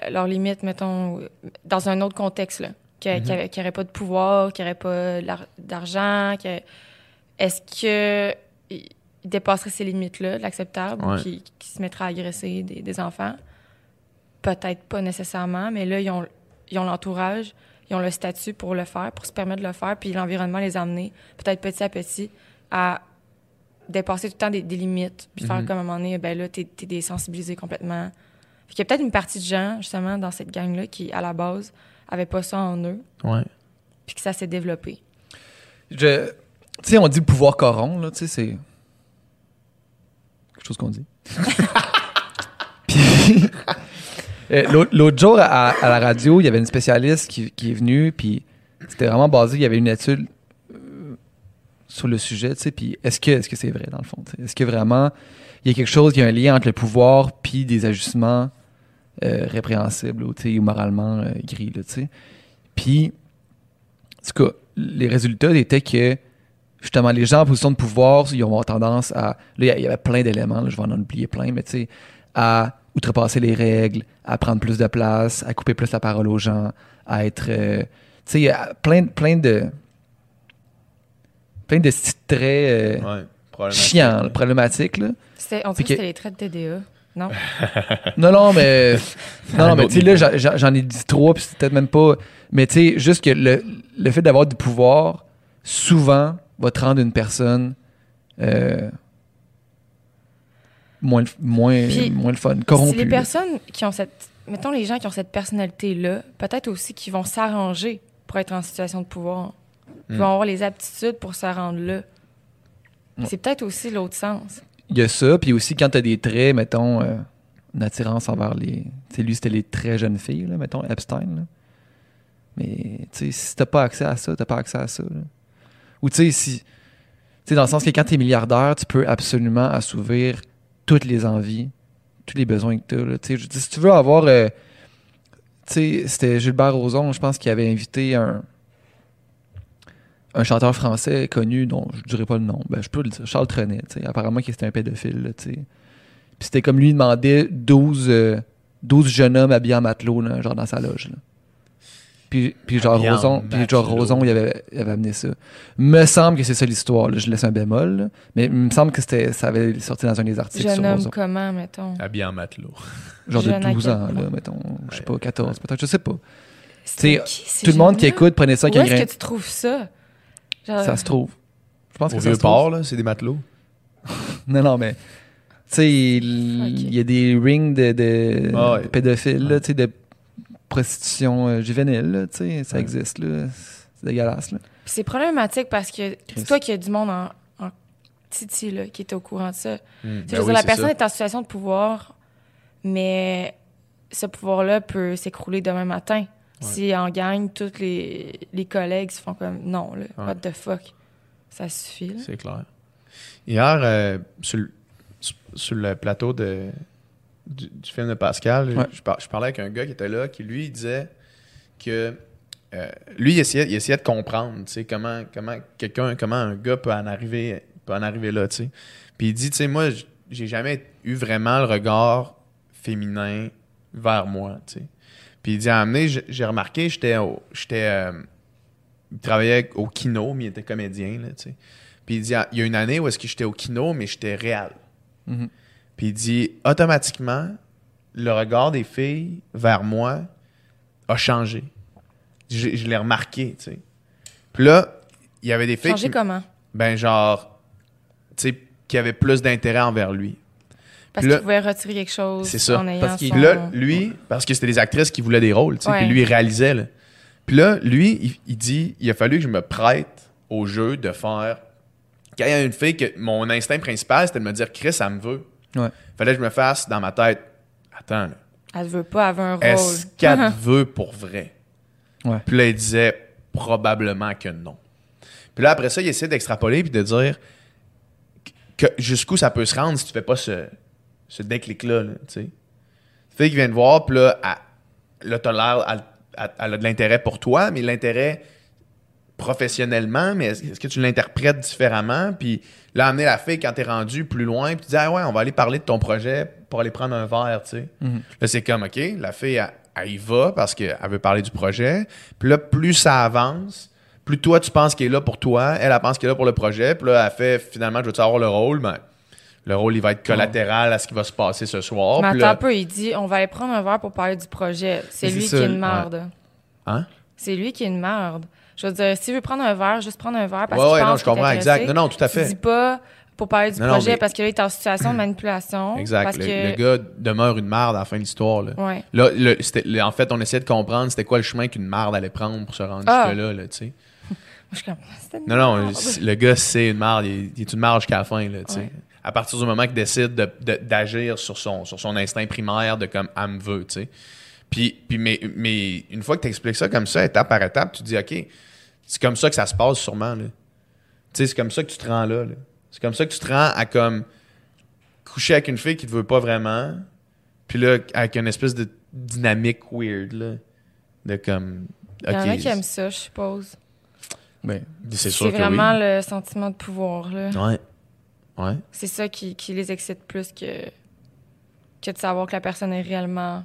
euh, leurs limites, mettons, dans un autre contexte, là, Mhm. n'auraient pas de pouvoir, qui n'auraient pas d'argent, que- est-ce que ils dépasseraient ces limites-là, de l'acceptable, ou Ouais. qui, qui se mettraient à agresser des, des enfants? Peut-être pas nécessairement, mais là, ils ont ils ont l'entourage, ils ont le statut pour le faire, pour se permettre de le faire, puis l'environnement les a amenés, peut-être petit à petit, à dépasser tout le temps des, des limites, puis faire Mhm. comme à un moment donné, ben là, t'es es désensibilisé complètement. Fait qu'il y a peut-être une partie de gens, justement, dans cette gang-là, qui, à la base, avaient pas ça en eux, Ouais. puis que ça s'est développé. Je- Tu sais, on dit le pouvoir corrompt, là, tu sais, c'est. Quelque chose qu'on dit. [LAUGHS] Puis. euh, l'autre- jour, à, à la radio, il y avait une spécialiste qui, qui est venue, puis c'était vraiment basé, il y avait une étude sur le sujet, tu sais, puis est-ce que est-ce que c'est vrai, dans le fond? Est-ce que vraiment, il y a quelque chose, il y a un lien entre le pouvoir puis des ajustements euh, répréhensibles, ou, ou moralement euh, gris, tu sais? Puis, en tout cas, les résultats étaient que justement les gens en position de pouvoir, ils avoir tendance à. Là, il y avait plein d'éléments, je vais en oublier plein, mais tu sais, à outrepasser les règles, à prendre plus de place, à couper plus la parole aux gens, à être. euh, tu sais, plein, plein de. Plein de petits traits euh, Ouais. Chiants, là, problématiques, là. On Fait dirait que c'était les traits de TDA. Non? [LAUGHS] Non, non, mais. non, mais tu sais, là, j'en- ai dit trois, puis c'est peut-être même pas. Mais tu sais, juste que le, le fait d'avoir du pouvoir, souvent, va te rendre une personne. euh, moins, le- moins, Puis, moins le fun, corrompue. Si les là. personnes qui ont cette. Mettons les gens qui ont cette personnalité-là, peut-être aussi qu'ils vont s'arranger pour être en situation de pouvoir. Ils Mm. vont avoir les aptitudes pour se rendre là. Ouais. C'est peut-être aussi l'autre sens. Il y a ça, puis aussi quand t'as des traits, mettons, euh, une attirance envers les. Tu sais, lui, c'était les très jeunes filles, là, mettons, Epstein. Là. Mais, tu sais, si t'as pas accès à ça, t'as pas accès à ça. là. Ou, tu sais, si. Tu sais, dans le sens que quand t'es milliardaire, tu peux absolument assouvir toutes les envies, tous les besoins que t'as. Tu sais, si tu veux avoir. euh, tu sais, c'était Gilbert Rozon, je pense, qui avait invité un. Un chanteur français connu, dont je ne dirais pas le nom, ben, je peux le dire, Charles Trenet, tu sais, apparemment qu'il était un pédophile. là, tu sais. Puis c'était comme lui, il demandait 12, euh, 12 jeunes hommes habillés en matelot, là, genre dans sa loge. là. Puis, puis genre Roson, puis genre. Roson, il avait, il avait amené ça. Me semble que c'est ça l'histoire. là. Je laisse un bémol, là. mais il me semble que c'était, ça avait sorti dans un des articles Jeune sur homme Roson. comment, mettons? Habillé en matelot. [LAUGHS] Genre de jeune à 12 quel ans, point? là, mettons. Je sais pas, 14, peut-être, je sais pas. C'était qui, ces Tout le monde qui jeunes-là? écoute, prenez ça Où avec un est-ce grain. que tu trouves ça? Genre, Ça se trouve. Je pense Au que ça se trouve. là, c'est des matelots. [LAUGHS] Non, non, mais. Tu sais, il y a des rings de, de Ah ouais. pédophiles, Ouais. tu sais, de prostitution euh, juvénile, là, tu sais, ça Ouais. existe, là. C'est dégueulasse, là. Puis c'est problématique parce que c'est toi qui a du monde en, en titi là, qui est au courant de ça. Hmm. Ben je veux oui, dire, la personne ça. est en situation de pouvoir, mais ce pouvoir-là peut s'écrouler demain matin. Si en gagne, tous les, les collègues se font comme non, là, Ouais. what the fuck. Ça suffit. Là. C'est clair. Hier, euh, sur, le, sur- le plateau de, du, du film de Pascal, Ouais. je, par- je parlais avec un gars qui était là, qui lui il disait que euh, lui, il essayait, il essayait de comprendre, tu sais, comment, comment quelqu'un, comment un gars peut en arriver, peut en arriver là, tu sais. Puis il dit, tu sais, moi, j'ai jamais eu vraiment le regard féminin vers moi, tu sais. Puis il dit, à un moment donné, j'ai remarqué, j'étais au- j'étais, euh, il travaillait au kino, mais il était comédien, là, tu sais. Puis il dit, il y a une année où est-ce que j'étais au kino, mais j'étais réel. Mhm. Puis il dit, automatiquement, le regard des filles vers moi a changé. Je, je l'ai remarqué, tu sais. Puis là, il y avait des filles Changer qui, comment? ben genre, tu sais, qui avaient plus d'intérêt envers lui. Parce qu'il pouvait retirer quelque chose C'est ça. en ayant Parce qu'il- son... Là, lui, parce que c'était des actrices qui voulaient des rôles, tu sais, Ouais. puis lui, il réalisait, là. Puis là, lui, il, il dit, il a fallu que je me prête au jeu de faire... Quand il y a une fille que mon instinct principal, c'était de me dire, Chris, ça me veut. Ouais. Fallait que je me fasse dans ma tête, attends, là, Elle veut pas avoir un rôle. est-ce qu'elle [LAUGHS] veut pour vrai? Ouais. Puis là, il disait probablement que non. Puis là, après ça, il essaie d'extrapoler puis de dire que jusqu'où ça peut se rendre si tu fais pas ce, ce déclic-là, là, tu sais. Fille qui vient te voir, puis là, elle, là, t'as l'air, elle, a de l'intérêt pour toi, mais l'intérêt professionnellement, mais est-ce est-ce que tu l'interprètes différemment? Puis là, amener la fille quand t'es rendu plus loin, puis tu dis, ah ouais, on va aller parler de ton projet pour aller prendre un verre, tu sais. Mhm. Là, c'est comme, OK, la fille, elle, elle y va parce qu'elle veut parler du projet. Puis là, plus ça avance, plus toi, tu penses qu'elle est là pour toi, elle, elle pense qu'elle est là pour le projet. Puis là, elle fait, finalement, je veux-tu avoir le rôle? Ben, le rôle, il va être collatéral à ce qui va se passer ce soir. Mais attends là- un peu, il dit on va aller prendre un verre pour parler du projet. C'est lui qui ça, est une merde. Hein? C'est lui qui est une merde. Je veux dire, s'il veut prendre un verre, juste prendre un verre parce Ouais, qu'il ouais, pense non, je comprends, exact. Non, non, tout à Tu fait. dis pas pour parler du Non, non, projet mais- parce que là, il est en situation de manipulation. [CLEARS THROAT] Exact. Parce Le, que... le gars demeure une merde à la fin de l'histoire. Là. Ouais. Là, le- en fait, on essayait de comprendre c'était quoi le chemin qu'une merde allait prendre pour se rendre Ah. jusque-là, là, tu sais. [LAUGHS] Moi, je Non, non, le gars, c'est une merde. Il, est- il est une merde jusqu'à la fin, là, tu sais. À partir du moment qu'il décide de- de- d'agir sur son, sur son instinct primaire de comme, elle me veut, tu sais. Puis, puis mais, mais une fois que tu expliques ça comme ça, étape par étape, tu te dis, OK, c'est comme ça que ça se passe sûrement, là. Tu sais, c'est comme ça que tu te rends là, là. C'est comme ça que tu te rends à comme coucher avec une fille qui te veut pas vraiment, puis là, avec une espèce de dynamique weird, là. De comme, Il y en a qui aiment ça, je suppose. Ben, c'est sûr C'est que vraiment oui. le sentiment de pouvoir, là. Ouais. Ouais. C'est ça qui, qui les excite plus que, que de savoir que la personne est réellement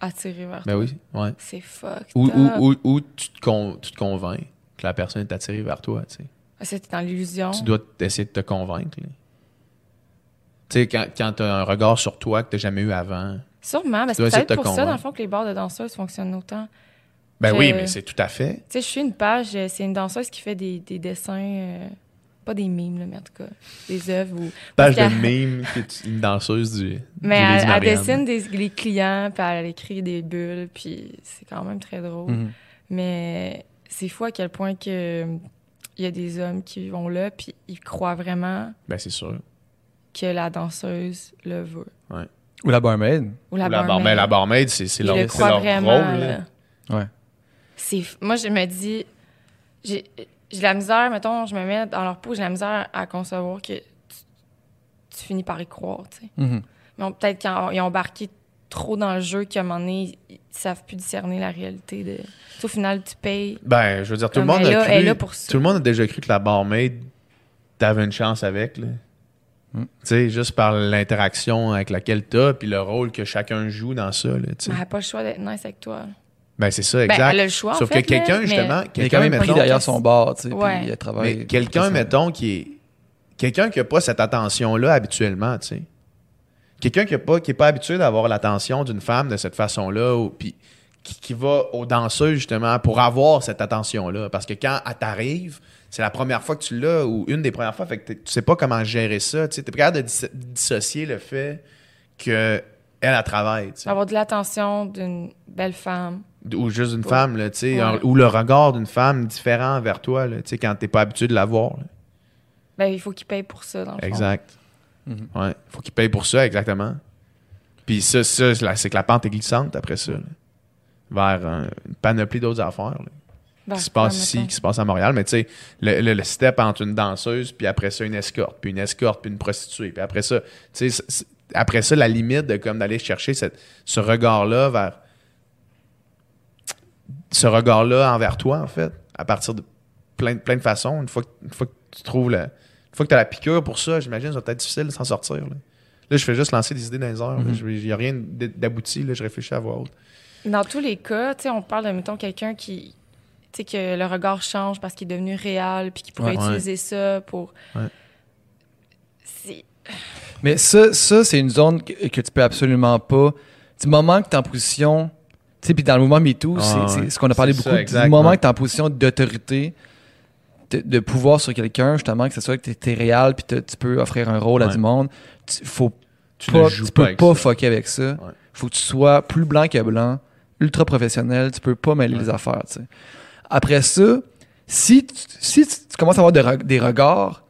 attirée vers Ben toi. oui, ouais. C'est fucked Ou, ou, ou, ou tu, te con- tu te convaincs que la personne est attirée vers toi, tu sais. Ah, C'était dans l'illusion. Tu dois essayer de te convaincre. là. Tu sais, quand, quand tu as un regard sur toi que tu jamais eu avant. Sûrement, de être te pour ça, dans le fond, que les bars de danseuses fonctionnent autant. Ben Je- oui, mais c'est tout à fait. Tu sais, je suis une page, euh, c'est une danseuse qui fait des, des dessins, euh, pas des mimes, là, mais en tout cas, des œuvres. Ou... Page de qu'elle- mime, qui est une danseuse du. Mais du elle, dessine des, les clients, puis elle écrit des bulles, puis c'est quand même très drôle. Mhm. Mais c'est fou à quel point que il y a des hommes qui vont là, puis ils croient vraiment Ben c'est sûr. que la danseuse le veut. Ou la barmaid. Ou la la, bar- barmaid. la barmaid, c'est c'est leur, le c'est croient leur vraiment. rôle. là. là. Ouais. C'est f- moi je me dis j'ai la misère mettons je me mets dans leur peau j'ai la misère à concevoir que tu, tu finis par y croire tu sais mais on- peut-être qu'ils ont embarqué trop dans le jeu qu'à un moment donné ils, ils savent plus discerner la réalité de au final tu payes Ben, je veux dire, tout le monde elle a est là- cru. elle là pour ça. Tout le monde a déjà cru que la barmaid, t'avais une chance avec. là. Mm. Tu sais, juste par l'interaction avec laquelle t'as, puis le rôle que chacun joue dans ça. Là, tu sais. mais elle n'a pas le choix d'être nice avec toi Ben, c'est ça, ben, exact. elle a le choix en Sauf fait, que quelqu'un, mais- justement, Il est quelqu'un, quand même pris mettons, derrière son bar, tu sais, Ouais. puis il travaille. mais quelqu'un, mettons, qui est. Quelqu'un qui n'a pas cette attention-là habituellement, tu sais. Quelqu'un qui n'est pas, qui est pas habitué d'avoir l'attention d'une femme de cette façon-là, ou- puis qui, qui va aux danseuses, justement, pour avoir cette attention-là. Parce que quand elle t'arrive, c'est la première fois que tu l'as, ou une des premières fois, fait que tu sais pas comment gérer ça. Tu es capable de dis- dissocier le fait que elle, elle travaille, tu sais. avoir de l'attention d'une belle femme ou juste Ouais. femme, là, tu sais, Ouais. un- ou le regard d'une femme différent vers toi, là, tu sais, quand t'es pas habitué de la voir. là. ben il faut qu'il paye pour ça dans le fond. Exact. Mhm. Ouais. Faut qu'il paye pour ça, exactement. Puis ça, ça c'est que la pente est glissante après ça. là. Vers une panoplie d'autres affaires. là, Ben, qui se passe ici, qui se passe à Montréal. Mais tu sais, le, le- le step entre une danseuse, puis après ça, une escorte, puis une escorte, puis une prostituée. Puis après ça, tu sais, après ça, la limite de comme d'aller chercher cette- ce regard-là vers. Ce regard-là envers toi, en fait, à partir de plein, plein de façons. Une fois, que- une fois que tu trouves la. Une fois que tu as la piqûre pour ça, j'imagine que ça va être difficile de s'en sortir. Là. Là, je fais juste lancer des idées dans les airs. Mhm. Il n'y a rien d'abouti. là, Je réfléchis à voix haute. Dans tous les cas, tu sais, on parle de, mettons, quelqu'un qui, tu sais, que le regard change parce qu'il est devenu réel, puis qui pourrait Ouais. utiliser ça pour... Ouais. C'est... Mais ça, ça c'est une zone que, que tu peux absolument pas. Du moment que tu es en position. Sais, puis dans le mouvement MeToo, Ah, c'est ce qu'on a parlé beaucoup. ça, du moment que tu es en position d'autorité, de, de pouvoir sur quelqu'un, justement, que ce soit que tu es, réel, puis tu peux offrir un rôle à du monde, tu, faut Tu pas, tu peux pas fucker avec ça. Ouais. Faut que tu sois plus blanc que blanc, ultra professionnel, tu peux pas mêler les affaires. Après ça, si tu, si tu, commences à avoir de des regards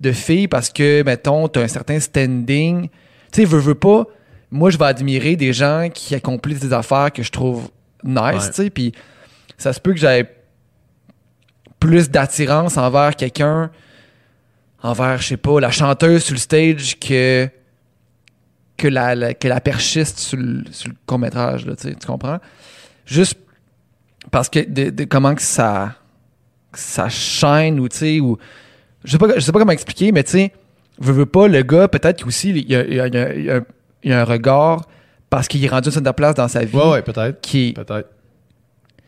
de filles parce que, mettons, tu as un certain standing, tu sais, veux, veux pas, moi, je vais admirer des gens qui accomplissent des affaires que je trouve nice, tu sais, puis ça se peut que j'aie plus d'attirance envers quelqu'un, envers, je sais pas, la chanteuse sur le stage que que la, la- que la perchiste sur le, sur le court-métrage, tu sais, tu comprends? Juste parce que de, de comment que ça, que ça chaîne ou, tu sais, ou... Je sais pas, je sais pas comment expliquer, mais tu sais, veux, veux pas, le gars, peut-être qu'aussi, il y a, il y a- il y a- il y a- il y a un regard parce qu'il est rendu à une place dans sa vie Ouais, ouais, peut-être. qui Peut-être.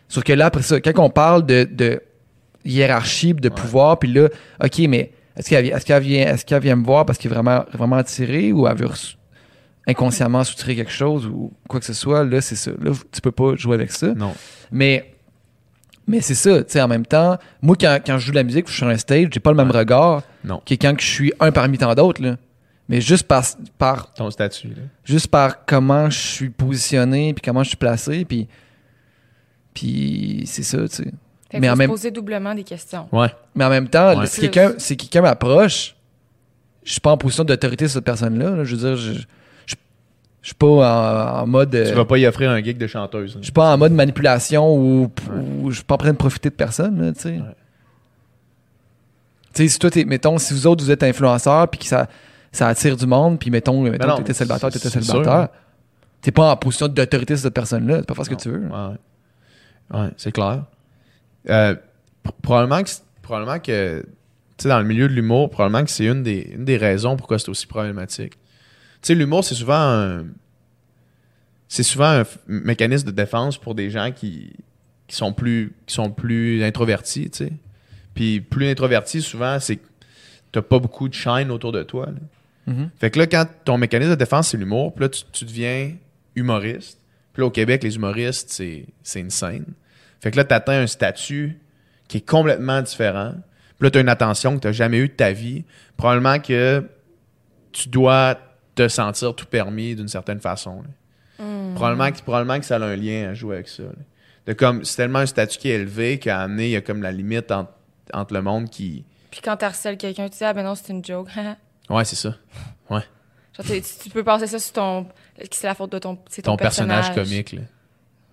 Sauf que là, après ça, quand on parle de, de hiérarchie, de pouvoir, puis là, OK, mais est-ce qu'elle est vient, est qu'elle vient me voir parce qu'elle est vraiment, vraiment attirée ou elle veut inconsciemment soutirer quelque chose ou quoi que ce soit? Là, c'est ça. Là, tu peux pas jouer avec ça. Non. Mais, mais c'est ça, tu sais, en même temps, moi, quand, quand je joue de la musique, je suis sur un stage, j'ai pas le même Ouais. regard Non. que quand je suis un parmi tant d'autres, là. Mais juste par, par, Ton statut, là. juste par comment je suis positionné, puis comment je suis placé, puis, puis c'est ça, tu sais. Fait Mais faut en se même- poser doublement des questions. Ouais. Mais en même temps, Ouais. si quelqu'un si quelqu'un m'approche, je suis pas en position d'autorité sur cette personne-là. là. Je veux dire, je, je, je suis pas en, en mode. Tu vas pas y offrir un gig de chanteuse. je suis pas en mode manipulation ou, ou je suis pas en train de profiter de personne, là, tu sais. Ouais. Tu sais, si toi, t'es- mettons, si vous autres, vous êtes influenceurs, puis que ça, ça attire du monde, puis mettons, mettons non, t'étais célibataire, t'étais célibataire, t'es pas en position d'autorité sur cette personne-là. Tu peux faire ce que tu veux. Ouais, c'est clair. Euh, pr- probablement que, probablement que tu sais, dans le milieu de l'humour, probablement que c'est une des, une des raisons pourquoi c'est aussi problématique. Tu sais, l'humour, c'est souvent un. C'est souvent un mécanisme de défense pour des gens qui, qui sont plus qui sont plus introvertis, tu sais. Puis plus introverti, souvent, c'est que t'as pas beaucoup de shine autour de toi. là. Mhm. Fait que là, quand ton mécanisme de défense, c'est l'humour, puis là, tu, tu deviens humoriste. Puis là, au Québec, les humoristes, c'est c'est une scène. Fait que là, tu atteins un statut qui est complètement différent. Puis là, tu as une attention que tu n'as jamais eue de ta vie. Probablement que tu dois te sentir tout permis d'une certaine façon. Hmm. Probablement, que, probablement que ça a un lien à jouer avec ça. là. De comme, c'est tellement un statut qui est élevé qu'à amener, il y a comme la limite entre, entre le monde qui. Puis quand t'harcèles quelqu'un, tu dis, ah ben non, c'est une joke. [LAUGHS] Genre, Ouais, c'est ça. t'es- tu, tu peux passer ça sur ton. que C'est la faute de ton. C'est ton, Ton personnage, comique. Là.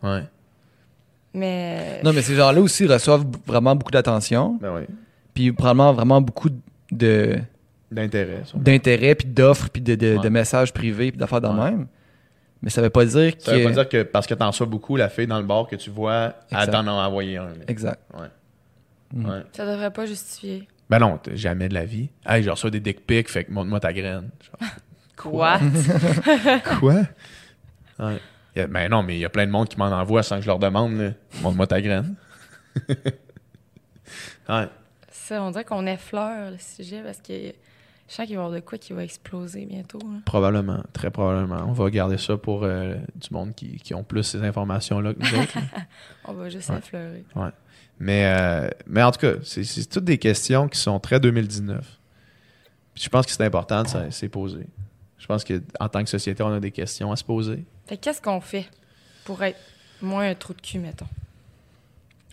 Ouais. Mais. Non, mais ces gens-là aussi reçoivent vraiment beaucoup d'attention, Ben oui. puis probablement vraiment beaucoup de D'intérêt. d'intérêt, puis d'offres, puis de, de- Ouais. de messages privés, puis d'affaires de Ouais. même. Mais ça veut pas dire que... Ça veut pas dire que parce que t'en reçois beaucoup, la fille dans le bar que tu vois, elle Exact. t'en a envoyé un. là. Exact. Ouais. Mhm. Ouais. Ça devrait pas justifier. Ben non, t'as jamais de la vie. Hey, je reçois des dick pics, fait que montre-moi ta graine. Genre, [LAUGHS] Quoi? [LAUGHS] Quoi? [LAUGHS] Ouais. Y a- ben non, mais il y a plein de monde qui m'en envoie sans que je leur demande. là. Montre-moi ta graine. ouais. ça, on dirait qu'on effleure le sujet parce que je sens qu'il va y avoir de quoi qui va exploser bientôt. Probablement, très probablement. On va garder ça pour euh, du monde qui, qui ont plus ces informations-là que nous autres. [LAUGHS] On va juste Ouais. effleurer. Mais, euh, mais en tout cas, c'est c'est toutes des questions qui sont très 2019. Puis je pense que c'est important de s'y poser. Je pense qu'en tant que société, on a des questions à se poser. Fait que qu'est-ce qu'on fait pour être moins un trou de cul, mettons?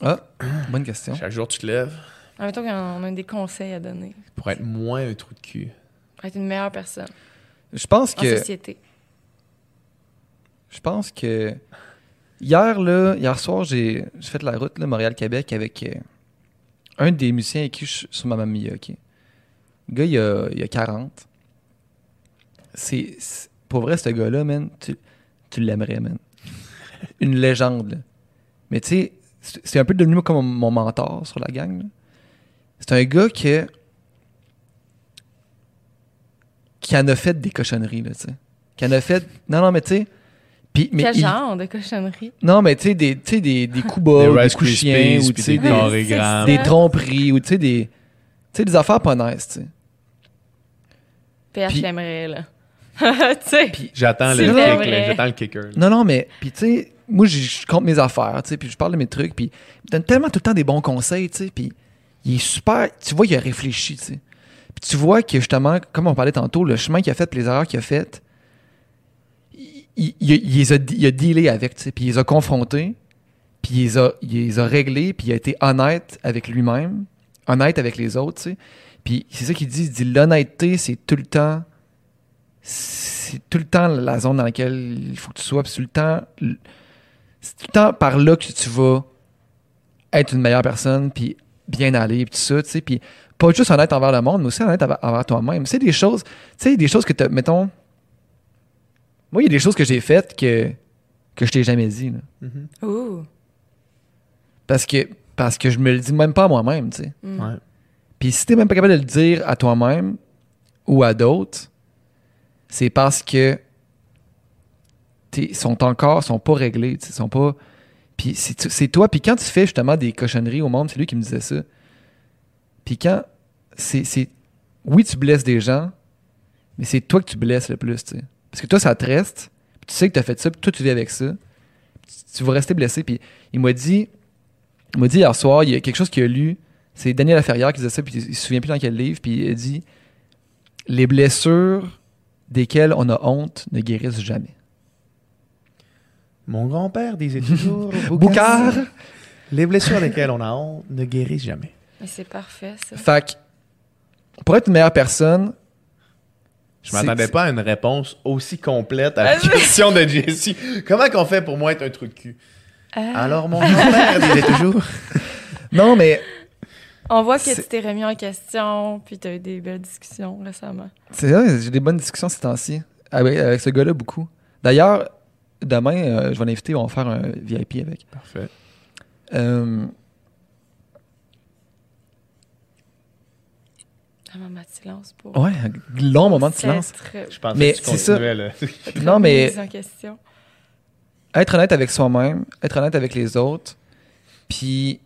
Ah, [CLEARS THROAT] bonne question. Chaque jour, tu te lèves En même temps qu'on a des conseils à donner pour être moins un trou de cul. pour être une meilleure personne Je pense en que... société. Je pense que... Hier, là, hier soir, j'ai fait la route, là, Montréal-Québec, avec euh, un des musiciens avec qui je suis sur ma mamie, OK? Le gars, il a, il a 40. C'est... Pour vrai, ce gars-là, man, tu, tu l'aimerais, man. Une légende, là. Mais tu sais, c'est c'est un peu devenu comme mon mentor sur la gang, là. C'est un gars que... qui en a fait des cochonneries, là, tu sais. Qui en a fait... Non, non, mais tu sais... Puis, mais Quel il- genre de cochonnerie? non, mais tu sais, des, tu sais, des, des coups bas, des, Rice coups chiens, ou puis tu sais, des des, des tromperies, ou tu sais, des, tu sais, des affaires pas nice, tu sais. PH Puis- l'aimerait, là. [LAUGHS] tu sais. Puis- J'attends le, kick, j'attends le kicker. là. Non, non, mais, puis tu sais, moi, je- compte mes affaires, tu sais, puis je parle de mes trucs, puis il me donne tellement tout le temps des bons conseils, tu sais, puis il est super, tu vois, il a réfléchi, tu sais. Puis tu vois que, justement, comme on parlait tantôt, le chemin qu'il a fait, les erreurs qu'il a faites, il, les a, dealé avec, tu sais, puis il les a confrontés, puis il les a, réglés, puis il a été honnête avec lui-même, honnête avec les autres, tu sais. Puis c'est ça qu'il dit, il dit l'honnêteté, c'est tout le temps c'est tout le temps la zone dans laquelle il faut que tu sois, puis tout le temps c'est tout le temps par là que tu vas être une meilleure personne, puis bien aller, puis tout ça, tu sais, puis pas juste honnête envers le monde, mais aussi honnête envers, envers toi-même. C'est des choses, tu sais, des choses que tu mettons, moi, il y a des choses que j'ai faites que, que je t'ai jamais dit, là. Mhm. Ouh. Parce que, parce que je me le dis même pas à moi-même, tu sais. Mm. Ouais. Puis si t'es même pas capable de le dire à toi-même ou à d'autres, c'est parce que t'es- sont encore sont pas réglés, tu sais, sont pas. Puis c'est toi. Puis quand tu fais justement des cochonneries au monde, c'est lui qui me disait ça. Puis quand c'est oui tu blesses des gens, mais c'est toi que tu blesses le plus, tu sais. Parce que toi ça te reste. Tu sais que t'as fait ça, puis toi tu vis avec ça. Tu, tu vas rester blessé. Puis il m'a dit, il m'a dit hier soir, il y a quelque chose qu'il a lu. C'est Daniel Laferrière qui disait ça, puis il se souvient plus dans quel livre, puis il a dit Les blessures desquelles on a honte ne guérissent jamais. Mon grand-père disait toujours [LAUGHS] Boucard Les blessures lesquelles on a honte ne guérissent jamais. Mais c'est parfait, ça. Fait que, pour être une meilleure personne, Je m'attendais pas à une réponse aussi complète à la question de Jessie. Comment qu'on fait pour moi être un trou de cul? Euh, Alors, mon [LAUGHS] grand-père disait toujours. [LAUGHS] non, mais on voit que c'est- tu t'es remis en question, puis tu as eu des belles discussions récemment. c'est vrai, j'ai des bonnes discussions ces temps-ci. Avec, avec ce gars-là, beaucoup. D'ailleurs, demain, euh, je vais l'inviter, on va faire un VIP avec. Parfait. Euh, Un moment de silence pour. ouais, un long moment de silence. s'être Je pensais Mais que tu c'est ça. continuais, là. [LAUGHS] Non, mais être honnête avec soi-même, être honnête avec les autres, puis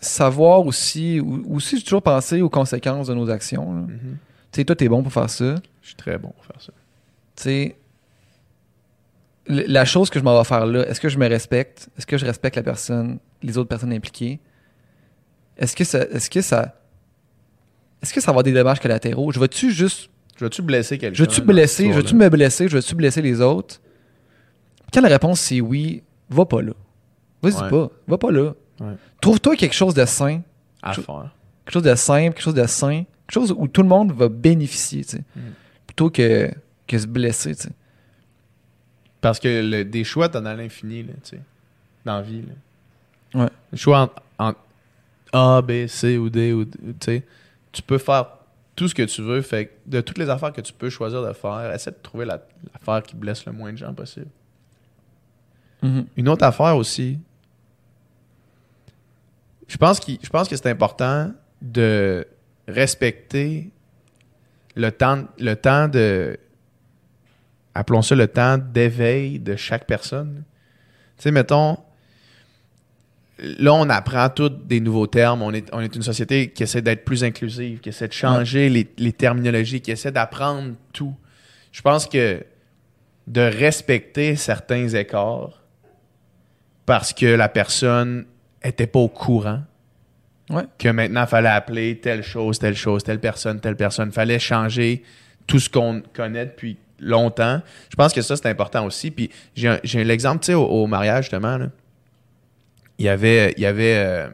savoir aussi, ou- aussi j'ai toujours pensé aux conséquences de nos actions. là. Mhm. Tu sais, toi, t'es bon pour faire ça. Je suis très bon pour faire ça. Tu sais, la chose que je m'en vais faire là, est-ce que je me respecte? Est-ce que je respecte la personne, les autres personnes impliquées? Est-ce que ça. Est-ce que ça. Est-ce que ça va avoir des dommages collatéraux? Je vais-tu juste. Je veux-tu blesser quelqu'un? Je dans blesser? Je histoire-là? me blesser? Je veux-tu blesser les autres? Quand la réponse c'est oui, va pas là. Vas-y Ouais. pas. Va pas là. Ouais. Trouve-toi quelque chose de sain, À Je- faire. quelque chose de simple, quelque chose de sain, quelque chose où tout le monde va bénéficier, tu sais. Mm. Plutôt que, que se blesser, tu sais. Parce que le- des choix, t'en as l'infini, là, tu sais. Dans la vie, là. Ouais. Le choix entre, entre A, B, C ou D, ou, tu sais. Tu peux faire tout ce que tu veux. Fait que de toutes les affaires que tu peux choisir de faire, essaie de trouver la- l'affaire qui blesse le moins de gens possible. Mhm. Une autre affaire aussi, je pense, qu'il- je pense que c'est important de respecter le temps, le temps de. Appelons ça le temps d'éveil de chaque personne. Tu sais, mettons, là, on apprend tous des nouveaux termes. On est, on est une société qui essaie d'être plus inclusive, qui essaie de changer les, les terminologies, qui essaie d'apprendre tout. Je pense que de respecter certains écarts parce que la personne était pas au courant Ouais. que maintenant il fallait appeler telle chose, telle chose, telle personne, telle personne. fallait changer tout ce qu'on connaît depuis longtemps. Je pense que ça, c'est important aussi. Puis j'ai l'exemple, tu sais, au, mariage, justement, là. il y avait, il y avait, euh,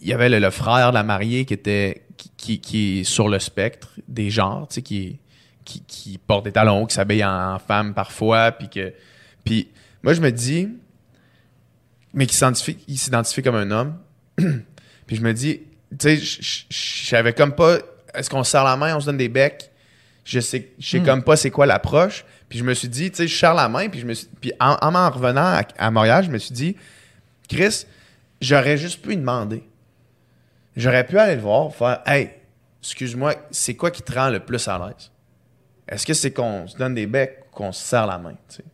il y avait le, frère de la mariée qui était, qui, qui, est sur le spectre des genres, tu sais, qui, qui, porte des talons, qui s'habille en, femme parfois, puis que, puis moi, je me dis, mais qui s'identifie, comme un homme, [CLEARS THROAT] puis je me dis, tu sais, savais comme pas, est-ce qu'on se serre la main, on se donne des becs? Je sais, je sais Hmm. comme pas c'est quoi l'approche. Puis je me suis dit, tu sais, je serre la main, puis je me suis, puis en, en m'en revenant à, à Montréal, je me suis dit, Chris, j'aurais juste pu lui demander. J'aurais pu aller le voir, faire, hey, excuse-moi, c'est quoi qui te rend le plus à l'aise? Est-ce que c'est qu'on se donne des becs ou qu'on se serre la main, tu sais?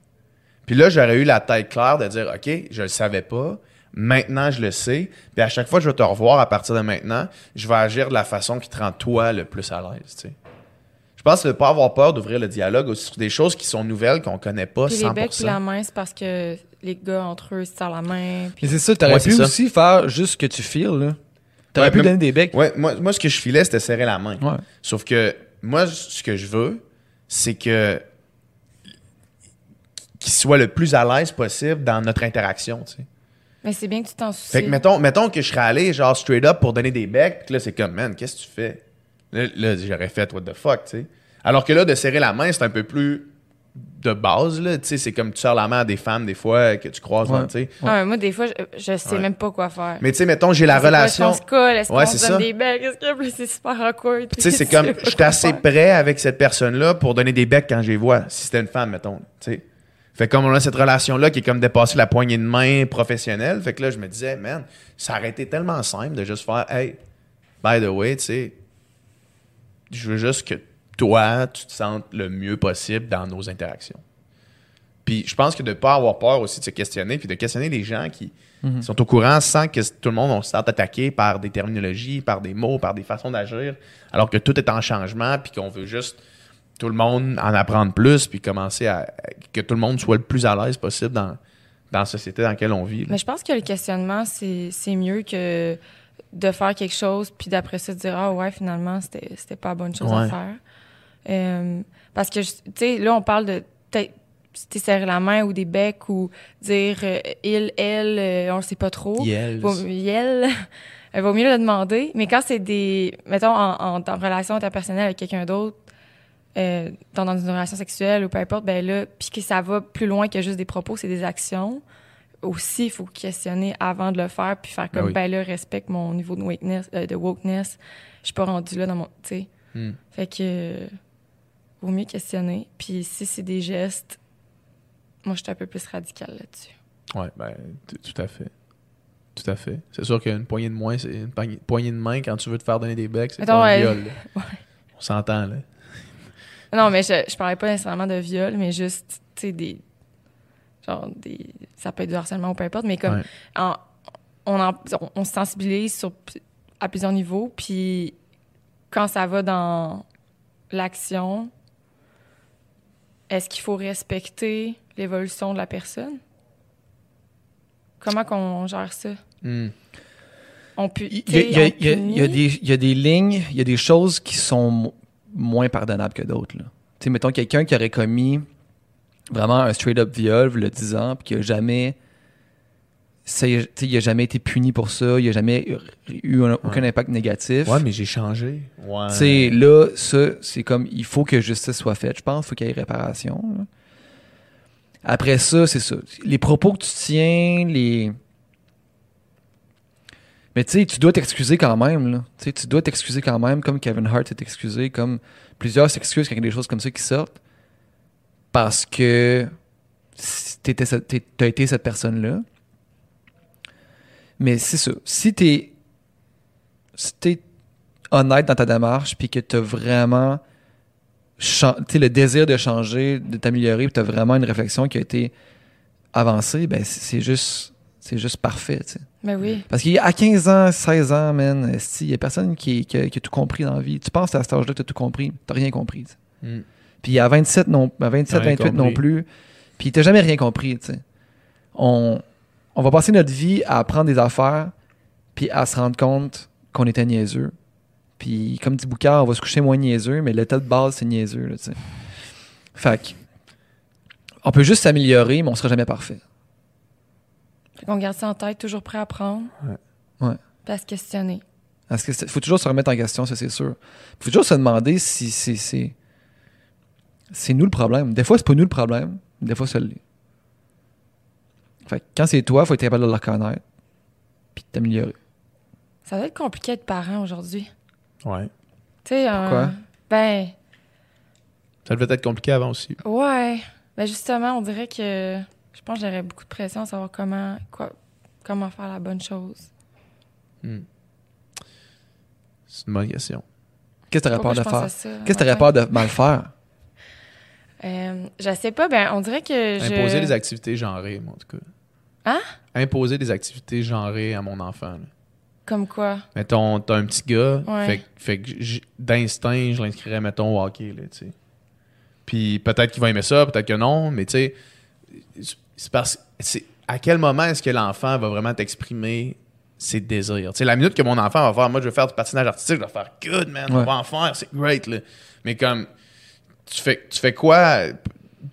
Puis là, j'aurais eu la tête claire de dire, OK, je le savais pas. Maintenant, je le sais. Puis à chaque fois que je vais te revoir à partir de maintenant, je vais agir de la façon qui te rend toi le plus à l'aise. Je pense ne pas avoir peur d'ouvrir le dialogue aussi sur des choses qui sont nouvelles, qu'on connaît pas Puis 100%. les becs puis la main, c'est parce que les gars entre eux se serrent la main. Puis Mais c'est ça, t'aurais Ouais, pu aussi faire juste ce que tu files, là. T'aurais Ouais, pu même- donner des becs. Ouais, moi, moi, ce que je filais, c'était serrer la main. Ouais. Sauf que moi, ce que je veux, c'est que qu'il soit le plus à l'aise possible dans notre interaction, tu sais. Mais c'est bien que tu t'en soucies. Fait que mettons, mettons que je serais allé genre straight up pour donner des becs, puis là c'est comme man, qu'est-ce que tu fais? Là, là, j'aurais fait what the fuck, tu sais. Alors que là de serrer la main, c'est un peu plus de base là, tu sais, c'est comme tu serres la main à des femmes des fois que tu croises, Ouais. dans- tu sais. Ah, mais moi, des fois, je, je sais Ouais. même pas quoi faire. Mais tu sais, mettons, j'ai la relation. Est-ce qu'on? Est-ce se ça. des becs? Est-ce c'est super awkward? Tu sais, c'est comme, je suis assez faire. prêt avec cette personne-là pour donner des becs quand je les vois, si c'était une femme, mettons. Tu sais. Fait que comme on a cette relation-là qui est comme dépassé la poignée de main professionnelle, fait que là, je me disais, man, ça aurait été tellement simple de juste faire, hey, by the way, tu sais, je veux juste que toi, tu te sentes le mieux possible dans nos interactions. Puis je pense que de ne pas avoir peur aussi de se questionner, puis de questionner les gens qui Mhm. sont au courant sans que tout le monde on se sente attaqué par des terminologies, par des mots, par des façons d'agir, alors que tout est en changement, puis qu'on veut juste tout le monde en apprendre plus, puis commencer à que tout le monde soit le plus à l'aise possible dans, dans la société dans laquelle on vit. là. Mais je pense que le questionnement, c'est c'est mieux que de faire quelque chose, puis d'après ça, de dire Ah ouais, finalement, c'était c'était pas la bonne chose à faire. Euh, parce que, tu sais, là, on parle de peut-être si t'es serré la main ou des becs ou dire euh, il, elle, euh, on le sait pas trop. Yes. Vaut, [LAUGHS] vaut mieux le demander. Mais quand c'est des. Mettons, en, en, en relation interpersonnelle avec quelqu'un d'autre, dans, dans une relation sexuelle ou peu importe, ben là, puis que ça va plus loin que juste des propos, c'est des actions. Aussi, il faut questionner avant de le faire, puis faire comme, oui. ben là, respecte mon niveau de wokeness. euh, de wokeness. Je suis pas rendue là dans mon. Tu sais. Hmm. Fait que. euh, vaut mieux questionner. Puis si c'est des gestes, moi, je suis un peu plus radicale là-dessus. Ouais, ben, tout à fait. Tout à fait. C'est sûr qu'une poignée de main, c'est une poignée, de main quand tu veux te faire donner des becs, c'est pas un viol. [LAUGHS] On s'entend, là. Non, mais je, je parlais pas nécessairement de viol, mais juste, tu sais, des. Genre, des. Ça peut être du harcèlement ou peu importe, mais comme. Ouais. en- on, en- on, on se sensibilise sur, à plusieurs niveaux, puis quand ça va dans l'action, est-ce qu'il faut respecter l'évolution de la personne? Comment qu'on gère ça? Hmm. On pu, Il y, a- il y il y des- il y a des lignes, il y a des choses qui sont mo- moins pardonnables que d'autres. Tu sais, mettons quelqu'un qui aurait commis vraiment un straight-up viol, le 10 ans, puis qui a jamais. ça y est- tu sais, il a jamais été puni pour ça, il a jamais eu- eu un- aucun Ouais. impact négatif. Ouais, mais j'ai changé. Ouais. Tu sais, là, ça, c'est comme, il faut que justice soit faite, je pense. Il faut qu'il y ait réparation. là. Après ça, c'est ça. Les propos que tu tiens, les. Mais tu sais, tu dois t'excuser quand même. Là. Tu sais, tu dois t'excuser quand même, comme Kevin Hart s'est excusé, comme plusieurs s'excusent quand il y a des choses comme ça qui sortent. Parce que t'es- t'as été cette personne-là. Mais c'est ça. Si t'es. Si t'es honnête dans ta démarche, puis que tu as vraiment tu le désir de changer, de t'améliorer, puis tu as vraiment une réflexion qui a été avancée, ben c'est juste c'est juste parfait. tu sais. Ben oui. Parce qu'à 15 ans, 16 ans, man, il y a personne qui, qui a, qui a tout compris dans la vie. Tu penses à cet âge-là que tu as tout compris, tu rien compris. tu. Hmm. Puis à 27, non, à 27 T'as rien 28 non plus. Puis t'as jamais rien compris, tu sais. On, on va passer notre vie à apprendre des affaires, puis à se rendre compte qu'on était niaiseux. Puis comme dit Boucard, on va se coucher moins niaiseux, mais l'état de base, c'est niaiseux, là, tu sais. Fait que, on peut juste s'améliorer, mais on sera jamais parfait. Fait qu'on garde ça en tête, toujours prêt à apprendre. Ouais. Ouais. Puis à se questionner. C'est- faut toujours se remettre en question, ça c'est sûr. faut toujours se demander si c'est c'est c'est nous le problème. Des fois c'est pas nous le problème, des fois ça l'est. Fait que quand c'est toi, faut être capable de le reconnaître puis de t'améliorer. Ça doit être compliqué d'être parent aujourd'hui. Ouais. Tu sais, euh, ben, Ça devait être compliqué avant aussi. ouais. Ben justement, on dirait que je pense que j'aurais beaucoup de pression à savoir comment, quoi, comment faire la bonne chose. Hmm. C'est une bonne question. Qu'est-ce que t'aurais peur de faire? Qu'est-ce que t'aurais peur de mal faire? Euh, je sais pas, ben on dirait que je... Imposer des activités genrées, moi, en tout cas. Hein? Imposer des activités genrées à mon enfant. là. Comme quoi? Mettons, t'as un petit gars, Ouais. fait, que- fait que j- d'instinct, je l'inscrirais, mettons, au hockey, là, tu sais. Puis peut-être qu'il va aimer ça, peut-être que non, mais tu sais, c'est parce c'est à quel moment est-ce que l'enfant va vraiment t'exprimer ses désirs? Tu sais, la minute que mon enfant va faire, moi, je veux faire du patinage artistique, je vais faire good, man, on va en faire, c'est great, là. Mais comme, tu fais, tu fais quoi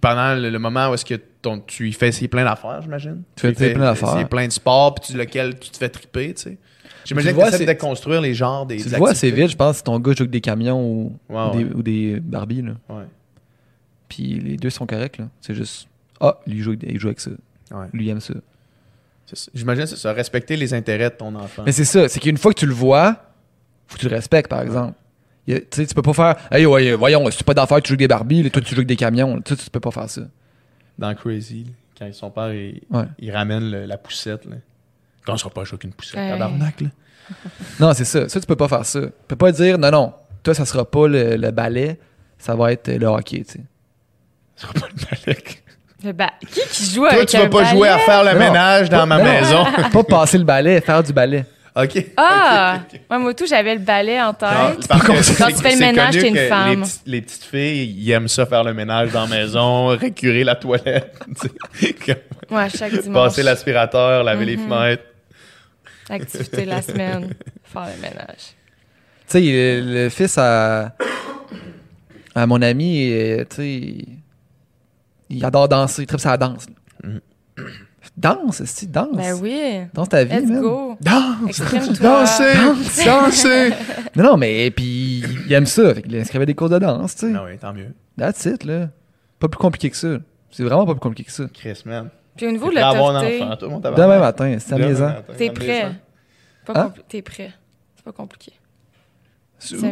pendant le, le moment où est-ce que ton, tu lui fais essayer plein d'affaires, j'imagine? Tu fais plein d'affaires. essayer plein de sports, puis tu, lequel tu te fais triper, tu sais. J'imagine que c'est- de déconstruire les genres des Tu des vois assez activités. vite, je pense, si ton gars joue avec des camions ou, Ouais, ou des, ouais. ou des Barbie. Là. Ouais. Puis les deux sont corrects. là. C'est juste, ah, lui il joue, avec- il joue avec ça. Lui il aime ça. C'est ça. J'imagine que c'est ça, respecter les intérêts de ton enfant. Mais c'est ça, c'est qu'une fois que tu le vois, faut que tu le respectes, par exemple. Tu sais, tu peux pas faire, hey, ouais, voyons, si tu pas d'affaires, tu joues des Barbies, là, toi, tu joues avec des camions. Tu, sais, tu peux pas faire ça. Dans Crazy, quand son père il, Ouais. il ramène le- la poussette. Là. Quand on sera pas jouer avec une poussette, Ouais. tabarnak, là. [LAUGHS] Non, c'est ça. Ça, tu peux pas faire ça. Tu peux pas dire, non, non, toi, ça sera pas le, le ballet, ça va être le hockey, tu sais. Ce sera pas le balai. Le ba- Qui qui joue Toi, avec tu vas pas jouer à faire le Non. ménage dans Pas- ma non. maison. [LAUGHS] pas passer le ballet, faire du ballet. OK. Ah! Ouais, moi, tout, j'avais le ballet en Non, tête. parce que Quand tu fais le ménage, t'es une femme. Les, petites filles, ils aiment ça faire le ménage dans la maison, [LAUGHS] récurer la toilette, [LAUGHS] Ouais, chaque dimanche. passer l'aspirateur, laver les Mhm. fenêtres. Activité de la [LAUGHS] semaine. Faire le ménage. Tu sais, le, le fils à, à mon ami, tu sais, il adore danser, il tripe sa danse. Mhm. Danse, c'est danse. Ben oui. Danse ta vie, Let's man. go. Danse! Exprime-toi. [LAUGHS] Dansez! Dansez! Non, non, mais puis il aime ça. Fait qu'il inscrivait des cours de danse, tu sais. Non, oui, tant mieux. That's it, là. Pas plus compliqué que ça. C'est vraiment pas plus compliqué que ça. Chris, man. Puis au niveau de à l'autorité, enfant, toi, mon? Demain matin, c'est amusant. matin, t'es prêt. Pas Hein? T'es prêt. C'est pas compliqué.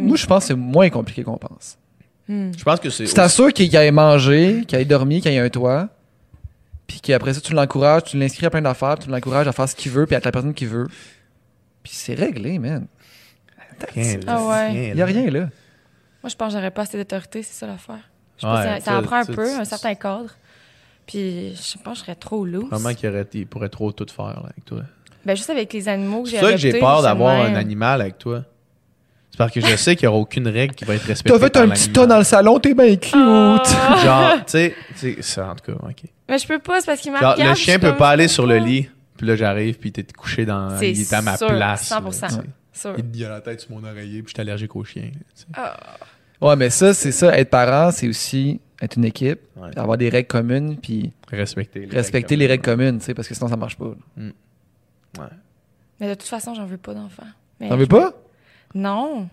Moi, je pense que c'est moins compliqué qu'on pense. Hmm. Je pense que c'est. Tu t'assures qu'il ait mangé, qu'il ait dormi, qu'il ait un toit, puis qu'après ça, tu l'encourages, tu l'inscris à plein d'affaires, tu l'encourages à faire ce qu'il veut, puis à être la personne qu'il veut. Puis c'est réglé, man. Rien, Ah ouais. rien, Il y a rien, là. Moi, je pense que j'aurais pas assez d'autorité, c'est ça l'affaire. Je sais Ouais, pas, ça, ça ça- en prend un peu, un certain cadre. Puis je pense que je serais trop loose. Vraiment qu'il aurait- il pourrait trop tout faire là, avec toi. Ben juste avec les animaux que j'ai C'est ça que j'ai peur d'avoir un animal avec toi. C'est parce que je sais qu'il n'y aura aucune règle qui va être respectée. T'as fait un petit tas dans le salon, t'es bien cute. Oh. Genre, tu sais, tu sais, ça, en tout cas, ok. Mais je peux pas, c'est parce qu'il m'a Genre, regardé, le chien peut pas aller sur le lit, puis là, j'arrive, puis t'es couché dans. C'est Il est à ma sûr, place. 100%. là. Sûr. Il a la tête sur mon oreiller, puis je suis allergique aux chiens. tu sais. Ah. Ouais, mais ça, c'est ça. Être parent, c'est aussi être une équipe, Ouais. avoir des règles communes, puis Respecter les respecter règles les règles communes, tu sais, parce que sinon, ça marche pas. Ouais. Mais de toute façon, j'en veux pas d'enfant. Mais T'en veux pas? Non.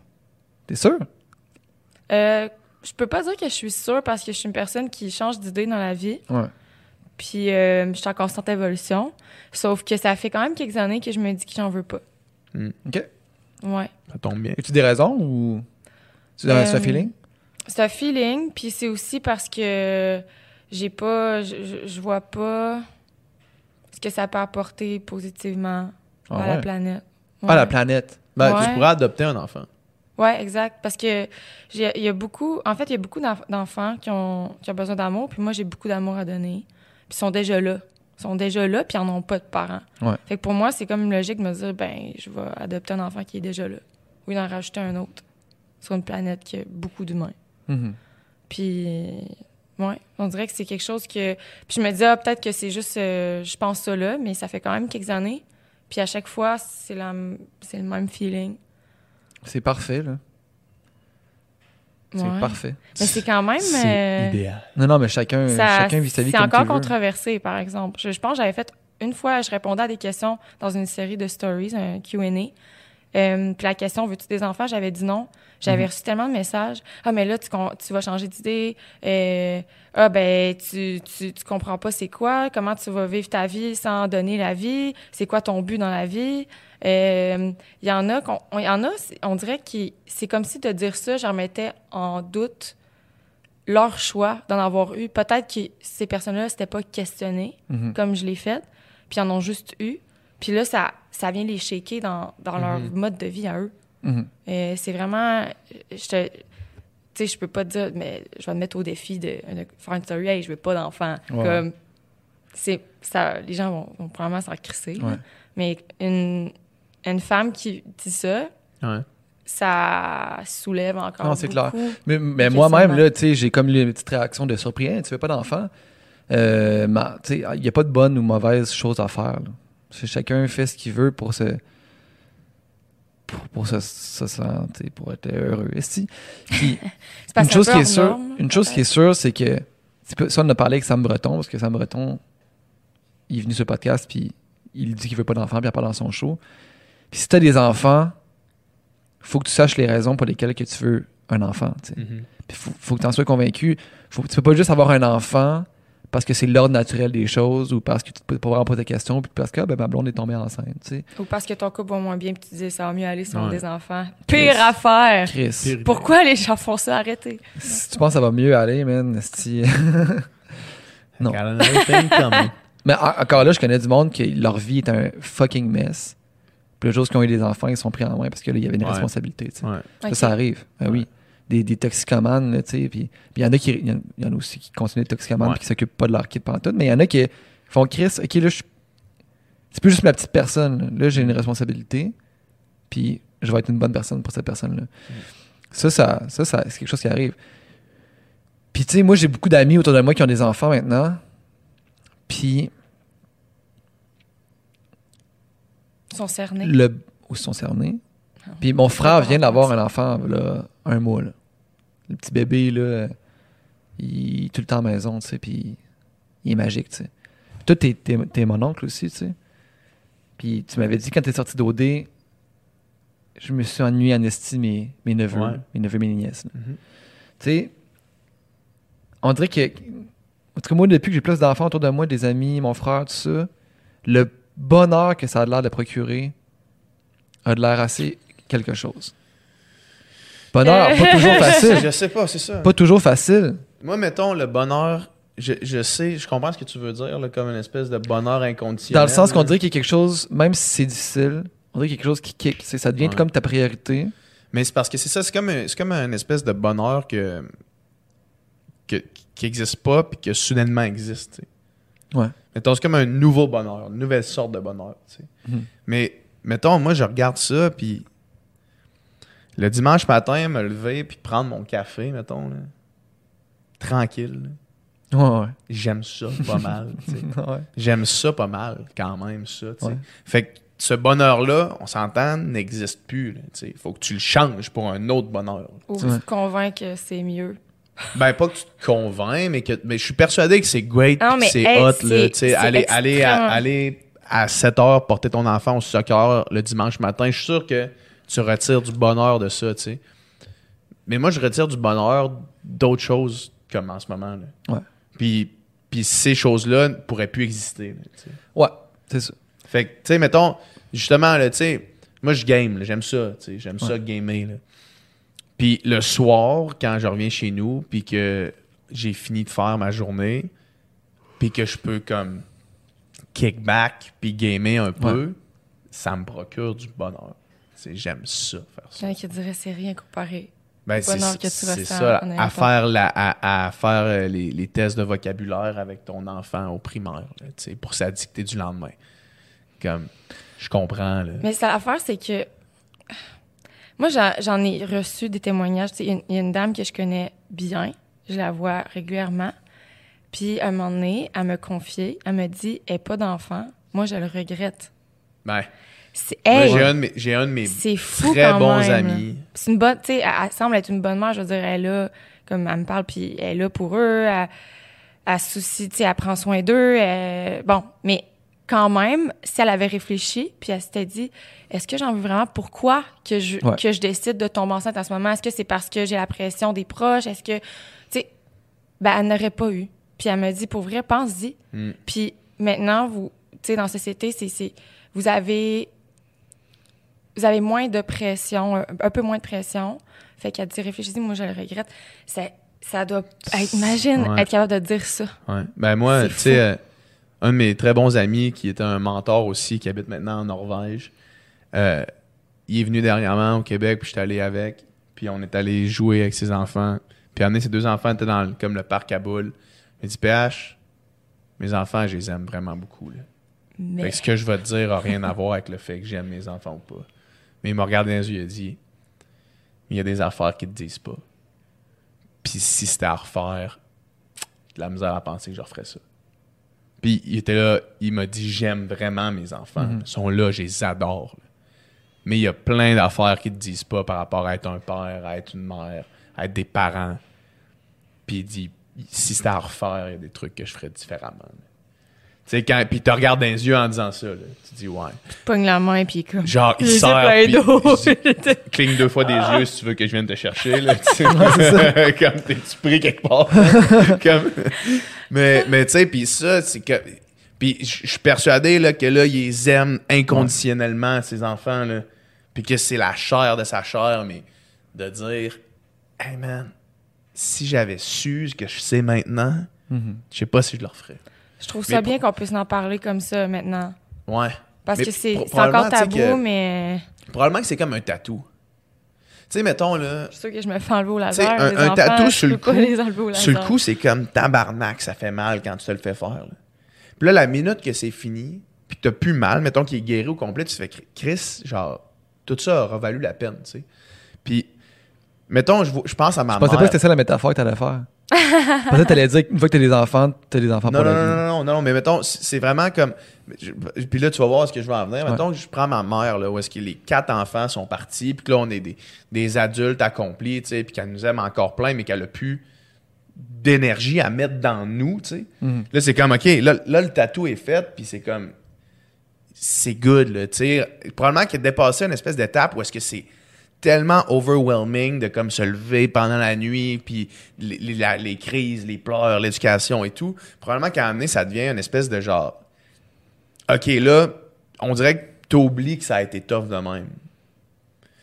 T'es sûr? Euh, je peux pas dire que je suis sûre parce que je suis une personne qui change d'idée dans la vie. Ouais. Puis euh, je suis en constante évolution. Sauf que ça fait quand même quelques années que je me dis que j'en veux pas. OK. Ouais. Ça tombe bien. As-tu des raisons ou. Tu as Euh, un feeling? C'est un feeling, puis c'est aussi parce que j'ai pas. Je, vois pas ce que ça peut apporter positivement Ah à la ouais? planète. Ah, la planète. Ben, Ouais. tu pourrais adopter un enfant. Ouais, exact. Parce que j'ai- il y a beaucoup. En fait, il y a beaucoup d'enf- d'enfants qui ont, qui ont besoin d'amour, puis moi, j'ai beaucoup d'amour à donner. Puis ils sont déjà là. Ils sont déjà là, puis ils n'en ont pas de parents. Ouais. Fait que pour moi, c'est comme logique de me dire, ben, je vais adopter un enfant qui est déjà là. Ou d'en rajouter un autre sur une planète qui a beaucoup d'humains. Mhm. Puis, ouais, on dirait que c'est quelque chose que. Puis je me dis, ah, peut-être que c'est juste. euh, je pense ça là, mais ça fait quand même quelques années. Puis à chaque fois, c'est c'est le même feeling. C'est parfait, là. C'est Ouais. parfait. Mais c'est quand même. C'est euh, idéal. Non, non, mais chacun, ça- chacun vit sa vie C'est comme encore il veut. controversé, par exemple. Je, je pense que j'avais fait une fois, je répondais à des questions dans une série de stories, un Q&A. Euh, puis la question, veux-tu des enfants? J'avais dit non. J'avais Mhm. reçu tellement de messages. Ah, mais là, tu, tu vas changer d'idée. Euh, ah, ben, tu, tu, tu comprends pas c'est quoi. Comment tu vas vivre ta vie sans donner la vie? C'est quoi ton but dans la vie? Euh, Il y en a, qu'on- on, y en a, on dirait que c'est comme si de dire ça, j'en mettais en doute leur choix d'en avoir eu. Peut-être que ces personnes-là, c'était pas questionné Mhm. comme je l'ai fait, puis en ont juste eu. Puis là, ça, ça vient les shaker dans, dans leur Mhm. mode de vie à eux. Mhm. Euh, c'est vraiment. Je te. Tu sais, je peux pas te dire, mais je vais te mettre au défi de, de faire une story, hey, je veux pas d'enfant. Ouais. Comme. C'est. Ça, les gens vont, vont probablement s'en crisser. Ouais. Mais une, une femme qui dit ça, Ouais. ça soulève encore. Non, c'est clair. Mais, moi-même, là, tu sais, j'ai comme les petites réactions de surpris. Hein, tu veux pas d'enfant? Euh, ma- tu sais, il n'y a pas de bonne ou mauvaise chose à faire. là. C'est Chacun fait ce qu'il veut pour se. pour, pour se, se sentir, pour être heureux. Puis, [LAUGHS] une chose qui est sûre, une chose qui est sûre, c'est que c'est pas- ça on a parlé avec Sam Breton parce que Sam Breton, il est venu sur le podcast puis il dit qu'il veut pas d'enfants puis il en parle dans son show. Puis si t'as des enfants, faut que tu saches les raisons pour lesquelles que tu veux un enfant. Puis faut, faut que tu en sois convaincu. Faut, tu peux pas juste avoir un enfant parce que c'est l'ordre naturel des choses ou parce que tu te peux pas vraiment poser des questions puis parce que ah, ben, ma blonde est tombée enceinte. Tu sais. Ou parce que ton couple va moins bien, puis tu dis ça va mieux aller si on a des enfants. Chris. Pire affaire! Chris, Pire. Pourquoi les gens font ça? Arrêtez. si tu penses que ça va mieux aller, man, esti. [LAUGHS] Non. [LAUGHS] Mais en- encore là, je connais du monde que leur vie est un fucking mess. Puis le jour où ils ont eu des enfants, ils sont pris en main parce que là, il y avait une Ouais. responsabilité. tu sais. Ouais. Ça, Ok. ça arrive. Ben oui. Des, des toxicomanes, là, tu sais. Puis puis il y en a qui. Il y en- il y en a aussi qui continuent de toxicomanes Ouais. puis qui s'occupent pas de leur kid pendant tout. Mais il y en a qui font Chris, ok, là, je. C'est plus juste ma petite personne. Là, j'ai une responsabilité. Puis je vais être une bonne personne pour cette personne-là. Ça, ça, ça, ça, c'est quelque chose qui arrive. Puis tu sais, moi, j'ai beaucoup d'amis autour de moi qui ont des enfants maintenant. Puis Ils sont cernés. le ils sont cernés. Ah. Puis mon frère vient d'avoir un enfant là, un mois. Là. Le petit bébé, là, il est tout le temps à la maison, tu sais, puis il est magique, tu sais. Toi, t'es, t'es, t'es mon oncle aussi, tu sais. Puis tu m'avais dit quand t'es sorti d'OD, je me suis ennuyé en esti mes, mes neveux, Ouais. mes neveux, mes nièces. Mhm. Tu sais, on dirait que. En tout cas, moi, depuis que j'ai plus d'enfants autour de moi, des amis, mon frère, tout ça, le bonheur que ça a l'air de procurer a de l'air assez quelque chose. Bonheur, Euh. pas [LAUGHS] toujours facile. Je sais pas, c'est ça. Pas toujours facile. Moi, mettons, le bonheur, je, je sais, je comprends ce que tu veux dire, là, comme une espèce de bonheur inconditionnel. Dans le sens qu'on dirait qu'il y a quelque chose, même si c'est difficile, on dirait qu'il y a quelque chose qui kick. C'est- Ça devient Ouais. comme ta priorité. Mais c'est parce que c'est ça, c'est comme, un- c'est comme une espèce de bonheur que, que- qui n'existe pas puis que soudainement existe. Ouais. Mettons, c'est comme un nouveau bonheur, une nouvelle sorte de bonheur. Mhm. Mais mettons, moi, je regarde ça puis Le dimanche matin, me lever puis prendre mon café, mettons, là, tranquille. là. Ouais, ouais. J'aime ça pas mal. [LAUGHS] Ouais. J'aime ça pas mal, quand même, ça. Fait que ce bonheur-là, on s'entend, n'existe plus. Il faut que tu le changes pour un autre bonheur. Ou Ouais. tu te convaincs que c'est mieux. [LAUGHS] Ben, pas que tu te convaincs, mais que mais je suis persuadé que c'est great, mais, c'est hey, hot. c'est- Là, tu sais, c'est aller, aller, à, aller à 7 heures porter ton enfant au soccer le dimanche matin, je suis sûr que tu retires du bonheur de ça. tu sais. Mais moi, je retire du bonheur d'autres choses comme en ce moment. Là. Ouais. Puis, puis ces choses-là ne pourraient plus exister. là, tu sais. Ouais, c'est ça. Fait que, tu sais, mettons, justement, là, tu sais, moi, je game, j'aime ça, tu sais, j'aime ça gamer, là. Puis le soir, quand je reviens chez nous, puis que j'ai fini de faire ma journée, puis que je peux, comme, kick back, puis gamer un peu, ça me procure du bonheur. J'aime ça, faire ça. A qui diraient c'est rien comparé. Ben, c'est ça, à faire, la, à, à faire euh, les, les tests de vocabulaire avec ton enfant au primaire, là, pour sa dictée du lendemain. Comme, je comprends, là. Mais ça, l'affaire, c'est que. Moi, j'en- ai reçu des témoignages. Il y, a une- il y a une dame que je connais bien. Je la vois régulièrement. Puis, à un moment donné, elle me confiait. Elle me dit Elle n'a pas d'enfant. Moi, je le regrette. Ben, Hey, j'ai un, de mes- j'ai un de mes c'est fou très quand bons même, amis. C'est une bonne, tu sais, elle, elle semble être une bonne mère. Je veux dire, elle est là, comme elle me parle, puis elle est là pour eux. Elle, elle soucie, tu sais, elle prend soin d'eux. Bon, mais quand même, si elle avait réfléchi, puis elle s'était dit, est-ce que j'en veux vraiment? Pourquoi que je, Ouais. que je décide de tomber enceinte à ce moment? Est-ce que c'est parce que j'ai la pression des proches? Est-ce que, tu sais, ben, elle n'aurait pas eu. Puis elle me dit, pour vrai, pense-y. Mm. Puis maintenant, vous, tu sais, dans la société, c'est, c'est, vous avez, vous avez moins de pression, un, peu moins de pression. Fait qu'elle dit, réfléchissez, moi, je le regrette. Ça, ça doit être, imagine, Ouais. être capable de dire ça. Ouais. Ben moi, tu sais, euh, un de mes très bons amis qui était un mentor aussi, qui habite maintenant en Norvège, euh, il est venu dernièrement au Québec, puis j'étais allé avec, puis on est allé jouer avec ses enfants. Puis amener ses deux enfants étaient dans le- comme le parc à boules. Il dit PH, mes enfants, je les aime vraiment beaucoup. Là. Mais Fait que ce que je vais te dire a rien à voir avec le fait que j'aime mes enfants ou pas. Mais il m'a regardé dans les yeux, il a dit Il y a des affaires qui te disent pas. Puis si c'était à refaire, de la misère à penser que je referais ça. Puis il était là, il m'a dit J'aime vraiment mes enfants. Ils sont là, je les adore. Mais il y a plein d'affaires qui te disent pas par rapport à être un père, à être une mère, à être des parents. Puis il dit Si c'était à refaire, il y a des trucs que je ferais différemment. là. Tu sais, quand, puis tu regardes dans les yeux en disant ça, là. tu dis ouais. tu pognes la main, puis comme. Genre, il pleins puis [LAUGHS] cligne deux fois des yeux si tu veux que je vienne te chercher. Là, tu sais. [LAUGHS] [LAUGHS] comme t'es-tu pris quelque part? Comme- mais mais tu sais, puis ça, c'est que... Puis je suis persuadé là, que là, ils aiment inconditionnellement, ces enfants. Là. Puis que c'est la chair de sa chair, mais de dire, hey man, si j'avais su ce que je sais maintenant, Mhm. je sais pas si je le referais. Je trouve Mais ça bien pour- qu'on puisse en parler comme ça maintenant. Ouais. Parce Mais que c'est encore tabou, que- mais Probablement que c'est comme un tatou. Tu sais, mettons, là, je suis sûre que je me fais enlever au Tu sais, laser. un- les un enfants, tatou sur le peux pas cou, les enlever au laser. Sur le coup, c'est comme tabarnak, ça fait mal quand tu te le fais faire. là. Puis là, la minute que c'est fini, puis que t'as plus mal, mettons qu'il est guéri au complet, tu te fais Chris, genre, tout ça aura valu la peine, tu sais. Puis, mettons, je, je pense à ma Je pensais mère. pas que c'était ça la métaphore que t'allais faire. T'allais dire qu'une fois que t'as des enfants, t'as des enfants non, pour non, la non, vie. non, non, non, mais mettons, c'est vraiment comme. Puis là, tu vas voir ce que je vais en venir. Ouais. Mettons que je prends ma mère, là, où est-ce que les quatre enfants sont partis, puis que là, on est des, des adultes accomplis, tu sais, puis qu'elle nous aime encore plein, mais qu'elle a plus d'énergie à mettre dans nous, tu sais. Mhm. Là, c'est comme, OK, là, là, le tatou est fait, puis c'est comme. C'est good, là, tu sais. Probablement qu'il a dépassé une espèce d'étape où est-ce que c'est tellement overwhelming de comme se lever pendant la nuit, puis les, les- la- les crises, les pleurs, l'éducation et tout. Probablement qu'à un moment donné, ça devient une espèce de genre. OK, là, on dirait que t'oublies que ça a été tough de même.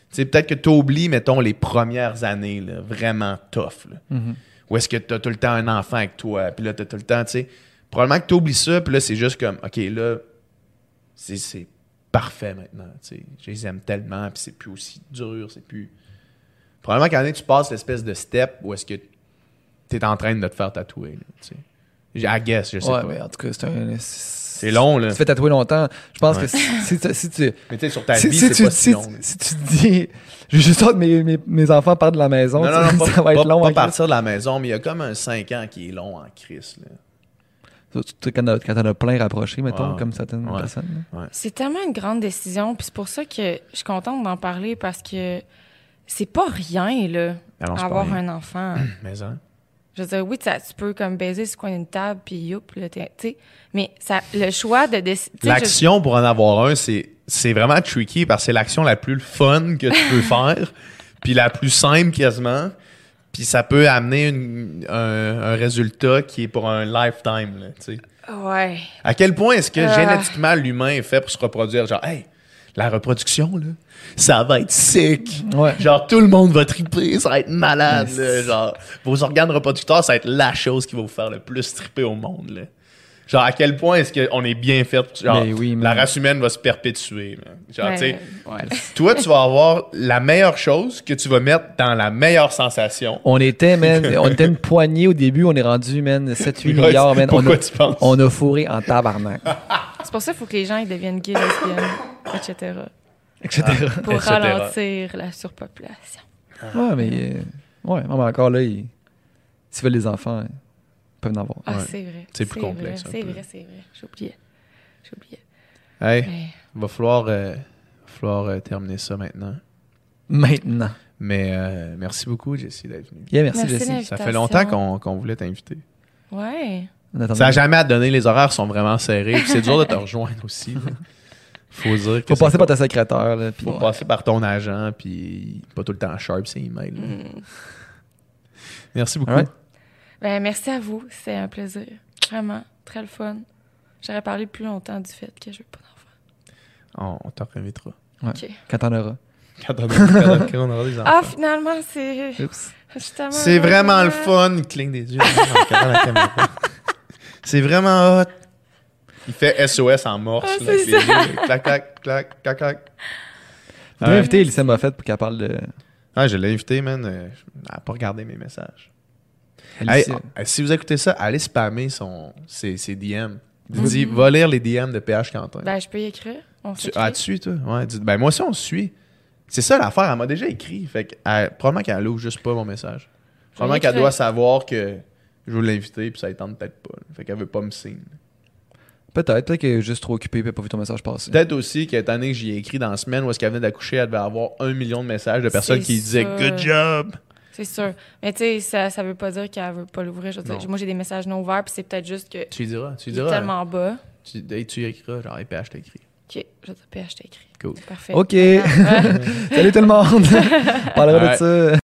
Tu sais, peut-être que t'oublies, mettons, les premières années, là, vraiment tough. Là. Mhm. Ou est-ce que t'as tout le temps un enfant avec toi, puis là, t'as tout le temps, tu sais. Probablement que t'oublies ça, puis là, c'est juste comme, OK, là, c'est parfait maintenant, tu. Je les aime tellement, puis c'est plus aussi dur, c'est plus... Probablement qu'à un tu passes l'espèce de step où est-ce que t'es en train de te faire tatouer, là, tu. I guess, je sais Ouais, pas. mais en tout cas, c'est un. c'est- long, là. tu te fais tatouer longtemps. Je pense Ouais. que si, si tu- si tu. Mais tu sais, sur ta Si, vie, si c'est tu, pas si long. si tu te dis, je juste hâte que mes, mes, mes enfants partent de la maison, Non, tu [LAUGHS] pas, ça va être pas- long. pas en partir de la maison, mais il y a comme un 5 ans qui est long en crise. Là. Surtout quand t'en as- quand t'en as plein rapprochés, mettons, Ouais. comme certaines Ouais. personnes. C'est tellement une grande décision, puis c'est pour ça que je suis contente d'en parler parce que c'est pas rien, là, Ah non, avoir rien. un enfant. [CLEARS THROAT] Mais hein? Je veux dire, oui, ça, tu peux comme baiser sur le coin d'une table, puis youp, là, tu sais, mais ça, le choix de décider. L'action pour en avoir un, c'est, c'est vraiment tricky parce que c'est l'action la plus fun que tu peux [LAUGHS] faire, puis la plus simple quasiment. Puis ça peut amener une- un, un résultat qui est pour un lifetime. Là, tu sais. Ouais. À quel point est-ce que Ah. génétiquement l'humain est fait pour se reproduire? Genre, hey, la reproduction, là, ça va être sick. Ouais. Genre, tout le monde va triper, ça va être malade. Là. Genre, vos organes reproducteurs, ça va être la chose qui va vous faire le plus triper au monde. Là. Genre, à quel point est-ce qu'on est bien fait? pour- Genre, Mais oui, mais- la race humaine va se perpétuer. man. Genre, Ouais, tu sais, ouais. toi, tu vas avoir la meilleure chose que tu vas mettre dans la meilleure sensation. On était, man, [LAUGHS] on était une poignée au début, on est rendu, man, 7-8 Ouais, milliards, man. On pourquoi a, tu penses? on a fourré en tabarnak, C'est pour ça qu'il faut que les gens ils deviennent gays, lesbiennes, etc. etc. Pour Etc. ralentir la surpopulation. Ouais, mais, euh, ouais, mais encore là, ils- s'ils veulent des enfants, ils peuvent en avoir. Ah, Ouais. c'est vrai. C'est plus complexe C'est vrai, c'est vrai. J'oubliais. J'oubliais. Hey, Mais va falloir, euh, va falloir euh, terminer ça maintenant. Maintenant. Mais euh, merci beaucoup, Jessie, d'être venue. Yeah, merci, Merci, Jessie. Ça fait longtemps qu'on qu'on voulait t'inviter. Ouais. Ça n'a jamais à te donner, les horaires sont vraiment serrés. puis C'est dur de te rejoindre aussi. Faut dire que Faut c'est passer pas- par ta secrétaire, là. puis- Faut passer par ton agent, puis pas tout le temps sharp ses emails. là. Mm. Merci beaucoup. Ben, merci à vous. C'est un plaisir. Vraiment. Très le fun. J'aurais parlé plus longtemps du fait que je veux pas d'enfant. On, on t'en réinvitera. Quand t'en auras. Quand on, quand- quand on aura des enfants. Ah, finalement, c'est. Oups. justement- C'est vraiment le fun. Il cligne des yeux en regardant la caméra. [LAUGHS] C'est vraiment hot. Il fait SOS en morse. Ah, là, avec c'est les yeux. Clac, clac, clac, clac, clac. Tu dois Ouais. inviter Elissa Moffett pour qu'elle parle de. Ah, je l'ai invité, man. euh, Elle n'a pas regardé mes messages. Euh, si vous écoutez ça, allez spammer son, ses, ses DM. Dis, va lire les DM de PH Quentin. Ben, je peux y écrire. On tu, ah, tu suis, toi? Ouais, dis- ben, moi aussi, on se suit. C'est ça l'affaire. Elle m'a déjà écrit. Fait que, elle- probablement qu'elle ouvre juste pas mon message. Probablement qu'elle doit savoir que je veux l'inviter, puis ça ne tente peut-être pas. là. Fait qu'elle veut pas me signer. Peut-être, peut-être qu'elle est juste trop occupée et elle n'a pas vu ton message passer. Peut-être aussi qu'étant donné que j'y ai écrit dans la semaine où est-ce qu'elle venait d'accoucher, elle devait avoir un million de messages de personnes qui disaient. Good job! C'est sûr. Mais tu sais, ça, ça veut pas dire qu'elle veut pas l'ouvrir. Moi, j'ai des messages non ouverts, puis c'est peut-être juste que. Tu lui diras. Tu lui diras. tellement bas. Tu, hey, tu y écriras, genre, hey, PH t'a écrit. OK, je vais taper, je t'ai écrit. Cool. Parfait. OK. [LAUGHS] Salut tout le monde. [LAUGHS] On parlera de ça.